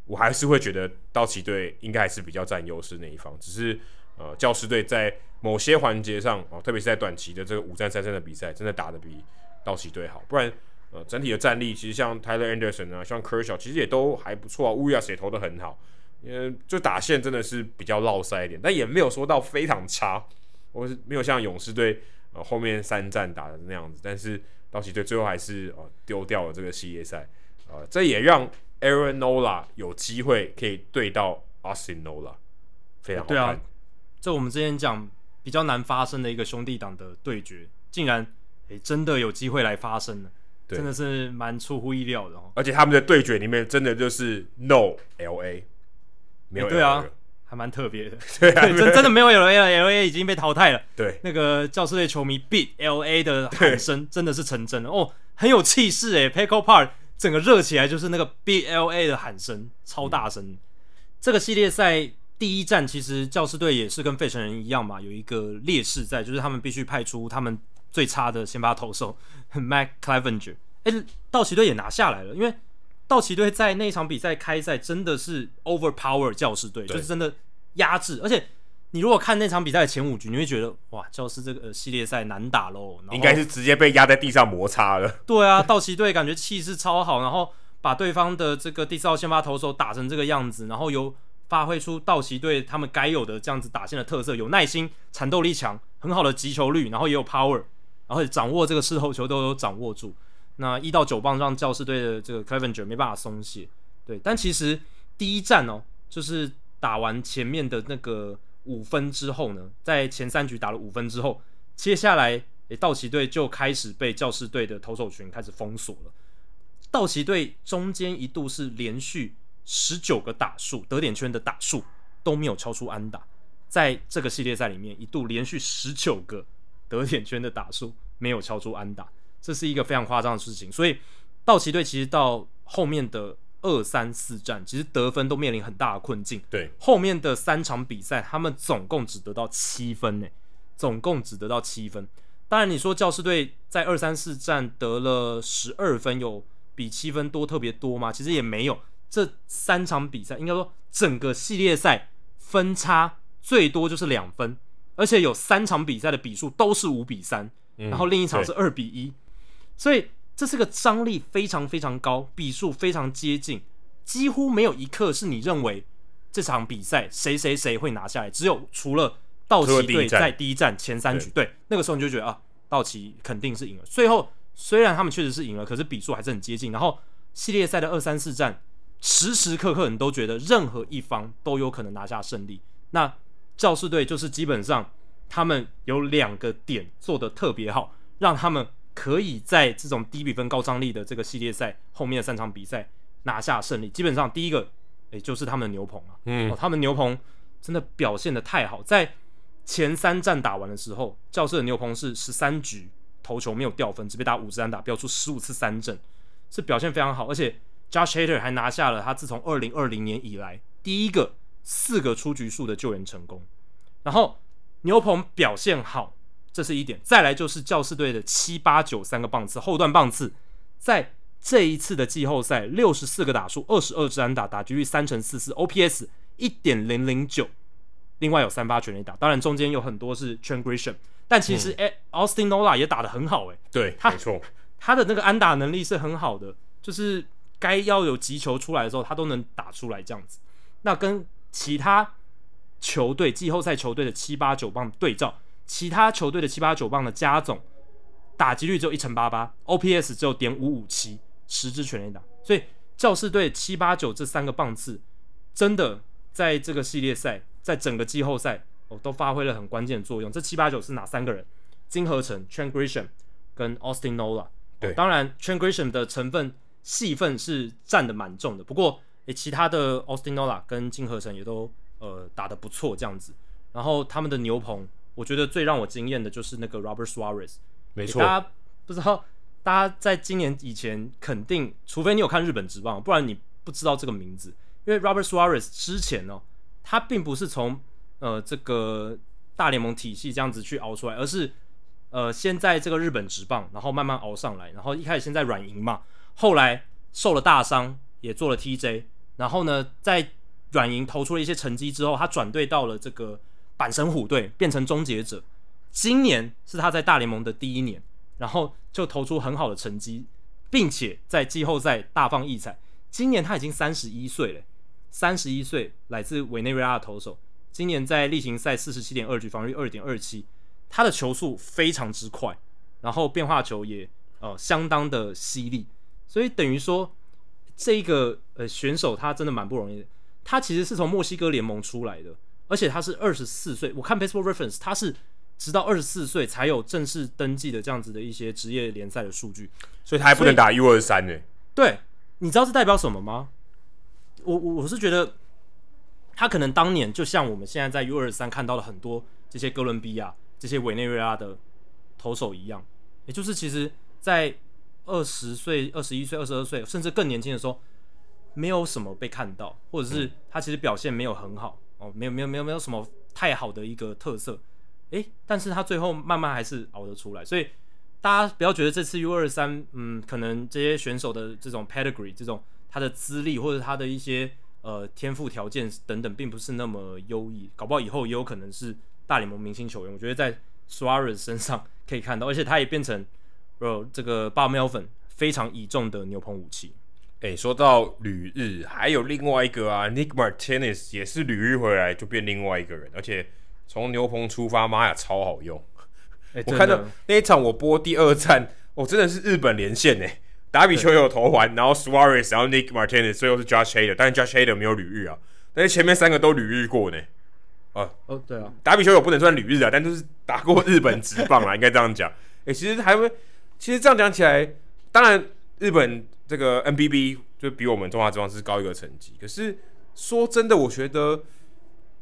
我还是会觉得道奇队应该还是比较占优势那一方。只是呃教师队在某些环节上哦，特别是在短期的这个五战三胜的比赛，真的打得比道奇队好。不然。呃，整体的战力其实像 Tyler Anderson 啊，像 Kershaw 其实也都还不错啊。乌 a 也投得很好，因为就打线真的是比较落塞一点，但也没有说到非常差，我是没有像勇士队呃后面三战打的那样子。但是道奇队最后还是呃丢掉了这个系列赛，呃，这也让 Aaron Nola 有机会可以对到 Austin Nola，非常好看。对啊，这我们之前讲比较难发生的一个兄弟档的对决，竟然诶、欸、真的有机会来发生了。真的是蛮出乎意料的哦，而且他们的对决里面真的就是 No LA，没有对啊，还蛮特别的，对，真真的没有 LA 了，LA 已经被淘汰了。对，那个教士队球迷 beat LA 的喊声真的是成真了哦，很有气势诶 Petco Park 整个热起来就是那个 beat LA 的喊声，超大声。嗯、这个系列赛第一站其实教师队也是跟费城人一样嘛，有一个劣势在，就是他们必须派出他们。最差的先发投手 Matt Clevinger，哎、欸，道奇队也拿下来了，因为道奇队在那场比赛开赛真的是 overpower 教师队，就是真的压制。而且你如果看那场比赛的前五局，你会觉得哇，教师这个系列赛难打喽，应该是直接被压在地上摩擦了。对啊，道奇队感觉气势超好，然后把对方的这个第四号先发投手打成这个样子，然后有发挥出道奇队他们该有的这样子打线的特色，有耐心、缠斗力强、很好的击球率，然后也有 power。然后掌握这个事后球都有掌握住，那一到九棒让教师队的这个 Clevinger 没办法松懈，对。但其实第一站哦，就是打完前面的那个五分之后呢，在前三局打了五分之后，接下来诶道奇队就开始被教士队的投手群开始封锁了。道奇队中间一度是连续十九个打数得点圈的打数都没有超出安打，在这个系列赛里面一度连续十九个。得点圈的打数没有超出安打，这是一个非常夸张的事情。所以道奇队其实到后面的二三四战，其实得分都面临很大的困境。对，后面的三场比赛，他们总共只得到七分呢，总共只得到七分。当然，你说教师队在二三四战得了十二分，有比七分多特别多吗？其实也没有。这三场比赛，应该说整个系列赛分差最多就是两分。而且有三场比赛的比数都是五比三、嗯，然后另一场是二比一，所以这是个张力非常非常高，比数非常接近，几乎没有一刻是你认为这场比赛谁谁谁会拿下来，只有除了道奇队在第一战前三局，对，那个时候你就觉得啊，道奇肯定是赢了。最后虽然他们确实是赢了，可是比数还是很接近。然后系列赛的二三四战，时时刻刻你都觉得任何一方都有可能拿下胜利。那教士队就是基本上，他们有两个点做得特别好，让他们可以在这种低比分高张力的这个系列赛后面的三场比赛拿下胜利。基本上第一个，也就是他们的牛棚啊，嗯，哦，他们牛棚真的表现的太好，在前三战打完的时候，教士的牛棚是十三局投球没有掉分，只被打五支安打，飙出十五次三振，是表现非常好。而且 Josh Hader 还拿下了他自从二零二零年以来第一个。四个出局数的救援成功，然后牛棚表现好，这是一点。再来就是教士队的七八九三个棒次，后段棒次，在这一次的季后赛六十四个打数，二十二支安打，打击率三成四四，OPS 一点零零九，另外有三发全垒打，当然中间有很多是 t r a n g r i s h a n 但其实哎、嗯、Austin Nola 也打得很好哎，对，他没错，他的那个安打能力是很好的，就是该要有急球出来的时候，他都能打出来这样子，那跟。其他球队季后赛球队的七八九棒对照，其他球队的七八九棒的加总打击率只有一成八八，OPS 只有点五五七，十支全垒打。所以教士队七八九这三个棒次，真的在这个系列赛，在整个季后赛哦，都发挥了很关键的作用。这七八九是哪三个人？金河成、Trent Grisham 跟 Austin Nola。对，当然 Trent Grisham 的成分戏份是占的蛮重的，不过。诶，其他的 Austin Nola 跟金河成也都呃打得不错，这样子。然后他们的牛棚我觉得最让我惊艳的就是那个 Robert Suarez。没错，大家不知道，大家在今年以前肯定，除非你有看日本职棒，不然你不知道这个名字。因为 Robert Suarez 之前呢、哦，他并不是从呃这个大联盟体系这样子去熬出来，而是呃先在这个日本职棒，然后慢慢熬上来，然后一开始先在软银嘛，后来受了大伤，也做了 TJ，然后呢在软银投出了一些成绩之后，他转队到了这个阪神虎队，变成终结者。今年是他在大联盟的第一年，然后就投出很好的成绩，并且在季后赛大放异彩。今年他已经三十一岁了，三十一岁，来自委内瑞拉的投手。今年在例行赛四十七点二局，防御二点二七，他的球速非常之快，然后变化球也呃相当的犀利，所以等于说这个呃选手他真的蛮不容易的。他其实是从墨西哥联盟出来的，而且他是二十四岁。我看 Baseball Reference，他是。直到二十四岁才有正式登记的这样子的一些职业联赛的数据，所以他还不能打 U 二三呢。对，你知道这代表什么吗？我我我是觉得，他可能当年就像我们现在在 U 二三看到了很多这些哥伦比亚、这些委内瑞拉的投手一样，也就是其实，在二十岁、二十一岁、二十二岁，甚至更年轻的时候，没有什么被看到，或者是他其实表现没有很好哦，没有没有没有没有什么太好的一个特色。诶，但是他最后慢慢还是熬得出来，所以大家不要觉得这次 U 二三，嗯，可能这些选手的这种 pedigree，这种他的资历或者他的一些呃天赋条件等等，并不是那么优异，搞不好以后也有可能是大联盟明星球员。我觉得在 Suarez 身上可以看到，而且他也变成呃这个 Bob Melvin 非常倚重的牛棚武器。诶，说到旅日，还有另外一个啊，Nick Martinez 也是旅日回来就变另外一个人，而且。从牛棚出发，妈呀，超好用！欸、我看到那一场，我播第二战，我、哦、真的是日本连线哎。达比丘有投环，然后 Suarez，然后 Nick Martinez，最后是 Josh Hader，但是 Josh Hader 没有旅日啊，但是前面三个都旅日过呢。啊，哦，对啊，达比丘有不能算旅日啊，但就是打过日本直棒啦，应该这样讲。诶、欸，其实还会，其实这样讲起来，当然日本这个 NBB 就比我们中华职棒是高一个层级，可是说真的，我觉得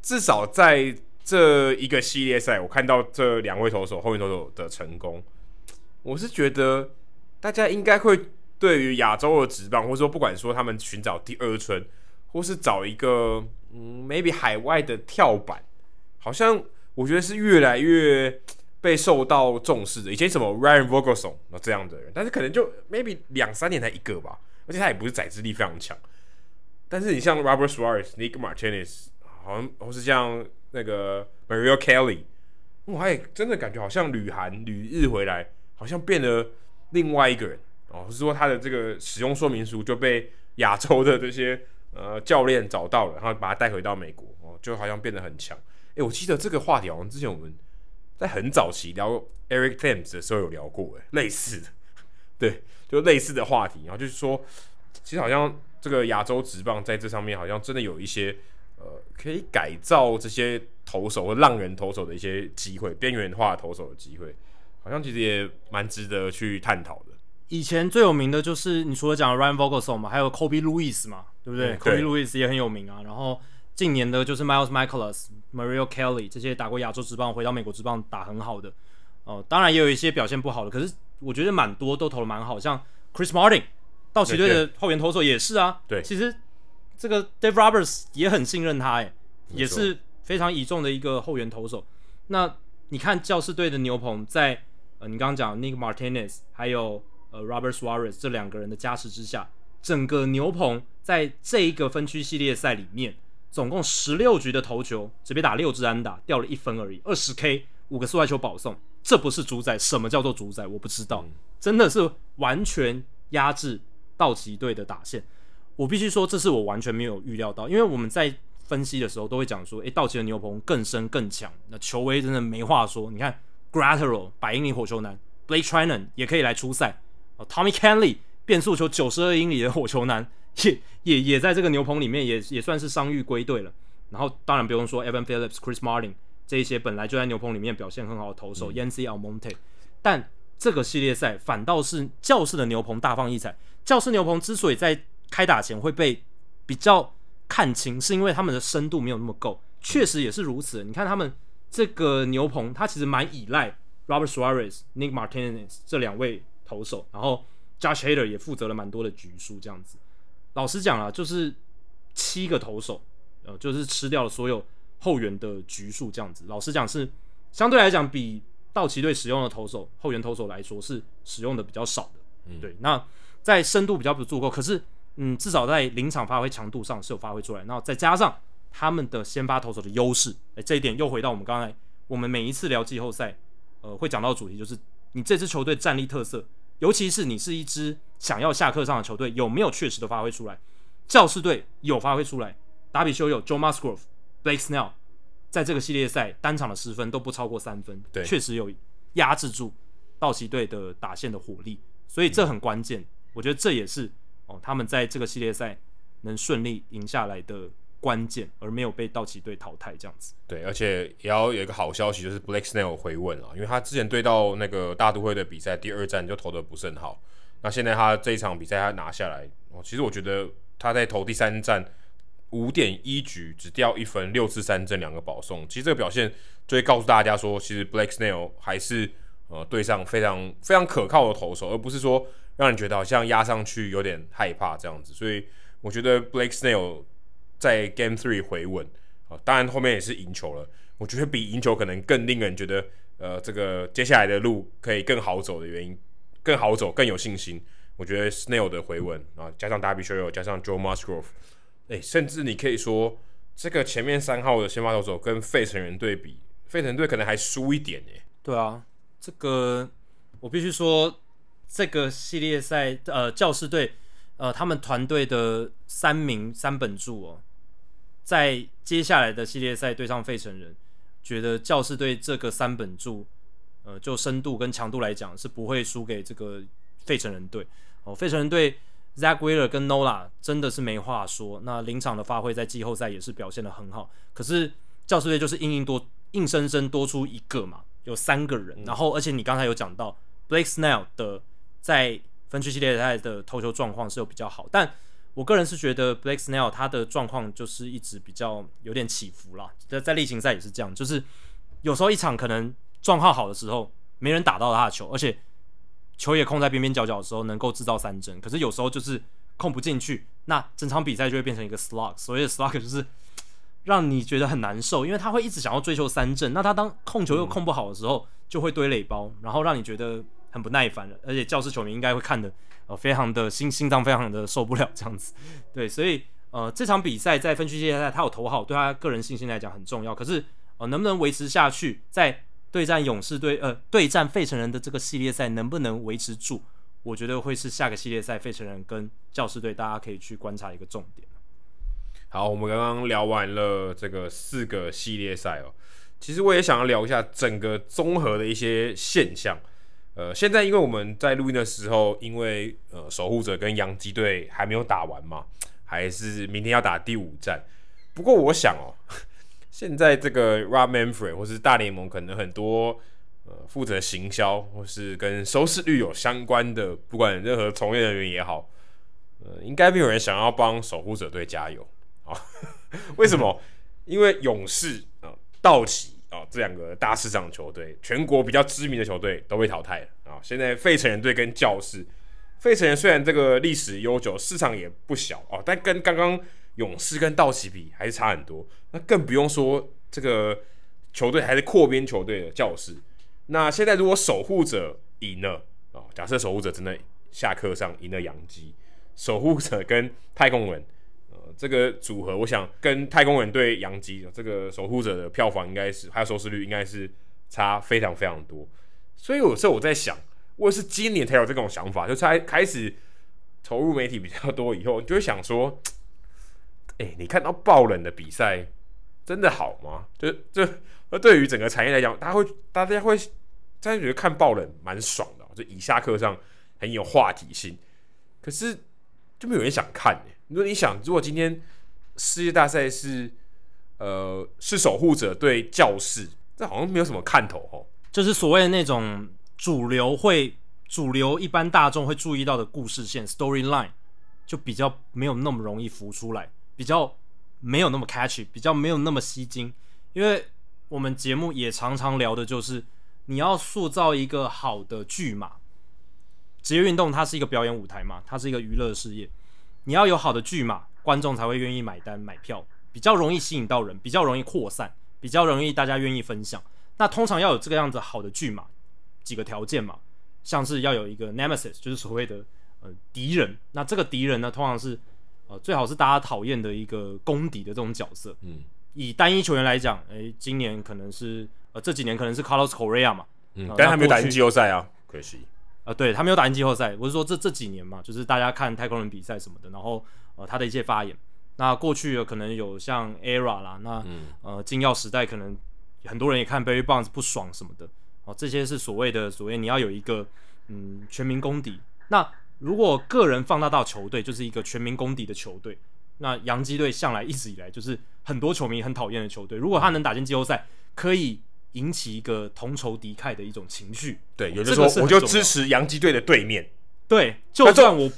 至少在这一个系列赛，我看到这两位投手、后面投手的成功，我是觉得大家应该会对于亚洲的职棒，或者说不管说他们寻找第二春，或是找一个嗯，maybe 海外的跳板，好像我觉得是越来越被受到重视的。以前什么 Ryan Vogelsong 这样的人，但是可能就 maybe 两三年才一个吧，而且他也不是宰制力非常强。但是你像 Robert Suarez、Nick Martinez，好像或是像。那个 Mario Kelly，我也真的感觉好像旅韩旅日回来，好像变了另外一个人哦。是说他的这个使用说明书就被亚洲的这些呃教练找到了，然后把他带回到美国哦，就好像变得很强。诶，我记得这个话题好像之前我们在很早期聊 Eric Thames 的时候有聊过，诶，类似的，对，就类似的话题。然后就是说，其实好像这个亚洲职棒在这上面好像真的有一些。呃，可以改造这些投手或浪人投手的一些机会，边缘化投手的机会，好像其实也蛮值得去探讨的。以前最有名的就是你除了讲 Ryan Vogelsong 嘛，还有 Colby Lewis 嘛，对不对，嗯、对？Colby Lewis 也很有名啊。然后近年的就是 Miles Mikolas、Mario Kelly 这些打过亚洲职棒回到美国职棒打很好的。哦、呃，当然也有一些表现不好的，可是我觉得蛮多都投的蛮好，像 Chris Martin 道奇队的后援投手也是啊。对，其实。这个 Dave Roberts 也很信任他，诶，也是非常倚重的一个后援投手。那你看教士队的牛棚在，在呃，你刚刚讲 Nick Martinez 还有呃 Robert Suarez 这两个人的加持之下，整个牛棚在这一个分区系列赛里面，总共十六局的投球，只被打六支安打，掉了一分而已，二十 K，五个速外球保送，这不是主宰？什么叫做主宰？我不知道，嗯、真的是完全压制道奇队的打线。我必须说，这是我完全没有预料到，因为我们在分析的时候都会讲说，诶，道奇的牛棚更深更强，那球威真的没话说。你看，Graterol 百英里火球男，Blake Treinen 也可以来出赛，哦，Tommy Kahnle 变速球九十二英里的火球男，也也也在这个牛棚里面也也算是伤愈归队了。然后当然不用说 Evan Phillips、Chris Martin 这一些本来就在牛棚里面表现很好的投手，Yancy Almonte，但这个系列赛反倒是教室的牛棚大放异彩。教室牛棚之所以在开打前会被比较看清，是因为他们的深度没有那么够，确实也是如此。你看他们这个牛棚他其实蛮依赖 Robert Suarez、Nick Martinez 这两位投手，然后 Josh Hader 也负责了蛮多的局数，这样子。老实讲啊，就是七个投手，呃，就是吃掉了所有后援的局数，这样子。老实讲是相对来讲比道奇队使用的投手后援投手来说是使用的比较少的。嗯，对。那在深度比较不足够，可是嗯，至少在临场发挥强度上是有发挥出来。然后再加上他们的先发投手的优势，哎，这一点又回到我们刚才我们每一次聊季后赛，呃，会讲到的主题，就是你这支球队战力特色。尤其是你是一支想要下课上的球队，有没有确实的发挥出来？教士队有发挥出来，达比修有 Joe Musgrove、Blake Snell，在这个系列赛单场的失分都不超过三分，对，确实有压制住道奇队的打线的火力，所以这很关键。嗯、我觉得这也是哦，他们在这个系列赛能顺利赢下来的。关键，而没有被道奇队淘汰这样子。对，而且也要有一个好消息，就是 Blake Snell 回稳了，因为他之前对到那个大都会的比赛，第二战就投的不是很好。那现在他这一场比赛他拿下来，哦，其实我觉得他在投第三战五点一局只掉一分，六次三振两个保送，其实这个表现就会告诉大家说，其实 Blake Snell 还是呃对上非常非常可靠的投手，而不是说让人觉得好像压上去有点害怕这样子。所以我觉得 Blake Snell。在 Game Three 回稳啊，当然后面也是赢球了。我觉得比赢球可能更令人觉得，呃，这个接下来的路可以更好走的原因，更好走，更有信心。我觉得 Snail 的回稳啊，加上 Darby Show，加上 Joe Musgrove，哎，甚至你可以说，这个前面三号的先发投手跟费城人对比，费城队可能还输一点耶。对啊，这个我必须说，这个系列赛呃，教士队呃，他们团队的三名三本柱哦。在接下来的系列赛对上费城人，觉得教士队这个三本柱，呃，就深度跟强度来讲是不会输给这个费城人队。哦，费城人队 Zack Wheeler 跟 Nola 真的是没话说。那临场的发挥在季后赛也是表现得很好。可是教士队就是硬硬多硬生生多出一个嘛，有三个人。然后而且你刚才有讲到 Blake Snell 的在分区系列赛的投球状况是有比较好，但我个人是觉得 Blake Snell 他的状况就是一直比较有点起伏啦，在在例行赛也是这样，就是有时候一场可能状况好的时候没人打到他的球，而且球也控在边边角角的时候能够制造三振，可是有时候就是控不进去，那整场比赛就会变成一个 slug，所谓的 slug 就是让你觉得很难受，因为他会一直想要追求三振，那他当控球又控不好的时候就会堆垒包，然后让你觉得很不耐烦了，而且教师球迷应该会看的。呃，非常的心心脏非常的受不了这样子，对，所以呃这场比赛在分区系列赛他有投好，对他个人信心来讲很重要。可是呃能不能维持下去，在对战勇士队呃对战费城人的这个系列赛能不能维持住，我觉得会是下个系列赛费城人跟教士队大家可以去观察一个重点。好，我们刚刚聊完了这个四个系列赛哦，其实我也想要聊一下整个综合的一些现象。呃，现在因为我们在录音的时候，因为呃守护者跟洋基队还没有打完嘛，还是明天要打第五战。不过我想哦，现在这个 Rob Manfred 或是大联盟可能很多呃负责行销或是跟收视率有相关的，不管任何从业人员也好，呃，应该没有人想要帮守护者队加油啊？为什么？因为勇士啊、呃，道奇。哦，这两个大市场球队，全国比较知名的球队都被淘汰了啊！现在费城人队跟教士，费城人虽然这个历史悠久，市场也不小哦，但跟刚刚勇士跟道奇比还是差很多。那更不用说这个球队还是扩编球队的教士。那现在如果守护者赢了啊，假设守护者真的下课上赢了洋基，守护者跟太空人。这个组合，我想跟太空人对洋基这个守护者的票房应该是还有收视率应该是差非常非常多，所以有时候我在想，我是今年才有这种想法，就才开始投入媒体比较多以后，就会想说，哎，你看到爆冷的比赛真的好吗？就就那对于整个产业来讲，大家会大家会大家觉得看爆冷蛮爽的，就以下课上很有话题性，可是就没有人想看欸如果你想，如果今天世界大赛是呃是守护者对教士，这好像没有什么看头哦。就是所谓的那种主流会主流一般大众会注意到的故事线 storyline，就比较没有那么容易浮出来，比较没有那么 catchy，比较没有那么吸睛。因为我们节目也常常聊的就是，你要塑造一个好的剧码。职业运动它是一个表演舞台嘛，它是一个娱乐事业，你要有好的剧嘛，观众才会愿意买单买票，比较容易吸引到人，比较容易扩散，比较容易大家愿意分享。那通常要有这个样子好的剧嘛，几个条件嘛，像是要有一个 nemesis，就是所谓的呃敌人。那这个敌人呢，通常是呃最好是大家讨厌的一个公敌的这种角色。嗯，以单一球员来讲，诶、欸，今年可能是呃这几年可能是 Carlos Correa 嘛，嗯，但还没有打进季后赛啊，可惜。呃，对，他没有打进季后赛。我是说这这几年嘛，就是大家看太空人比赛什么的，然后呃他的一些发言。那过去可能有像 ERA 啦，那、嗯、呃金钥时代可能。很多人也看 Barry Bonds 不爽什么的哦，这些是所谓的所谓你要有一个嗯全民公敌。那如果个人放大到球队，就是一个全民公敌的球队。那洋基队向来一直以来就是很多球迷很讨厌的球队。如果他能打进季后赛，可以引起一个同仇敌忾的一种情绪。对，有的时候我就支持洋基队的对面。对，就算我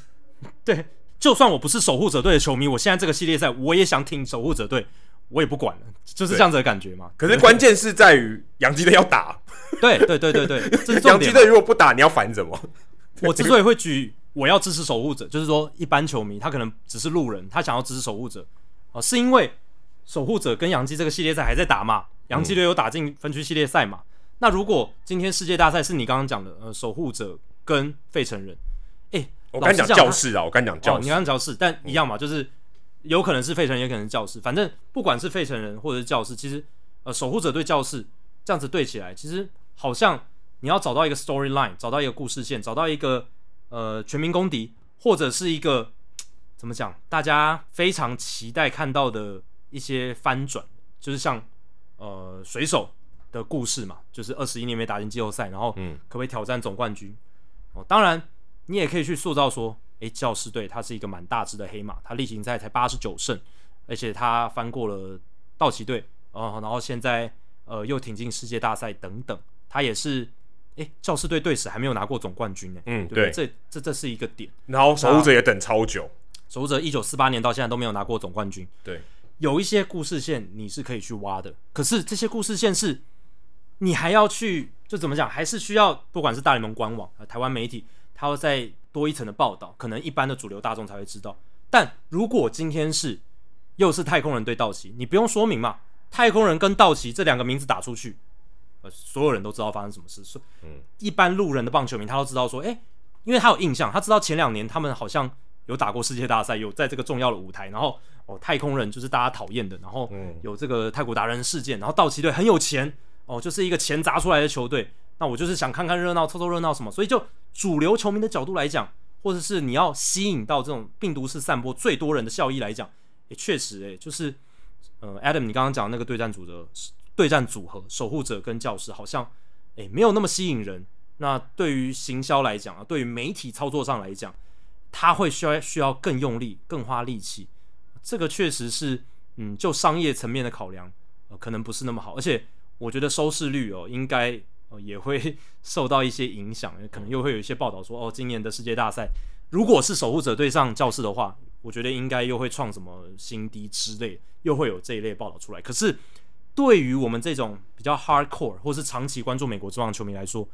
对，就算我不是守护者队的球迷，我现在这个系列赛我也想挺守护者队。我也不管了，就是这样子的感觉嘛。可是关键是在于洋基队要打。对对对对对，这是洋基队如果不打，你要反什么？我之所以会举我要支持守护者，就是说一般球迷他可能只是路人，他想要支持守护者哦，是因为守护者跟洋基这个系列赛还在打嘛，洋基队有打进分区系列赛嘛。那如果今天世界大赛是你刚刚讲的呃守护者跟费城人，诶，我刚讲教室啊，我刚讲教士，你刚讲教室，但一样嘛，就是。有可能是费城人，也可能是教室。反正不管是费城人或者是教室，其实呃，守护者对教室这样子对起来，其实好像你要找到一个 storyline，找到一个故事线，找到一个呃全民公敌，或者是一个怎么讲，大家非常期待看到的一些翻转，就是像呃水手的故事嘛，就是二十一年没打进季后赛，然后可不可以挑战总冠军？哦，当然你也可以去塑造说。诶，教士队他是一个蛮大只的黑马，他例行赛才八十九胜，而且他翻过了道奇队，哦，然后现在呃又挺进世界大赛等等，他也是诶，教士队队史还没有拿过总冠军呢，嗯，对，对，这这这是一个点。然后守护者也等超久，守护者一九四八年到现在都没有拿过总冠军，对，有一些故事线你是可以去挖的，可是这些故事线是，你还要去就怎么讲，还是需要不管是大联盟官网、台湾媒体，他会再。多一层的报道，可能一般的主流大众才会知道。但如果今天是又是太空人对道奇，你不用说明嘛？太空人跟道奇这两个名字打出去，呃，所有人都知道发生什么事。所一般路人的棒球迷他都知道说，哎、欸，因为他有印象，他知道前两年他们好像有打过世界大赛，有在这个重要的舞台。然后，哦，太空人就是大家讨厌的。然后，有这个太古达人事件。然后，道奇队很有钱，哦，就是一个钱砸出来的球队。那我就是想看看热闹，凑凑热闹什么，所以就主流球迷的角度来讲，或者是你要吸引到这种病毒式散播最多人的效益来讲，也确实诶、欸，就是呃，Adam 你刚刚讲那个对战组的对战组合，守护者跟教师好像诶、欸、没有那么吸引人。那对于行销来讲啊，对于媒体操作上来讲，他会需要需要更用力、更花力气。这个确实是嗯，就商业层面的考量，呃，可能不是那么好。而且我觉得收视率哦，应该。哦，也会受到一些影响，可能又会有一些报道说，哦，今年的世界大赛，如果是守护者对上教室的话，我觉得应该又会创什么新低之类，又会有这一类报道出来。可是，对于我们这种比较 hardcore 或是长期关注美国职棒球迷来说，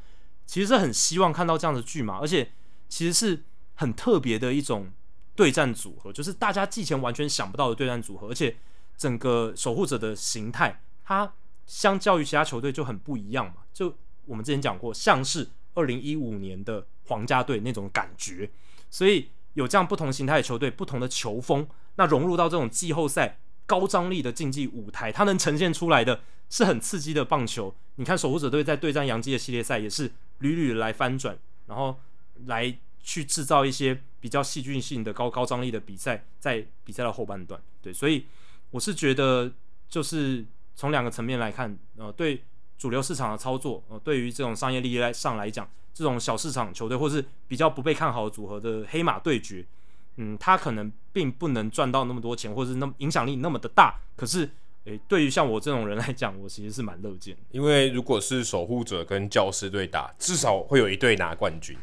其实是很希望看到这样的剧嘛，而且其实是很特别的一种对战组合，就是大家之前完全想不到的对战组合，而且整个守护者的形态，它相较于其他球队就很不一样嘛，就。我们之前讲过，像是二零一五年的皇家队那种感觉，所以有这样不同形态的球队，不同的球风，那融入到这种季后赛高张力的竞技舞台，它能呈现出来的是很刺激的棒球。你看守护者队在对战洋基的系列赛，也是屡屡来翻转，然后来去制造一些比较戏剧性的高高张力的比赛，在比赛的后半段。对，所以我是觉得，就是从两个层面来看，呃，对。主流市场的操作，呃，对于这种商业利益来上来讲，这种小市场球队或是比较不被看好的组合的黑马对决，嗯，他可能并不能赚到那么多钱，或是那么影响力那么的大。可是，诶、对于像我这种人来讲，我其实是蛮乐见。因为如果是守护者跟教师队打，至少会有一队拿冠军，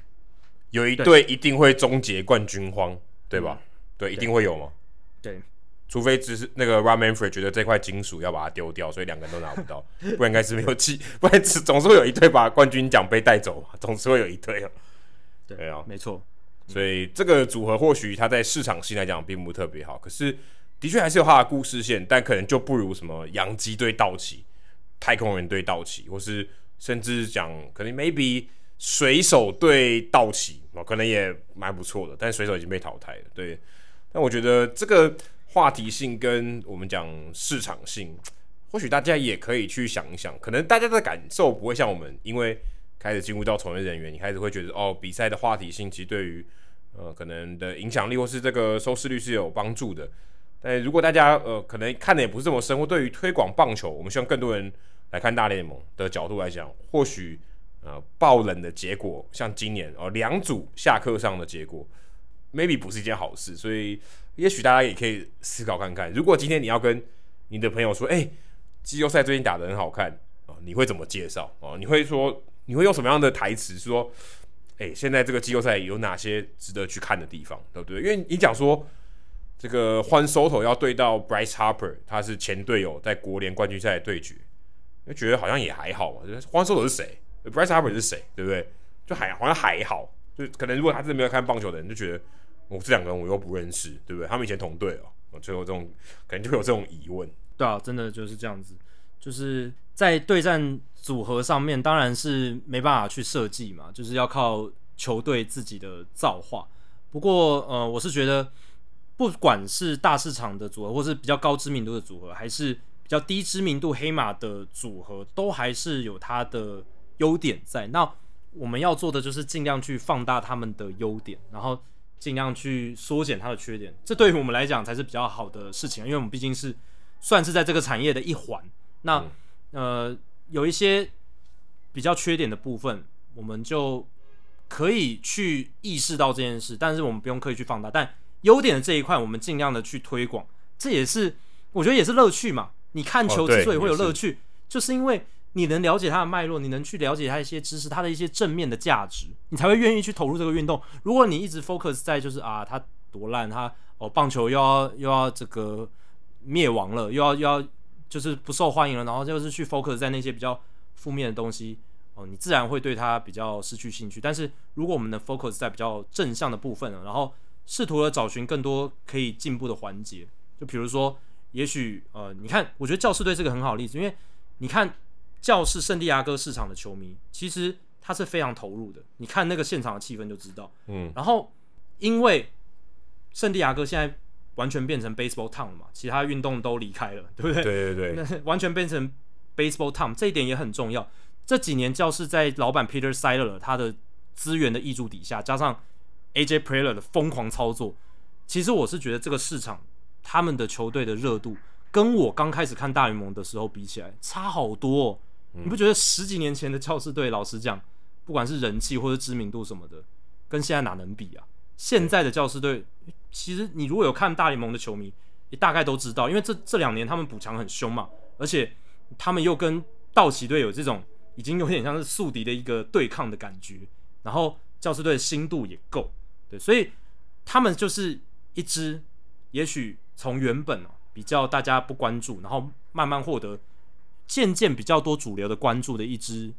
有一队一定会终结冠军荒，对吧？嗯、对，一定会有吗？对。除非只是那个 Rob Manfred 觉得这块金属要把它丢掉，所以两个人都拿不到，不然应该是没有气，不然总是会有一队把冠军奖杯带走嘛，总是会有一队啊。对啊，没错。所以这个组合或许它在市场性来讲并不特别好，可是的确还是有它的故事线，但可能就不如什么洋基队道奇、太空人队道奇，或是甚至讲可能 maybe 水手队道奇哦，可能也蛮不错的，但水手已经被淘汰了。对，但我觉得这个。话题性跟我们讲市场性，或许大家也可以去想一想，可能大家的感受不会像我们，因为开始进入到从业人员，你开始会觉得哦，比赛的话题性其实对于呃可能的影响力或是这个收视率是有帮助的。但如果大家呃可能看的也不是这么深，或对于推广棒球，我们希望更多人来看大联盟的角度来讲，或许呃爆冷的结果，像今年哦两组下课上的结果，maybe 不是一件好事，所以。也许大家也可以思考看看，如果今天你要跟你的朋友说，哎、欸，季后赛最近打得很好看哦，你会怎么介绍哦？你会说，你会用什么样的台词说，哎、欸，现在这个季后赛有哪些值得去看的地方，对不对？因为你讲说这个 Juan Soto 要对到 Bryce Harper，他是前队友在国联冠军赛的对决，就觉得好像也还好嘛。就是 Juan Soto 是谁？Bryce Harper 是谁？对不对？就还好像还好，就可能如果他真的没有看棒球的人，就觉得。我这两个人我又不认识，对不对？他们以前同队哦，就有这种可能就会有这种疑问。对啊，真的就是这样子，就是在对战组合上面，当然是没办法去设计嘛，就是要靠球队自己的造化。不过，呃，我是觉得，不管是大市场的组合，或是比较高知名度的组合，还是比较低知名度黑马的组合，都还是有它的优点在。那我们要做的就是尽量去放大他们的优点，然后。尽量去缩减它的缺点，这对于我们来讲才是比较好的事情，因为我们毕竟是算是在这个产业的一环。那、嗯、呃，有一些比较缺点的部分，我们就可以去意识到这件事，但是我们不用刻意去放大。但优点的这一块，我们尽量的去推广，这也是我觉得也是乐趣嘛。你看球之所以会有乐趣，哦、就是因为。你能了解它的脉络，你能去了解它一些知识，它的一些正面的价值，你才会愿意去投入这个运动。如果你一直 focus 在就是啊，它多烂，它哦棒球又要又要这个灭亡了，又要又要就是不受欢迎了，然后就是去 focus 在那些比较负面的东西哦，你自然会对它比较失去兴趣。但是如果我们能 focus 在比较正向的部分，然后试图的找寻更多可以进步的环节，就比如说，也许呃，你看，我觉得教师队是个很好例子，因为你看。教士圣地亚哥市场的球迷，其实他是非常投入的。你看那个现场的气氛就知道。嗯，然后因为圣地亚哥现在完全变成 baseball town 了嘛，其他运动都离开了，对不对？对对对，那完全变成 baseball town，这一点也很重要。这几年教士在老板 Peter Seidler 他的资源的挹注底下，加上 AJ Preller 的疯狂操作，其实我是觉得这个市场他们的球队的热度，跟我刚开始看大联盟的时候比起来，差好多哦。你不觉得十几年前的教士队，老实讲，不管是人气或者知名度什么的，跟现在哪能比啊？现在的教士队，其实你如果有看大联盟的球迷，也大概都知道，因为这这两年他们补强很凶嘛，而且他们又跟道奇队有这种已经有点像是宿敌的一个对抗的感觉，然后教士队的新度也够，对，所以他们就是一支，也许从原本哦比较大家不关注，然后慢慢获得。渐渐比较多主流的关注的一支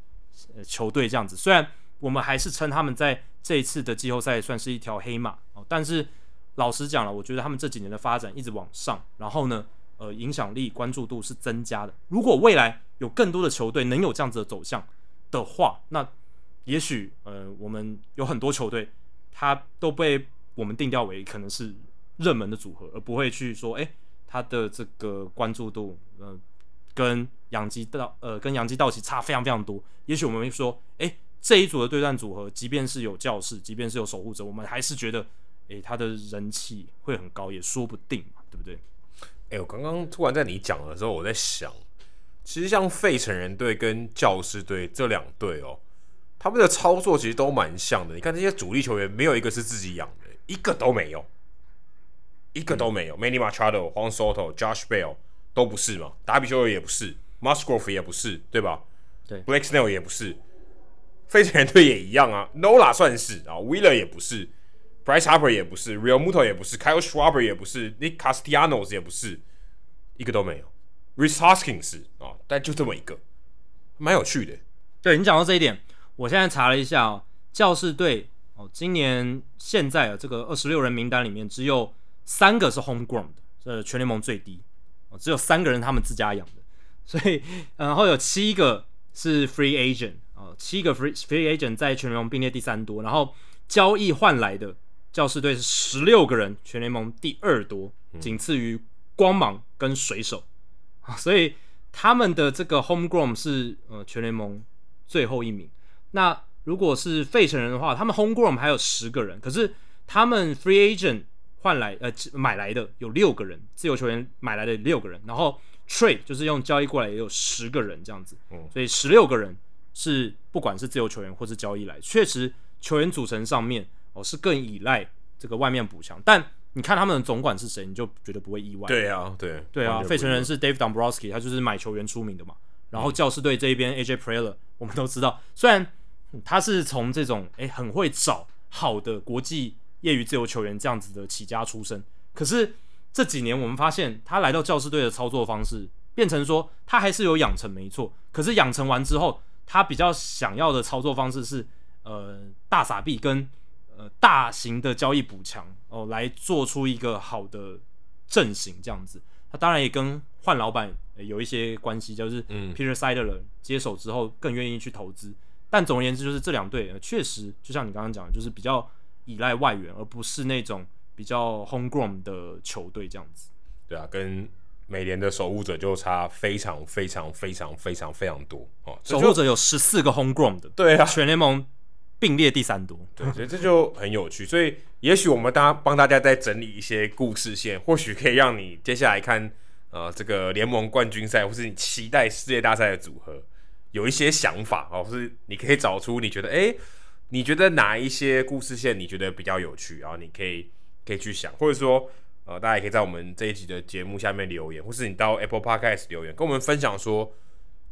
呃球队这样子，虽然我们还是称他们在这一次的季后赛算是一条黑马哦，但是老实讲了，我觉得他们这几年的发展一直往上，然后呢，呃，影响力关注度是增加的。如果未来有更多的球队能有这样子的走向的话，那也许呃，我们有很多球队，他都被我们定调为可能是热门的组合，而不会去说，哎，他的这个关注度，呃。跟洋基道呃，跟洋基道奇差非常非常多。也许我们会说，诶、这一组的对战组合，即便是有教士，即便是有守护者，我们还是觉得，诶、他的人气会很高，也说不定嘛，对不对？诶、我刚刚突然在你讲的时候，我在想，其实像费城人队跟教士队这两队哦，他们的操作其实都蛮像的。你看这些主力球员，没有一个是自己养的，一个都没有，一个都没有。，Many Machado、Juan Soto、Josh Bell。都不是嘛，达比修尔也不是，Musgrove 也不是，对吧？对，Blake Snell 也不是，费城人队也一样啊，Nola 算是啊，Wheeler 也不是，Bryce Harper 也不是，Realmuto 也不是，Kyle Schwarber 也不是，Nick Castellanos 也不是，一个都没有。Rhys Hoskins 啊，但就这么一个，蛮有趣的。对，你讲到这一点，我现在查了一下哦，教士队哦，今年现在啊这个二十六人名单里面只有三个是 Homegrown 的，这全联盟最低。哦，只有三个人他们自家养的，所以然后有七个是 Free Agent 哦，七个 Free Free Agent 在全联盟并列第三多，然后交易换来的教士队是十六个人，全联盟第二多，仅次于光芒跟水手。所以他们的这个 Homegrown 是呃全联盟最后一名。那如果是费城人的话，他们 Homegrown 还有十个人，可是他们 Free Agent 换来呃买来的有六个人，自由球员买来的六个人，然后 Trade 就是用交易过来也有十个人这样子。所以十六个人是不管是自由球员或是交易来，确实球员组成上面哦是更依赖这个外面补强，但。你看他们的总管是谁，你就觉得不会意外。对啊，对，对啊，费城人是 Dave Dombrowski，他就是买球员出名的嘛。然后教士队这一边 AJ Preller，我们都知道，虽然他是从这种诶很会找好的国际业余自由球员这样子的起家出身，可是这几年我们发现他来到教士队的操作方式，变成说他还是有养成没错，可是养成完之后，他比较想要的操作方式是呃大傻币跟。呃，大型的交易补强哦，来做出一个好的阵型这样子。他当然也跟换老板有一些关系，就是 Peter Seidler 接手之后更愿意去投资。但总而言之，就是这两队确实就像你刚刚讲的，就是比较依赖外援，而不是那种比较 homegrown 的球队这样子。对啊，跟美联的守护者就差非常非常非常非常非常多哦。守护者有十四个 homegrown 的，对啊，全联盟。并列第三多，对，所以这就很有趣。所以也许我们大家帮大家再整理一些故事线，或许可以让你接下来看呃这个联盟冠军赛，或是你期待世界大赛的组合，有一些想法哦，或是你可以找出你觉得哎，你觉得哪一些故事线你觉得比较有趣，然后你可以可以去想，或者说呃大家也可以在我们这一集的节目下面留言，或是你到 Apple Podcast 留言跟我们分享说。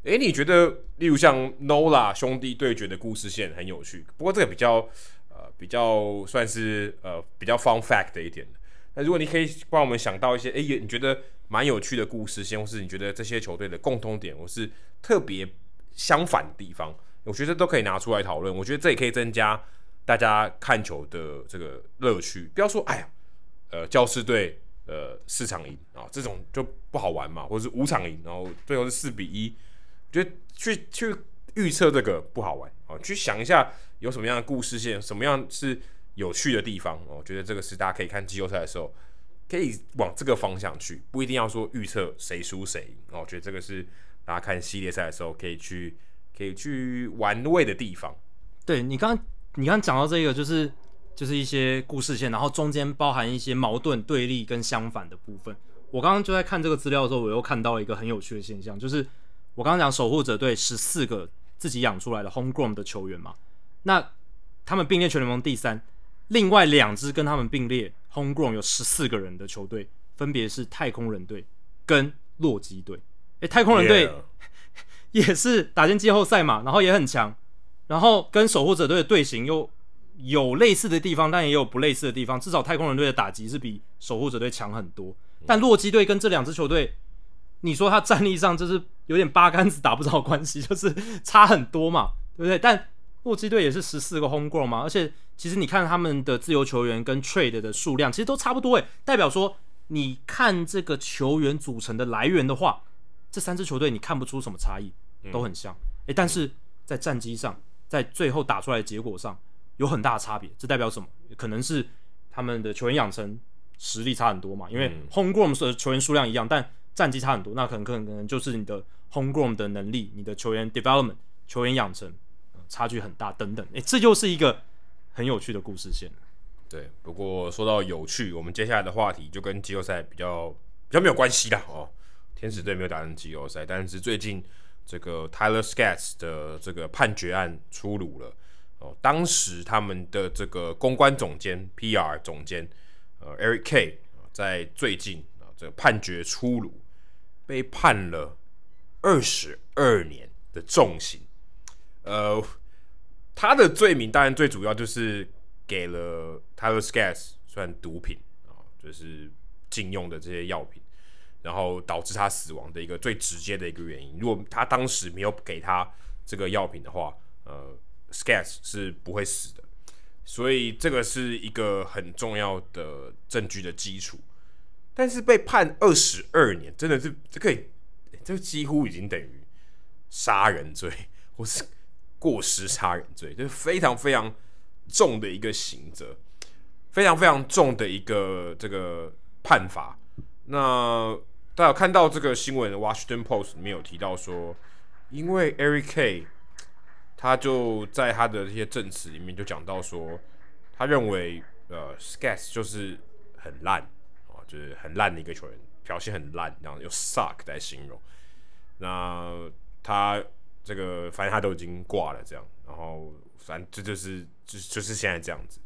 诶，你觉得例如像 Nola 兄弟对决的故事线很有趣，不过这个比较呃比较算是呃比较 fun fact 的一点。那如果你可以帮我们想到一些诶，你觉得蛮有趣的故事线，或是你觉得这些球队的共通点，或是特别相反的地方，我觉得都可以拿出来讨论。我觉得这也可以增加大家看球的这个乐趣。不要说哎呀，呃，教师队呃四场赢啊，这种就不好玩嘛，或者是五场赢，然后最后是四比一。就去去预测这个不好玩哦，去想一下有什么样的故事线，什么样是有趣的地方哦。我觉得这个是大家可以看季后赛的时候，可以往这个方向去，不一定要说预测谁输谁赢。我觉得这个是大家看系列赛的时候可以去可以去玩味的地方。对，你刚你刚讲到这个，就是就是一些故事线，然后中间包含一些矛盾对立跟相反的部分。我刚刚就在看这个资料的时候，我又看到一个很有趣的现象，就是。我刚刚讲守护者队十四个自己养出来的 homegrown 的球员嘛，那他们并列全联盟第三，另外两支跟他们并列 homegrown 有十四个人的球队，分别是太空人队跟洛基队。诶，太空人队. 也是打进季后赛嘛，然后也很强，然后跟守护者队的队形又有类似的地方，但也有不类似的地方。至少太空人队的打击是比守护者队强很多，但洛基队跟这两支球队。你说他战力上就是有点八竿子打不着关系，就是差很多嘛，对不对？但洛基队也是十四个 homegrown 嘛，而且其实你看他们的自由球员跟 trade 的数量其实都差不多诶，代表说你看这个球员组成的来源的话，这三支球队你看不出什么差异，都很像诶。但是在战绩上，在最后打出来的结果上有很大的差别，这代表什么？可能是他们的球员养成实力差很多嘛，因为 homegrown 的球员数量一样，但战绩差很多，那可能可能可能就是你的 homegrown 的能力，你的球员 development、球员养成、呃、差距很大等等，诶，这就是一个很有趣的故事线。对，不过说到有趣，我们接下来的话题就跟季后赛比较比较没有关系啦。哦。天使队没有打进季后赛，但是最近这个 Tyler Skets 的这个判决案出炉了哦。当时他们的这个公关总监 PR 总监呃 Eric K 在最近啊这个判决出炉。被判了二十二年的重刑，呃，他的罪名当然最主要就是给了 Tyler Skets 算毒品啊，就是禁用的这些药品，然后导致他死亡的一个最直接的一个原因。如果他当时没有给他这个药品的话，呃，Skaggs 是不会死的。所以这个是一个很重要的证据的基础。但是被判二十二年，真的是这个，这几乎已经等于杀人罪，或是过失杀人罪，就是非常非常重的一个刑责，非常非常重的一个这个判罚。那大家有看到这个新闻，《Washington Post》里面有提到说，因为 Eric K，他就在他的这些证词里面就讲到说，他认为呃，Skates 就是很烂哦。就是很烂的一个球员，表现很烂，然后用 suck 来形容。那他这个反正他都已经挂了，这样，然后反正这就是就就是现在这样子，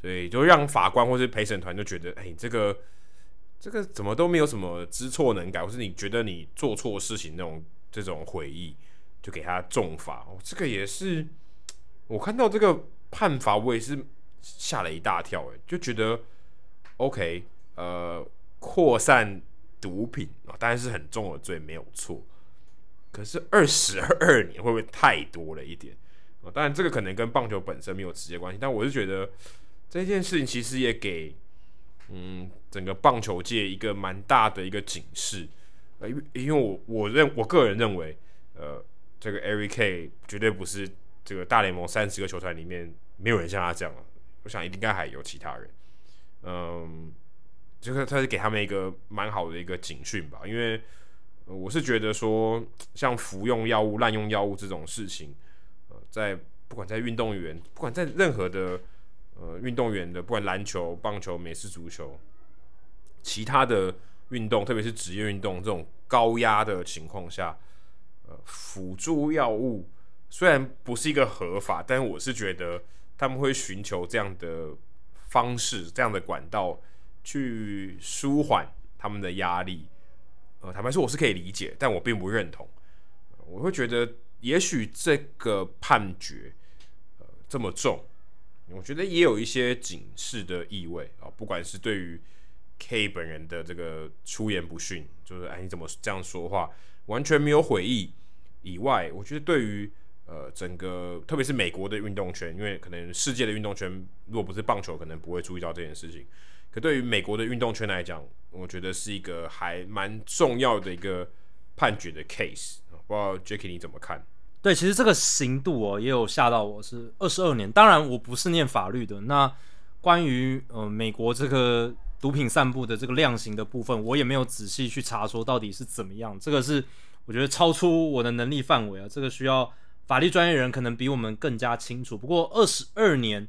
所以就让法官或是陪审团就觉得，哎，这个这个怎么都没有什么知错能改，或是你觉得你做错事情那种这种悔意，就给他重罚。哦，这个也是我看到这个判罚，我也是吓了一大跳，哎，就觉得 OK。呃，扩散毒品啊，当然是很重的罪，没有错。可是二十二年会不会太多了一点啊？当然，这个可能跟棒球本身没有直接关系，但我是觉得这件事情其实也给嗯整个棒球界一个蛮大的一个警示。呃，因为因为我我认我个人认为，呃，这个 Eric K 绝对不是这个大联盟三十个球团里面没有人像他这样了，我想应该还有其他人，嗯。就是他是给他们一个蛮好的一个警讯吧，因为我是觉得说，像服用药物、滥用药物这种事情，呃，在不管在运动员，不管在任何的呃运动员的，不管篮球、棒球、美式足球，其他的运动，特别是职业运动这种高压的情况下，呃，辅助药物虽然不是一个合法，但我是觉得他们会寻求这样的方式、这样的管道。去舒缓他们的压力，呃，坦白说我是可以理解，但我并不认同。我会觉得，也许这个判决，呃，这么重，我觉得也有一些警示的意味啊，不管是对于 K 本人的这个出言不逊，就是哎，你怎么这样说话，完全没有悔意以外，我觉得对于呃整个，特别是美国的运动圈，因为可能世界的运动圈，如果不是棒球，可能不会注意到这件事情。可对于美国的运动圈来讲，我觉得是一个还蛮重要的一个判决的 case。不知道 Jackie 你怎么看？对，其实这个刑度哦也有吓到我，是二十二年。当然我不是念法律的，那关于呃美国这个毒品散布的这个量刑的部分，我也没有仔细去查说到底是怎么样。这个是我觉得超出我的能力范围啊，这个需要法律专业人可能比我们更加清楚。不过二十二年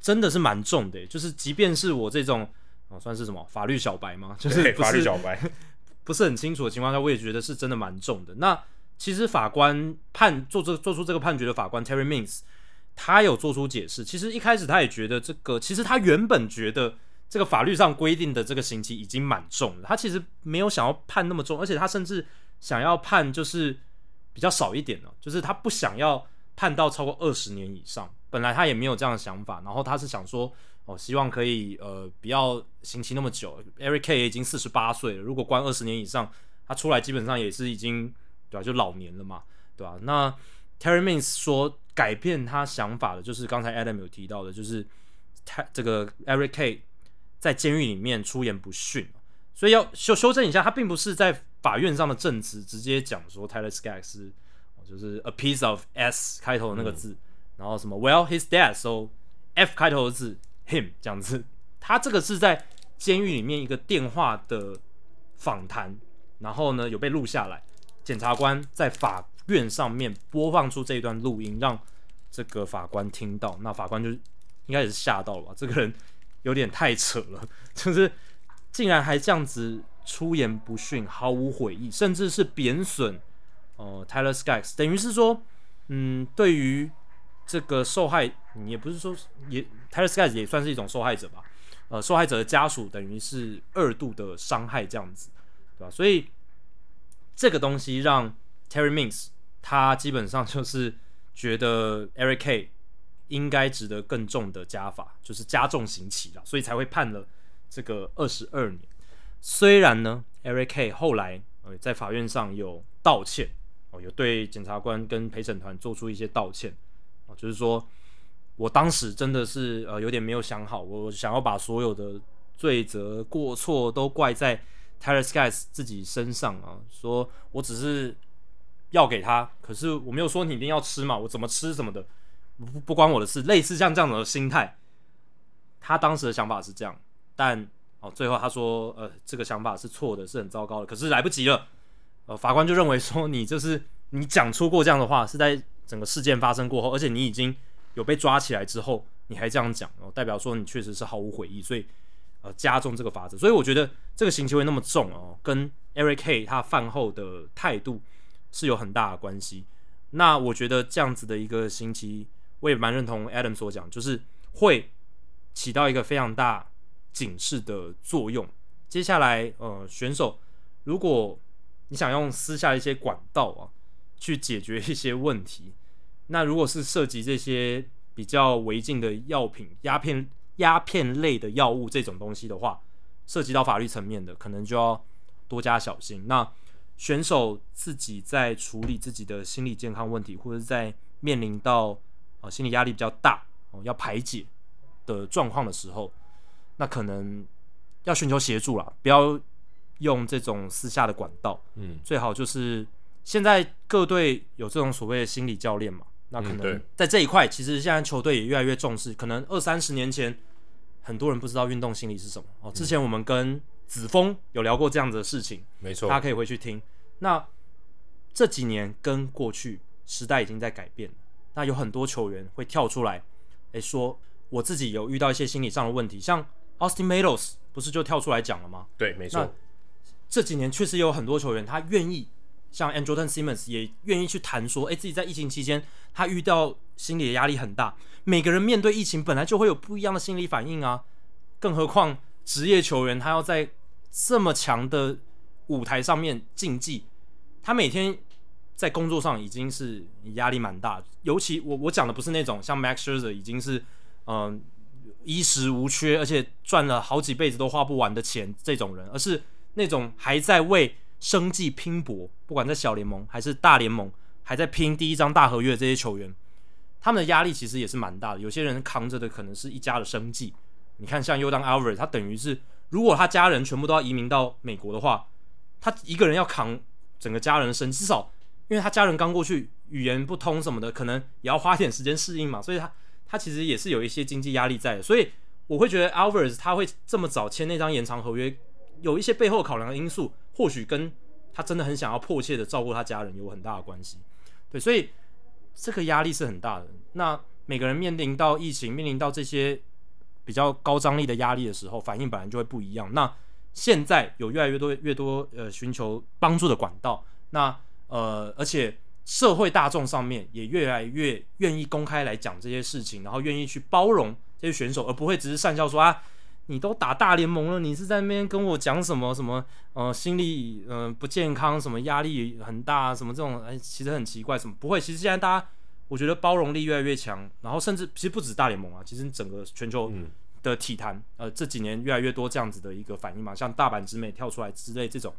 真的是蛮重的，就是即便是我这种。哦，算是什么法律小白吗？就是是法律小白，不是很清楚的情况下，我也觉得是真的蛮重的。那其实法官判做这做出这个判决的法官 Terry Means，他有做出解释。其实一开始他也觉得这个，其实他原本觉得这个法律上规定的这个刑期已经蛮重了，他其实没有想要判那么重，而且他甚至想要判就是比较少一点的，就是他不想要判到超过二十年以上。本来他也没有这样的想法，然后他是想说。哦，希望可以呃不要刑期那么久。Eric K 已经四十八岁了，如果关二十年以上，他出来基本上也是已经对吧、啊？就老年了嘛，对吧、啊？那 Terry Means 说改变他想法的，就是刚才 Adam 有提到的，就是他这个 Eric Kay 在监狱里面出言不逊，所以要修修正一下，他并不是在法院上的证词直接讲说 Tyler Skaggs 就是 a piece of S 开头的那个字，嗯、然后什么 Well his dad so F 开头的字。him 这样子，他这个是在监狱里面一个电话的访谈，然后呢有被录下来，检察官在法院上面播放出这一段录音，让这个法官听到，那法官就应该也是吓到了吧？这个人有点太扯了，就是竟然还这样子出言不逊，毫无悔意，甚至是贬损呃 Tyler Skaggs，等于是说，嗯，对于。这个受害，也不是说也，Tyler Skaggs 也算是一种受害者吧？呃，受害者的家属等于是二度的伤害这样子，对吧？所以这个东西让 Terry Means 他基本上就是觉得 Eric K 应该值得更重的加法，就是加重刑期了，所以才会判了这个二十二年。虽然呢，Eric K 后来呃在法院上有道歉哦，有对检察官跟陪审团做出一些道歉哦，就是说我当时真的是呃有点没有想好，我想要把所有的罪责过错都怪在 Tyler Skaggs 自己身上啊，说我只是要给他，可是我没有说你一定要吃嘛，我怎么吃什么的。不不关我的事，类似像这样的心态，他当时的想法是这样，但哦，最后他说，呃，这个想法是错的，是很糟糕的，可是来不及了，呃，法官就认为说，你就是你讲出过这样的话，是在整个事件发生过后，而且你已经有被抓起来之后，你还这样讲，哦，代表说你确实是毫无悔意，所以呃，加重这个罚则，所以我觉得这个刑期会那么重哦，跟 Eric K 他犯后的态度是有很大的关系。那我觉得这样子的一个刑期。我也蛮认同 Adam 所讲，就是会起到一个非常大警示的作用。接下来，呃，选手，如果你想用私下一些管道啊，去解决一些问题，那如果是涉及这些比较违禁的药品、鸦片、鸦片类的药物这种东西的话，涉及到法律层面的，可能就要多加小心。那选手自己在处理自己的心理健康问题，或者在面临到啊，心理压力比较大哦，要排解的状况的时候，那可能要寻求协助啦，不要用这种私下的管道。嗯，最好就是现在各队有这种所谓的心理教练嘛，那可能在这一块，其实现在球队也越来越重视。可能二三十年前，很多人不知道运动心理是什么哦。之前我们跟子峰有聊过这样子的事情，没错，大家可以回去听。那这几年跟过去时代已经在改变。那有很多球员会跳出来，诶，说我自己有遇到一些心理上的问题，像 Austin Meadows 不是就跳出来讲了吗？对，没错。这几年确实有很多球员，他愿意像 Andrelton Simmons 也愿意去谈说，诶，自己在疫情期间他遇到心理的压力很大。每个人面对疫情本来就会有不一样的心理反应啊，更何况职业球员他要在这么强的舞台上面竞技，他每天。在工作上已经是压力蛮大，尤其我我讲的不是那种像 Max Scherzer 已经是嗯、衣食无缺，而且赚了好几辈子都花不完的钱这种人，而是那种还在为生计拼搏，不管在小联盟还是大联盟，还在拼第一张大合约的这些球员，他们的压力其实也是蛮大的。有些人扛着的可能是一家的生计，你看像 Yordan Alvarez，他等于是如果他家人全部都要移民到美国的话，他一个人要扛整个家人的生，至少。因为他家人刚过去，语言不通什么的，可能也要花点时间适应嘛，所以他他其实也是有一些经济压力在的，所以我会觉得 Alvarez 他会这么早签那张延长合约，有一些背后考量的因素，或许跟他真的很想要迫切的照顾他家人有很大的关系。对，所以这个压力是很大的。那每个人面临到疫情，面临到这些比较高张力的压力的时候，反应本来就会不一样。那现在有越来越多越多呃寻求帮助的管道，那。呃，而且社会大众上面也越来越愿意公开来讲这些事情，然后愿意去包容这些选手，而不会只是讪笑说啊，你都打大联盟了，你是在那边跟我讲什么什么呃心理呃不健康，什么压力很大，什么这种哎，其实很奇怪，什么不会？其实现在大家我觉得包容力越来越强，然后甚至其实不止大联盟啊，其实整个全球的体坛呃这几年越来越多这样子的一个反应嘛，像大阪直美跳出来之类这种。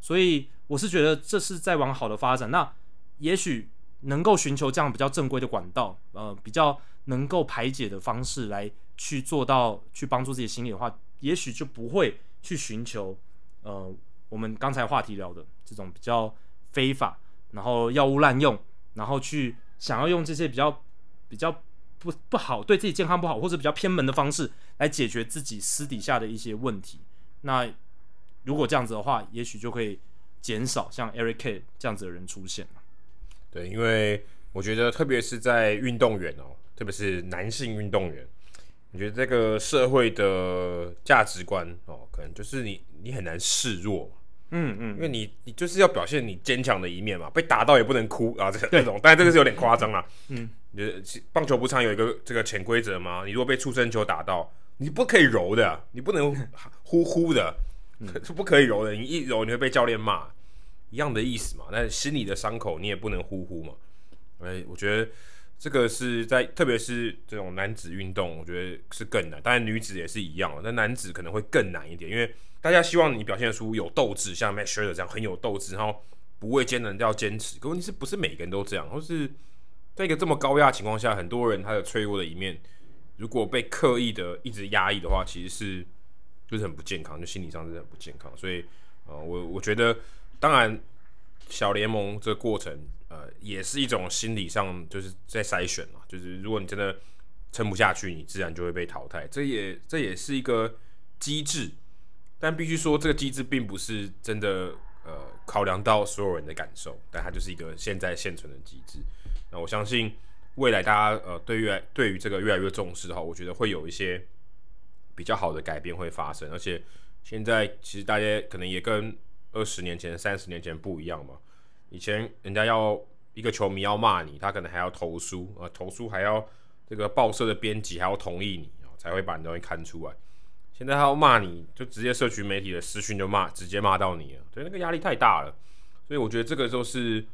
所以我是觉得这是在往好的发展。那也许能够寻求这样比较正规的管道，呃，比较能够排解的方式来去做到去帮助自己心理的话，也许就不会去寻求呃我们刚才话题聊的这种比较非法，然后药物滥用，然后去想要用这些比较比较不不好对自己健康不好或者比较偏门的方式来解决自己私底下的一些问题。那如果这样子的话，也许就可以减少像 Eric 这样子的人出现。对，因为我觉得，特别是在运动员哦，特别是男性运动员，我觉得这个社会的价值观哦，可能就是你你很难示弱。嗯嗯，因为你你就是要表现你坚强的一面嘛，被打到也不能哭啊，这这种，但这个是有点夸张啦。嗯，棒球不常有一个这个潜规则吗？你如果被触身球打到，你不可以揉的，你不能呼呼的。是不可以揉的，你一揉你会被教练骂，一样的意思嘛。但心里的伤口你也不能呼呼嘛。哎，我觉得这个是在特别是这种男子运动，我觉得是更难。当然女子也是一样，但男子可能会更难一点，因为大家希望你表现出有斗志，像 Matt Shredder 这样很有斗志，然后不畏艰难要坚持。可问题是不是每个人都这样？或是在一个这么高压情况下，很多人他的脆弱的一面，如果被刻意的一直压抑的话，其实是就是很不健康，就心理上是很不健康。所以，呃，我我觉得，当然小联盟这个过程。呃，也是一种心理上就是在筛选嘛，就是如果你真的撑不下去，你自然就会被淘汰。这也这也是一个机制，但必须说这个机制并不是真的呃考量到所有人的感受，但它就是一个现在现存的机制。那我相信未来大家呃对于对于这个越来越重视哈，我觉得会有一些比较好的改变会发生。而且现在其实大家可能也跟二十年前、三十年前不一样嘛。以前人家要一个球迷要骂你，他可能还要投书啊，投书还要这个报社的编辑还要同意你才会把你东西刊出来。现在他要骂你就直接社群媒体的私讯就骂，直接骂到你了，所以那个压力太大了。所以我觉得这个就是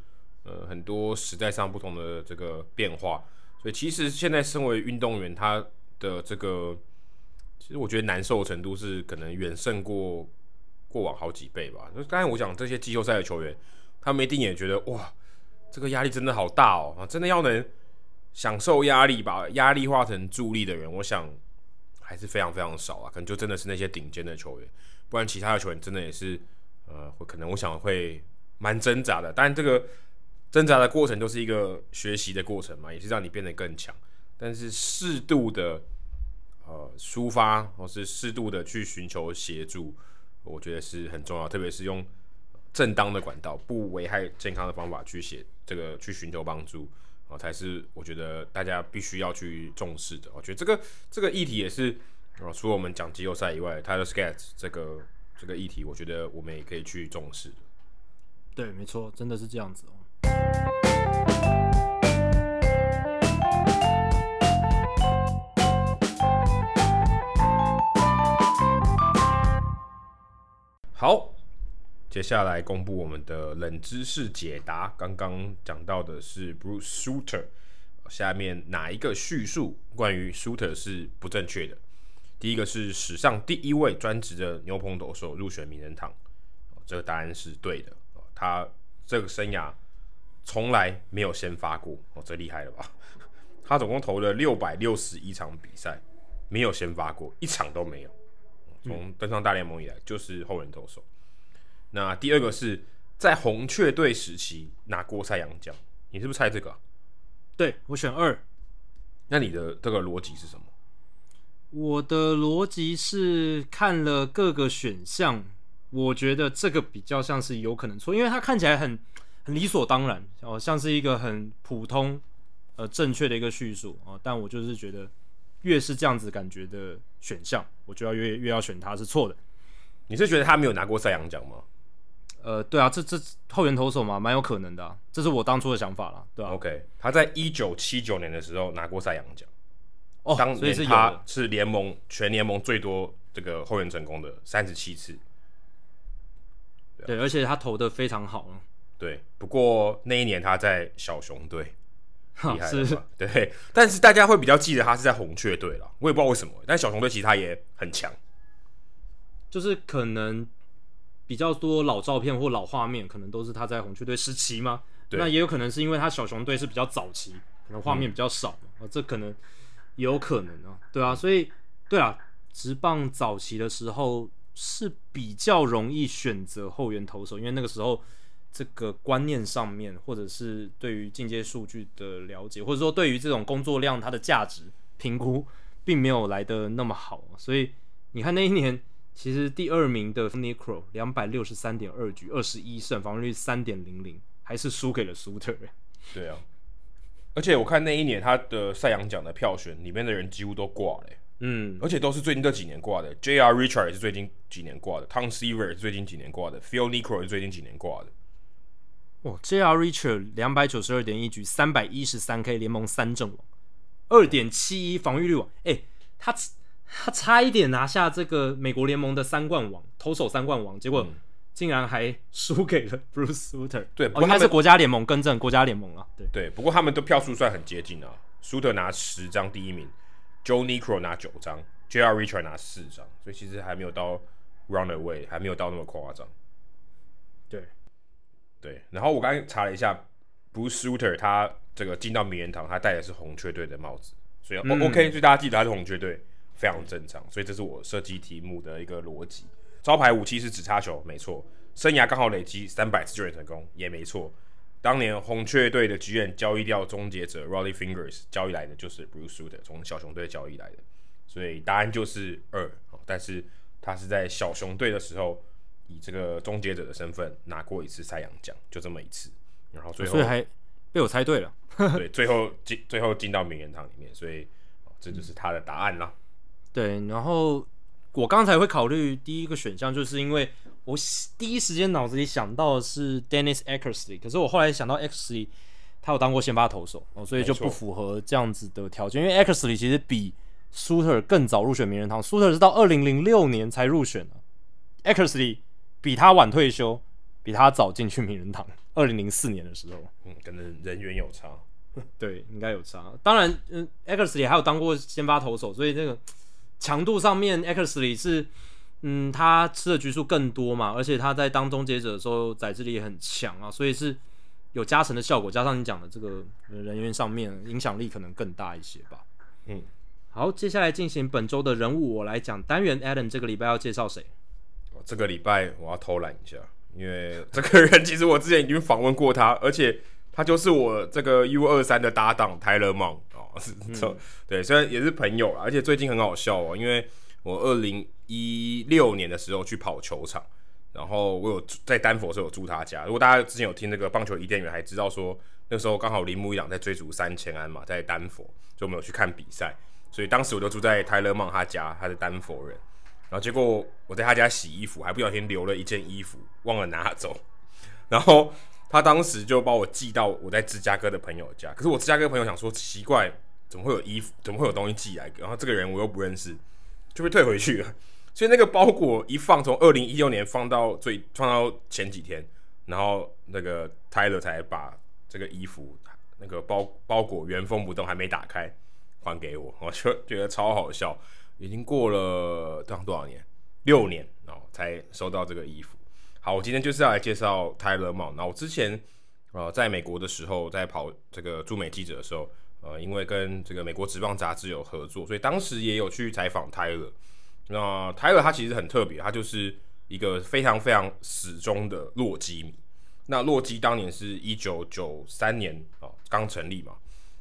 呃很多时代上不同的这个变化。所以其实现在身为运动员，他的这个其实我觉得难受程度是可能远胜过过往好几倍吧。就是刚才我讲这些季后赛的球员。他们一定也觉得哇，这个压力真的好大哦啊！真的要能享受压力，把压力化成助力的人，我想还是非常非常少啊。可能就真的是那些顶尖的球员，不然其他的球员真的也是呃，会可能我想会蛮挣扎的。但这个挣扎的过程就是一个学习的过程嘛，也是让你变得更强。但是适度的呃抒发，或是适度的去寻求协助，我觉得是很重要，特别是用。正当的管道，不危害健康的方法去写这个，去寻求帮助啊，才是我觉得大家必须要去重视的。我觉得这个这个议题也是，啊，除了我们讲季后赛以外，Tyler Skaggs 这个这个议题，我觉得我们也可以去重视。对，没错，真的是这样子哦。好。接下来公布我们的冷知识解答。刚刚讲到的是 Bruce Sutter，下面哪一个叙述关于 Sutter 是不正确的？第一个是史上第一位专职的牛棚投手入选名人堂，这个答案是对的。他这个生涯从来没有先发过，哦，这厉害了吧？他总共投了六百六十一场比赛，没有先发过，一场都没有。从登上大联盟以来，就是后援投手。那第二个是在红雀队时期拿过赛扬奖，你是不是猜这个啊？对，我选二。那你的这个逻辑是什么？我的逻辑是看了各个选项，我觉得这个比较像是有可能错，因为它看起来很很理所当然，哦，像是一个很普通呃正确的一个叙述哦，但我就是觉得越是这样子感觉的选项，我就要越越要选它是错的。你是觉得他没有拿过赛扬奖吗？呃，对啊，这这后援投手嘛，蛮有可能的，啊，这是我当初的想法啦，对吧，啊？OK，他在一九七九年的时候拿过赛扬奖，哦，当年他是联盟全联盟最多这个后援成功的三十七次，对，啊，对，而且他投的非常好，对，不过那一年他在小熊队，厉害了是对，但是大家会比较记得他是在红雀队了，我也不知道为什么，但小熊队其实他也很强，就是可能。比较多老照片或老画面，可能都是他在红雀队时期吗？对，那也有可能是因为他小熊队是比较早期，可能画面比较少嘛，嗯，这可能也有可能啊。对啊，所以对啊，直棒早期的时候是比较容易选择后援投手，因为那个时候这个观念上面，或者是对于进阶数据的了解，或者说对于这种工作量它的价值评估，并没有来得那么好，所以你看那一年。其实第二名的 Niekro 两百六十三点二局，二十一胜，防御率三点零零，还是输给了 Suter。对啊，而且我看那一年他的赛扬奖的票选里面的人几乎都挂了，嗯，而且都是最近这几年挂的。J.R. Richard 也是最近几年挂的，Tom Seaver 是最近几年挂的，Phil 也是最近几年挂的。哇，J.R. Richard 两百九十二点一局，三百一十三 K，联盟三阵王，二点七一防御率王，哎、欸，他。他差一点拿下这个美国联盟的三冠王，投手三冠王，结果竟然还输给了 Bruce Sutter。对，哦，应该是国家联盟更正，国家联盟啊。对对，不过他们的票数算很接近啊。Sutter 拿十张第一名，Joe Niekro 拿九张，J.R. Richard 拿四张，所以其实还没有到 Runaway，还没有到那么夸张。对对，然后我刚才查了一下，Bruce Sutter 他这个进到名人堂，他戴的是红雀队的帽子，所以、嗯、OK，所以大家记得他是红雀队，非常正常。所以这是我设计题目的一个逻辑。招牌武器是指叉球，没错。生涯刚好累积三百次救援成功，也没错。当年红雀队的剧院交易掉终结者 Rollie Fingers，交易来的就是 Bruce Sutter，从小熊队交易来的，所以答案就是二。但是他是在小熊队的时候，以这个终结者的身份拿过一次赛扬奖，就这么一次。然后最后所以还被我猜对了，对，最后进最后进到名人堂里面，所以这就是他的答案啦。对，然后。我刚才会考虑第一个选项，就是因为我第一时间脑子里想到的是 Dennis Eckersley，可是我后来想到 Eckersley 他有当过先发投手哦，所以就不符合这样子的条件。因为 Eckersley 其实比 Suter 更早入选名人堂，Suter 是到二零零六年才入选的，Eckersley 比他晚退休，比他早进去名人堂，二零零四年的时候，嗯，可能人员有差，对，应该有差。当然，嗯，Eckersley 还有当过先发投手，所以这个。强度上面，Eckersley 是，嗯，他吃的局数更多嘛，而且他在当终结者的时候，载制力也很强啊，所以是有加成的效果。加上你讲的这个人员上面，影响力可能更大一些吧。嗯，好，接下来进行本周的人物，我来讲单元。Adam 这个礼拜要介绍谁？这个礼拜我要偷懒一下，因为这个人其实我之前已经访问过他，而且他就是我这个 U 二三的搭档 Tyler Monk。对，虽然也是朋友啦，而且最近很好笑哦，因为我二零一六年的时候去跑球场，然后我有在丹佛的时候有住他家。如果大家之前有听那个棒球伊甸园，还知道说那时候刚好铃木一朗在追逐三千安嘛，在丹佛，就没有去看比赛，所以当时我就住在泰勒曼他家，他是丹佛人，然后结果我在他家洗衣服，还不小心留了一件衣服忘了拿走，然后他当时就把我寄到我在芝加哥的朋友家，可是我芝加哥朋友想说奇怪。怎么会有衣服？怎么会有东西寄来？然后这个人我又不认识，就被退回去了。所以那个包裹一放，从二零一六年放到最放到前几天，然后那个 Tyler 才把这个衣服那个包包裹原封不动还没打开还给我，我就觉得超好笑。已经过了这样多少年？六年哦，才收到这个衣服。好，我今天就是要来介绍泰勒嘛。那我之前呃在美国的时候，在跑这个驻美记者的时候。呃，因为跟这个美国职棒杂志有合作，所以当时也有去采访泰勒。那泰勒他其实很特别，他就是一个非常非常始终的洛基迷。那洛基当年是一九九三年啊刚成立嘛，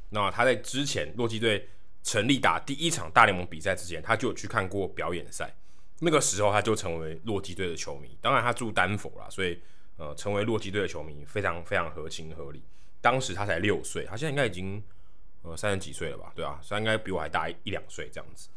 那他在之前洛基队成立打第一场大联盟比赛之前，他就有去看过表演赛。那个时候他就成为洛基队的球迷。当然他住丹佛啦，所以呃成为洛基队的球迷非常非常合情合理。当时他才六岁，他现在应该已经。呃，三十几岁了吧？对啊，所以应该比我还大一两岁这样子。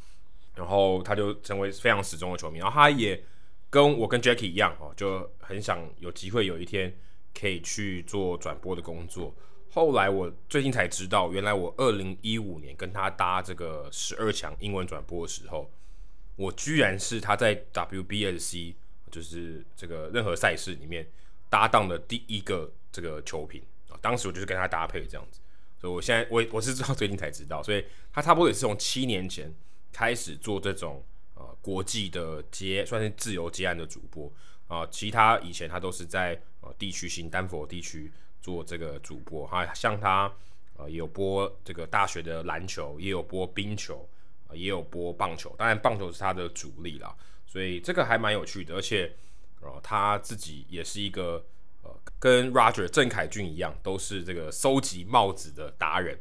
然后他就成为非常死忠的球迷，然后他也跟我跟 Jackie 一样哦，就很想有机会有一天可以去做转播的工作。后来我最近才知道，原来我二零一五年跟他搭这个十二强英文转播的时候，我居然是他在 WBSC，就是这个任何赛事里面搭档的第一个这个球评啊。当时我就是跟他搭配这样子。所以我现在我我是知道 最近才知道，所以他差不多也是从七年前开始做这种呃国际的接算是自由接案的主播啊、其他以前他都是在呃地区性丹佛地区做这个主播，哈，像他呃有播这个大学的篮球，也有播冰球，也有播棒球，当然棒球是他的主力啦，所以这个还蛮有趣的，而且呃他自己也是一个呃。跟 Roger 郑凯俊一样，都是这个收集帽子的达人。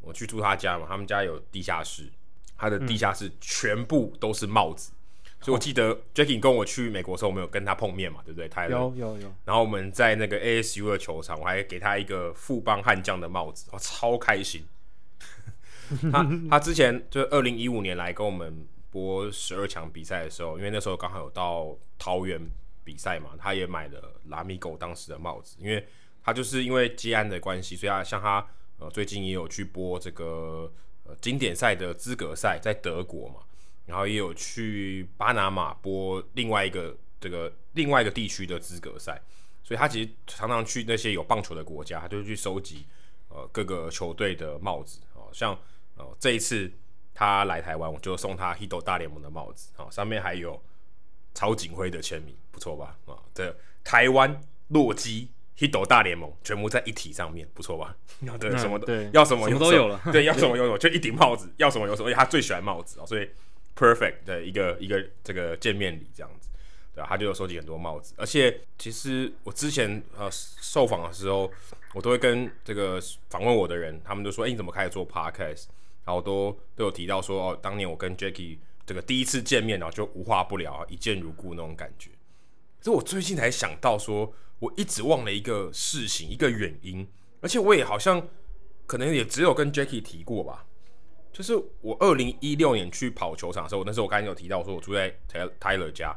我去住他家嘛，他们家有地下室，他的地下室全部都是帽子。嗯、所以我记得 Jackie 跟我去美国的时候，我们有跟他碰面嘛，对不对？他有有有。然后我们在那个 ASU 的球场，我还给他一个富邦悍将的帽子，我超开心。他他之前就是二零一五年来跟我们播十二强比赛的时候，因为那时候刚好有到桃园。比赛嘛，他也买了拉米狗当时的帽子，因为他就是因为接案的关系，所以他像他呃最近也有去播这个呃经典赛的资格赛，在德国嘛，然后也有去巴拿马播另外一个这个另外一个地区的资格赛，所以他其实常常去那些有棒球的国家，他就去收集呃各个球队的帽子哦，像呃这一次他来台湾，我就送他 Hito 大联盟的帽子哦，上面还有曹景辉的签名，不错吧？啊、哦，这台湾洛基 Hito 大联盟全部在一体上面，不错吧？要对什么都、嗯、要什么有什么都有了，对，要 什么有什么，就一顶帽子，要什么有什么，而且他最喜欢帽子哦，所以。Perfect 的一个一个这个见面礼这样子，对啊，他就有收集很多帽子，而且其实我之前呃受访的时候，我都会跟这个访问我的人，他们都说，哎，你怎么开始做 Podcast？然后都都有提到说，哦，当年我跟 Jackie 这个第一次见面，然后就无话不聊，一见如故那种感觉。可是我最近才想到说，我一直忘了一个事情，一个原因，而且我也好像可能也只有跟 Jackie 提过吧。就是我二零一六年去跑球场的时候，那时候我刚才有提到，说我住在 Tyler 家，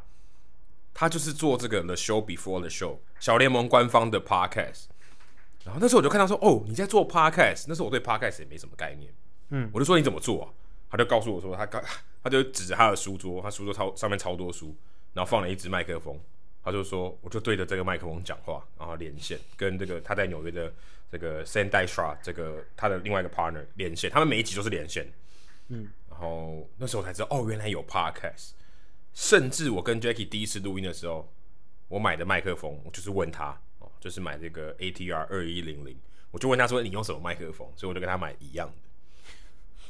他就是做这个 The Show Before the Show 小联盟官方的 Podcast。然后那时候我就看到说，哦，你在做 Podcast，那时候我对 Podcast 也没什么概念，嗯，我就说你怎么做啊？他就告诉我说，他刚他就指着他的书桌，他书桌超上面超多书，然后放了一支麦克风，他就说，我就对着这个麦克风讲话，然后连线跟这个他在纽约的。这个 s a n d a i Shot 这个他的另外一个 partner 连线，他们每一集都是连线，嗯，然后那时候才知道哦，原来有 podcast。甚至我跟 Jackie 第一次录音的时候，我买的麦克风，我就是问他哦，就是买这个 ATR 二一零零，我就问他说，你用什么麦克风？所以我就跟他买一样的。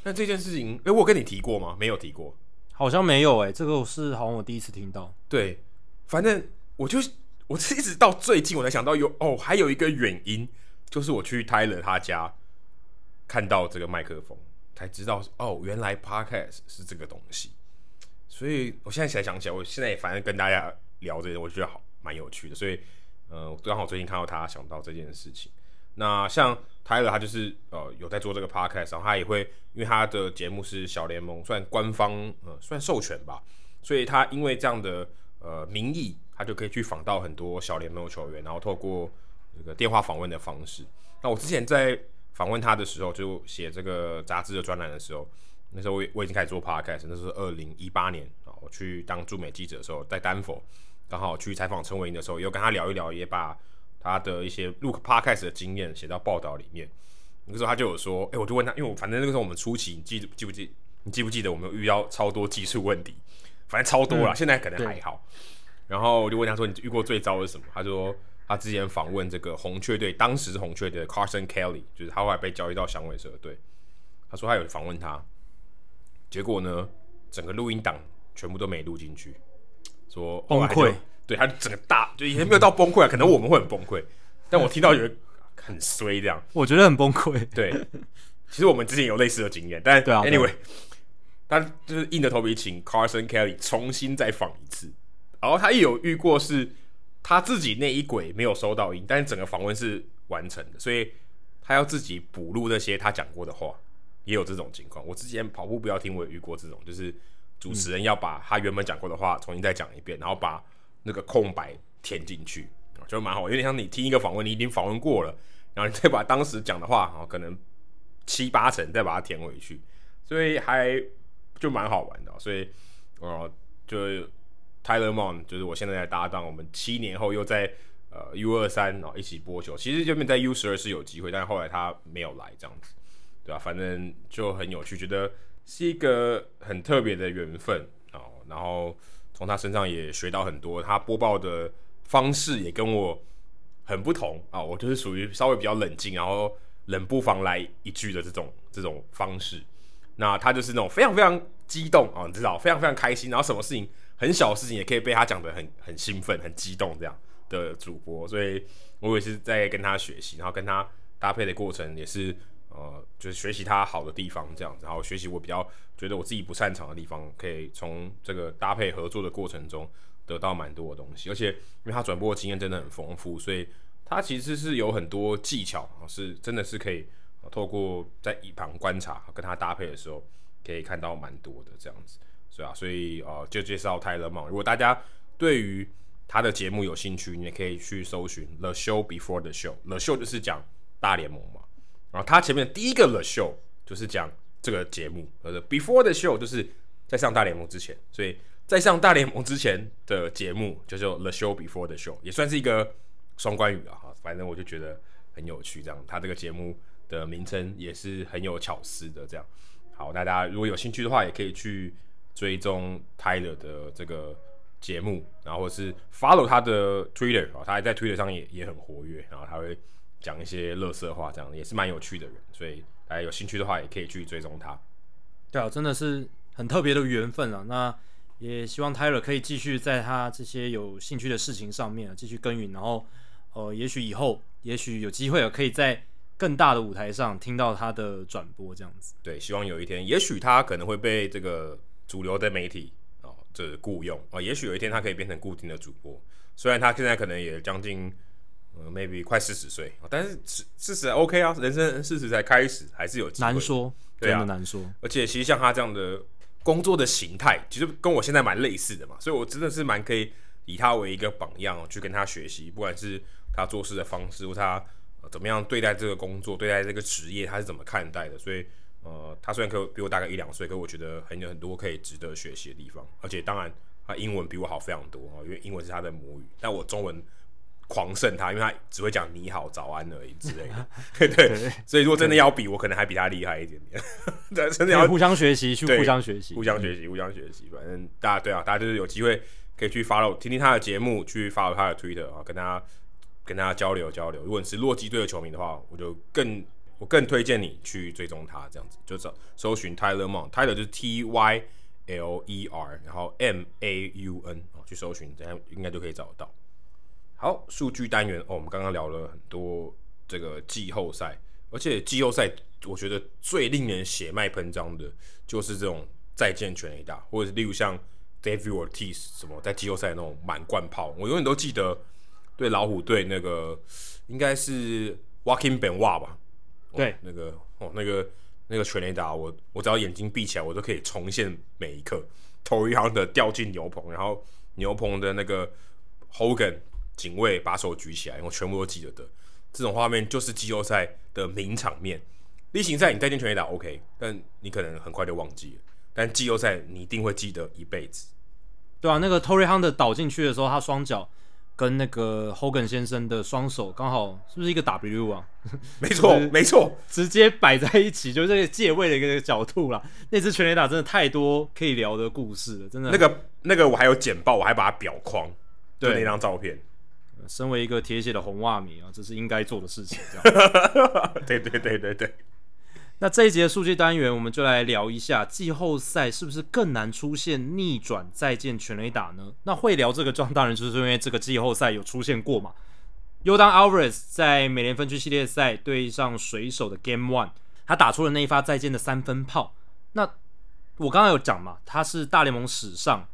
那这件事情，诶，我跟你提过吗？没有提过，好像没有诶，这个是好像我第一次听到。对，反正我就我是一直到最近我才想到有哦，还有一个原因。就是我去 Tyler 他家看到这个麦克风，才知道哦，原来 Podcast 是这个东西。所以我现在才想起来，我现在也反正跟大家聊这些，我觉得好蛮有趣的。所以，呃，刚好最近看到他，想到这件事情。那像他了他就是呃有在做这个 Podcast，然后他也会因为他的节目是小联盟算官方呃算授权吧，所以他因为这样的呃名义，他就可以去访到很多小联盟球员，然后透过。这个电话访问的方式。那我之前在访问他的时候，就写这个杂志的专栏的时候，那时候我我已经开始做 podcast，那是二零一八年啊，我去当驻美记者的时候，在丹佛刚好去采访陈伟殷的时候，又跟他聊一聊，也把他的一些录 podcast 的经验写到报道里面。那个时候他就有说，哎、欸，我就问他，因为我反正那个时候我们初期，你记记不记？你记不记得我们遇到超多技术问题？反正超多了，嗯、现在可能还好。然后我就问他说，你遇过最糟的是什么？他说。他之前访问这个红雀队，当时是红雀队的 Carson Kelly，就是他后来被交易到响尾蛇队。他说他有访问他，结果呢，整个录音档全部都没录进去，说崩溃。对，他整个大就也没有到崩溃啊，可能我们会很崩溃，但我听到有很衰这样，我觉得很崩溃。对，其实我们之前有类似的经验，但 anyway，他就是硬着头皮请 Carson Kelly 重新再访一次，然后他也有遇过是。他自己那一轨没有收到音，但是整个访问是完成的，所以他要自己补录那些他讲过的话，也有这种情况。我之前跑步不要听，我也遇过这种，就是主持人要把他原本讲过的话重新再讲一遍，然后把那个空白填进去，就蛮好，有点像你听一个访问，你已经访问过了，然后你再把当时讲的话，可能七八成再把它填回去，所以还就蛮好玩的，所以呃就。Tyler Mon 就是我现在的搭档，我们七年后又在呃 U 二三哦一起播球。其实原本在 U 十二是有机会，但是后来他没有来这样子，对吧、反正就很有趣，觉得是一个很特别的缘分哦。然后从他身上也学到很多，他播报的方式也跟我很不同啊、我就是属于稍微比较冷静，然后冷不防来一句的这种这种方式。那他就是那种非常非常激动啊、你知道，非常非常开心，然后什么事情。很小的事情也可以被他讲得很很兴奋、很激动这样的主播，所以我也是在跟他学习，然后跟他搭配的过程也是呃，就是学习他好的地方这样子，然后学习我比较觉得我自己不擅长的地方，可以从这个搭配合作的过程中得到蛮多的东西。而且因为他转播的经验真的很丰富，所以他其实是有很多技巧，是真的是可以透过在一旁观察跟他搭配的时候，可以看到蛮多的这样子。是啊，所以呃，就介绍 Tyler Mon。如果大家对于他的节目有兴趣，你也可以去搜寻 The Show Before the Show。The Show 就是讲大联盟嘛，然后他前面第一个 The Show 就是讲这个节目，呃，Before the Show 就是在上大联盟之前，所以在上大联盟之前的节目就叫 The Show Before the Show，也算是一个双关语啊。反正我就觉得很有趣，这样他这个节目的名称也是很有巧思的。这样好，那大家如果有兴趣的话，也可以去追踪 Tyler 的这个节目，然后是 follow 他的 Twitter 啊，他还在 Twitter 上也也很活跃，然后他会讲一些乐色话，这样也是蛮有趣的人。所以大家有兴趣的话，也可以去追踪他。对啊，真的是很特别的缘分啊。那也希望 Tyler 可以继续在他这些有兴趣的事情上面啊，继续耕耘。然后，呃，也许以后，也许有机会啊，可以在更大的舞台上听到他的转播这样子。对，希望有一天，也许他可能会被这个主流的媒体哦，这雇佣啊。也许有一天他可以变成固定的主播。虽然他现在可能也将近呃，maybe 快四十岁，但是四四十 OK 啊，人生四十才开始，还是有。难说，对啊，真的难说。而且其实像他这样的。工作的形态其实跟我现在蛮类似的嘛，所以我真的是蛮可以以他为一个榜样去跟他学习，不管是他做事的方式，或他、呃、怎么样对待这个工作、对待这个职业，他是怎么看待的。所以，呃，他虽然可比我大概一两岁，可我觉得很有很多可以值得学习的地方。而且，当然，他英文比我好非常多啊，因为英文是他的母语，但我中文。狂胜他，因为他只会讲你好、早安而已之类的，对对。所以如果真的要比，我可能还比他厉害一点点。对，真的要互相学习，去互相学习，互相学习，互相学习。反正大家对啊，大家就是有机会可以去 follow 听听他的节目，去 follow 他的 Twitter 啊，跟他跟他交流交流。如果你是洛基队的球迷的话，我就更我更推荐你去追踪他，这样子就找搜寻 Tyler Maun，Tyler 就是 T Y L E R，然后 M A U N 啊，去搜寻，这样应该就可以找得到。好，数据单元哦，我们刚刚聊了很多这个季后赛，而且季后赛我觉得最令人血脉喷张的，就是这种再见全垒打，或者是例如像 David Ortiz 什么在季后赛那种满贯炮，我永远都记得对老虎队那个应该是 Joaquin Benoit 吧？对，那个哦，那个那个全垒打，我我只要眼睛闭起来，我都可以重现每一刻。Torii Hunter 掉进牛棚，然后牛棚的那个 Hogan。警卫把手举起来，我全部都记得的。这种画面就是季后赛的名场面。例行赛你再见全垒打 OK，但你可能很快就忘记了。但季后赛你一定会记得一辈子。对啊，那个 Torii Hunter 倒进去的时候，他双脚跟那个 Hogan 先生的双手刚好是不是一个 W 啊？没错，没错，直接摆在一起，就是这个借位的一个角度啦。那支全垒打真的太多可以聊的故事了，真的。那个那个我还有剪报，我还把它裱框，对那张照片。身为一个铁血的红袜迷啊，这是应该做的事情。这样 对对对对对。那这一节的数据单元，我们就来聊一下季后赛是不是更难出现逆转再见全垒打呢？那会聊这个状，当然就是因为这个季后赛有出现过嘛。Yordan Alvarez 在美联分区系列赛对上水手的 Game One，他打出了那一发再见的三分炮。那我刚刚有讲嘛，他是大联盟史上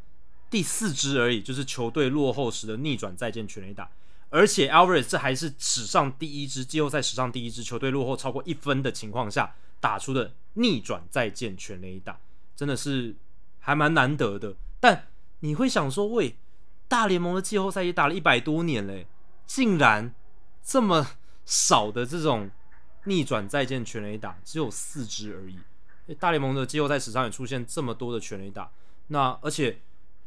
第四支而已，就是球队落后时的逆转再见全垒打。而且 Alvarez 这还是史上第一支季后赛史上第一支球队落后超过一分的情况下打出的逆转再见全垒打，真的是还蛮难得的。但你会想说，喂，大联盟的季后赛也打了一百多年嘞，竟然这么少的这种逆转再见全垒打，只有四支而已。大联盟的季后赛史上也出现这么多的全垒打，那而且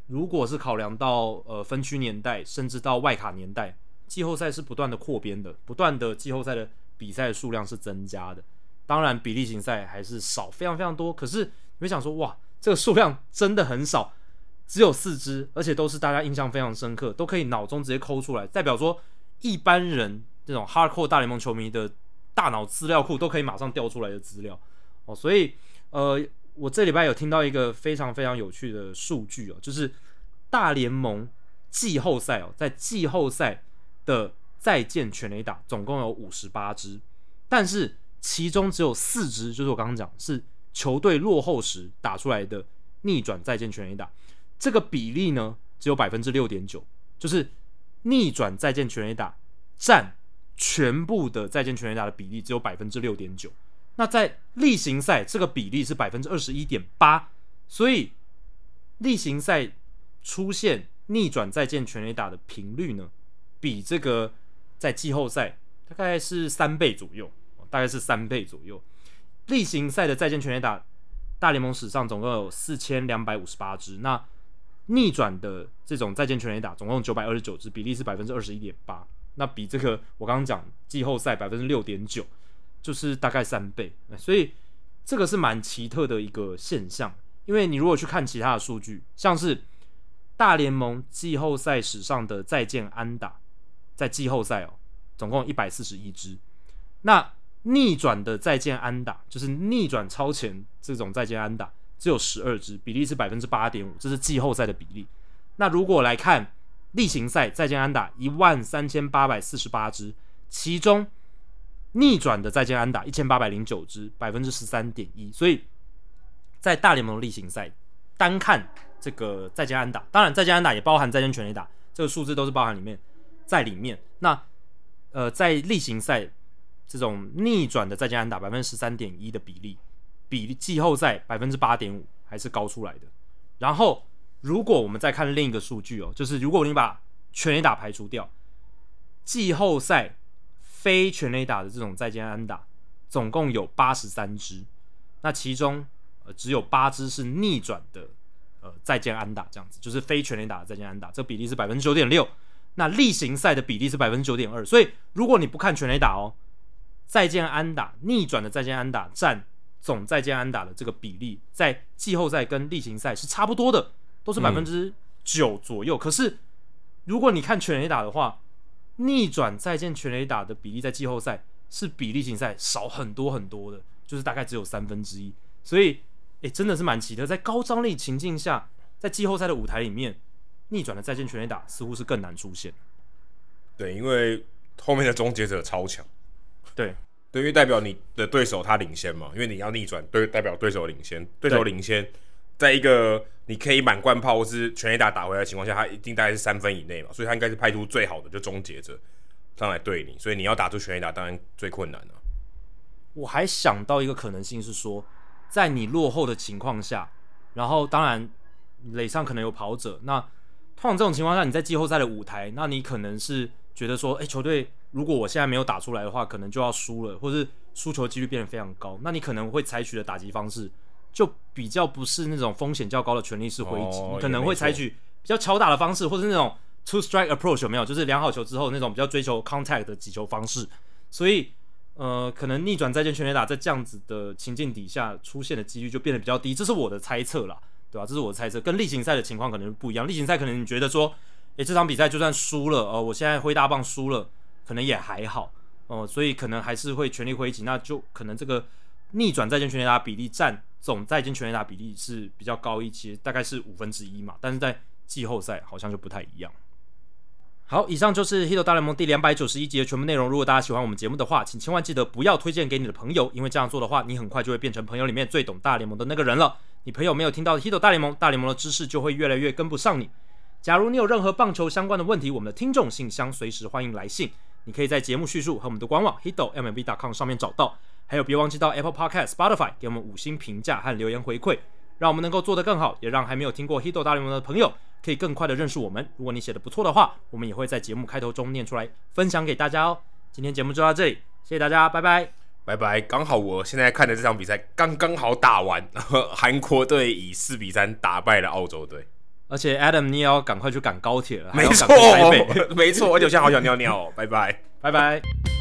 如果是考量到呃分区年代，甚至到外卡年代。季后赛是不断的扩编的，不断的季后赛的比赛数量是增加的。当然，比例型赛还是少，非常非常多。可是你会想说，哇，这个数量真的很少，只有四支，而且都是大家印象非常深刻，都可以脑中直接抠出来，代表说一般人这种 hardcore 大联盟球迷的大脑资料库都可以马上调出来的资料哦。所以，呃，我这礼拜有听到一个非常非常有趣的数据哦，就是大联盟季后赛哦，在季后赛。的再见全垒打总共有五十八支，但是其中只有四支，就是我刚刚讲是球队落后时打出来的逆转再见全垒打，这个比例呢只有百分之六点九，就是逆转再见全垒打占全部的再见全垒打的比例只有百分之六点九，那在例行赛这个比例是百分之二十一点八，所以例行赛出现逆转再见全垒打的频率呢，比这个在季后赛大概是三倍左右，大概是三倍左右。例行赛的再见全垒打，大联盟史上总共有四千两百五十八支，那逆转的这种再见全垒打总共九百二十九支，比例是百分之二十一点八，那比这个我刚刚讲季后赛百分之六点九，就是大概三倍，所以这个是蛮奇特的一个现象。因为你如果去看其他的数据，像是大联盟季后赛史上的再见安打，在季后赛哦，总共一百四十一支，那逆转的再见安打，就是逆转超前这种再见安打。只有十二支，比例是百分之八点五，这是季后赛的比例。那如果来看例行赛，再见安打一万三千八百四十八支，其中逆转的再见安打一千八百零九支，百分之十三点一。所以在大联盟的例行赛，单看这个再见安打，当然再见安打也包含再见全垒打，这个数字都是包含里面在里面。那呃，在例行赛这种逆转的再见安打百分之十三点一的比例。比季后赛百分之八点五还是高出来的。然后，如果我们再看另一个数据哦，就是如果你把全垒打排除掉，季后赛非全垒打的这种再见安打总共有八十三支，那其中呃只有八支是逆转的呃再见安打，这样子就是非全垒打的再见安打，这个比例是百分之九点六。那例行赛的比例是百分之九点二。所以如果你不看全垒打哦，再见安打逆转的再见安打占。总再见安打的这个比例，在季后赛跟例行赛是差不多的，都是百分之九左右。嗯、可是，如果你看全垒打的话，逆转再见全垒打的比例在季后赛是比例行赛少很多很多的，就是大概只有三分之一。所以，诶，真的是蛮奇特，在高张力情境下，在季后赛的舞台里面，逆转的再见全垒打似乎是更难出现。对，因为后面的终结者超强。对。对，因为代表你的对手他领先嘛，因为你要逆转，对，代表对手领先，对手领先，在一个你可以满贯炮或是全垒打打回来的情况下，他一定大概是三分以内嘛，所以他应该是派出最好的就终结者上来对你，所以你要打出全垒打当然最困难了。我还想到一个可能性是说，在你落后的情况下，然后当然垒上可能有跑者，那通常这种情况下你在季后赛的舞台，那你可能是觉得说，哎，球队。如果我现在没有打出来的话，可能就要输了，或是输球几率变得非常高。那你可能会采取的打击方式，就比较不是那种风险较高的权力式挥击，可能会采取比较敲打的方式，或是那种 two strike approach 有没有？就是量好球之后那种比较追求 contact 的击球方式。所以，呃，可能逆转再见全垒打在这样子的情境底下出现的几率就变得比较低。这是我的猜测啦，对吧、啊？这是我的猜测，跟例行赛的情况可能不一样。例行赛可能你觉得说，诶，这场比赛就算输了，呃，我现在挥大棒输了。可能也还好哦、呃，所以可能还是会全力挥击，那就可能这个逆转再见全垒打比例占总再见全垒打比例是比较高一些，大概是五分之一嘛。但是在季后赛好像就不太一样。好，以上就是《Hito 大联盟》第两百九十一集的全部内容。如果大家喜欢我们节目的话，请千万记得不要推荐给你的朋友，因为这样做的话，你很快就会变成朋友里面最懂大联盟的那个人了。你朋友没有听到《Hito 大联盟》，大联盟的知识就会越来越跟不上你。假如你有任何棒球相关的问题，我们的听众信箱随时欢迎来信。你可以在节目叙述和我们的官网 hitomlb.com 上面找到，还有别忘记到 Apple Podcast、Spotify 给我们五星评价和留言回馈，让我们能够做得更好，也让还没有听过 Hito 大联盟的朋友可以更快的认识我们。如果你写的不错的话，我们也会在节目开头中念出来分享给大家哦。今天节目就到这里，谢谢大家，拜拜，拜拜。刚好我现在看的这场比赛刚刚好打完，韩国队以四比三打败了澳洲队。而且 Adam，你也要赶快去赶高铁了。没错，没错，而且我现在好想尿尿哦。拜拜，拜拜。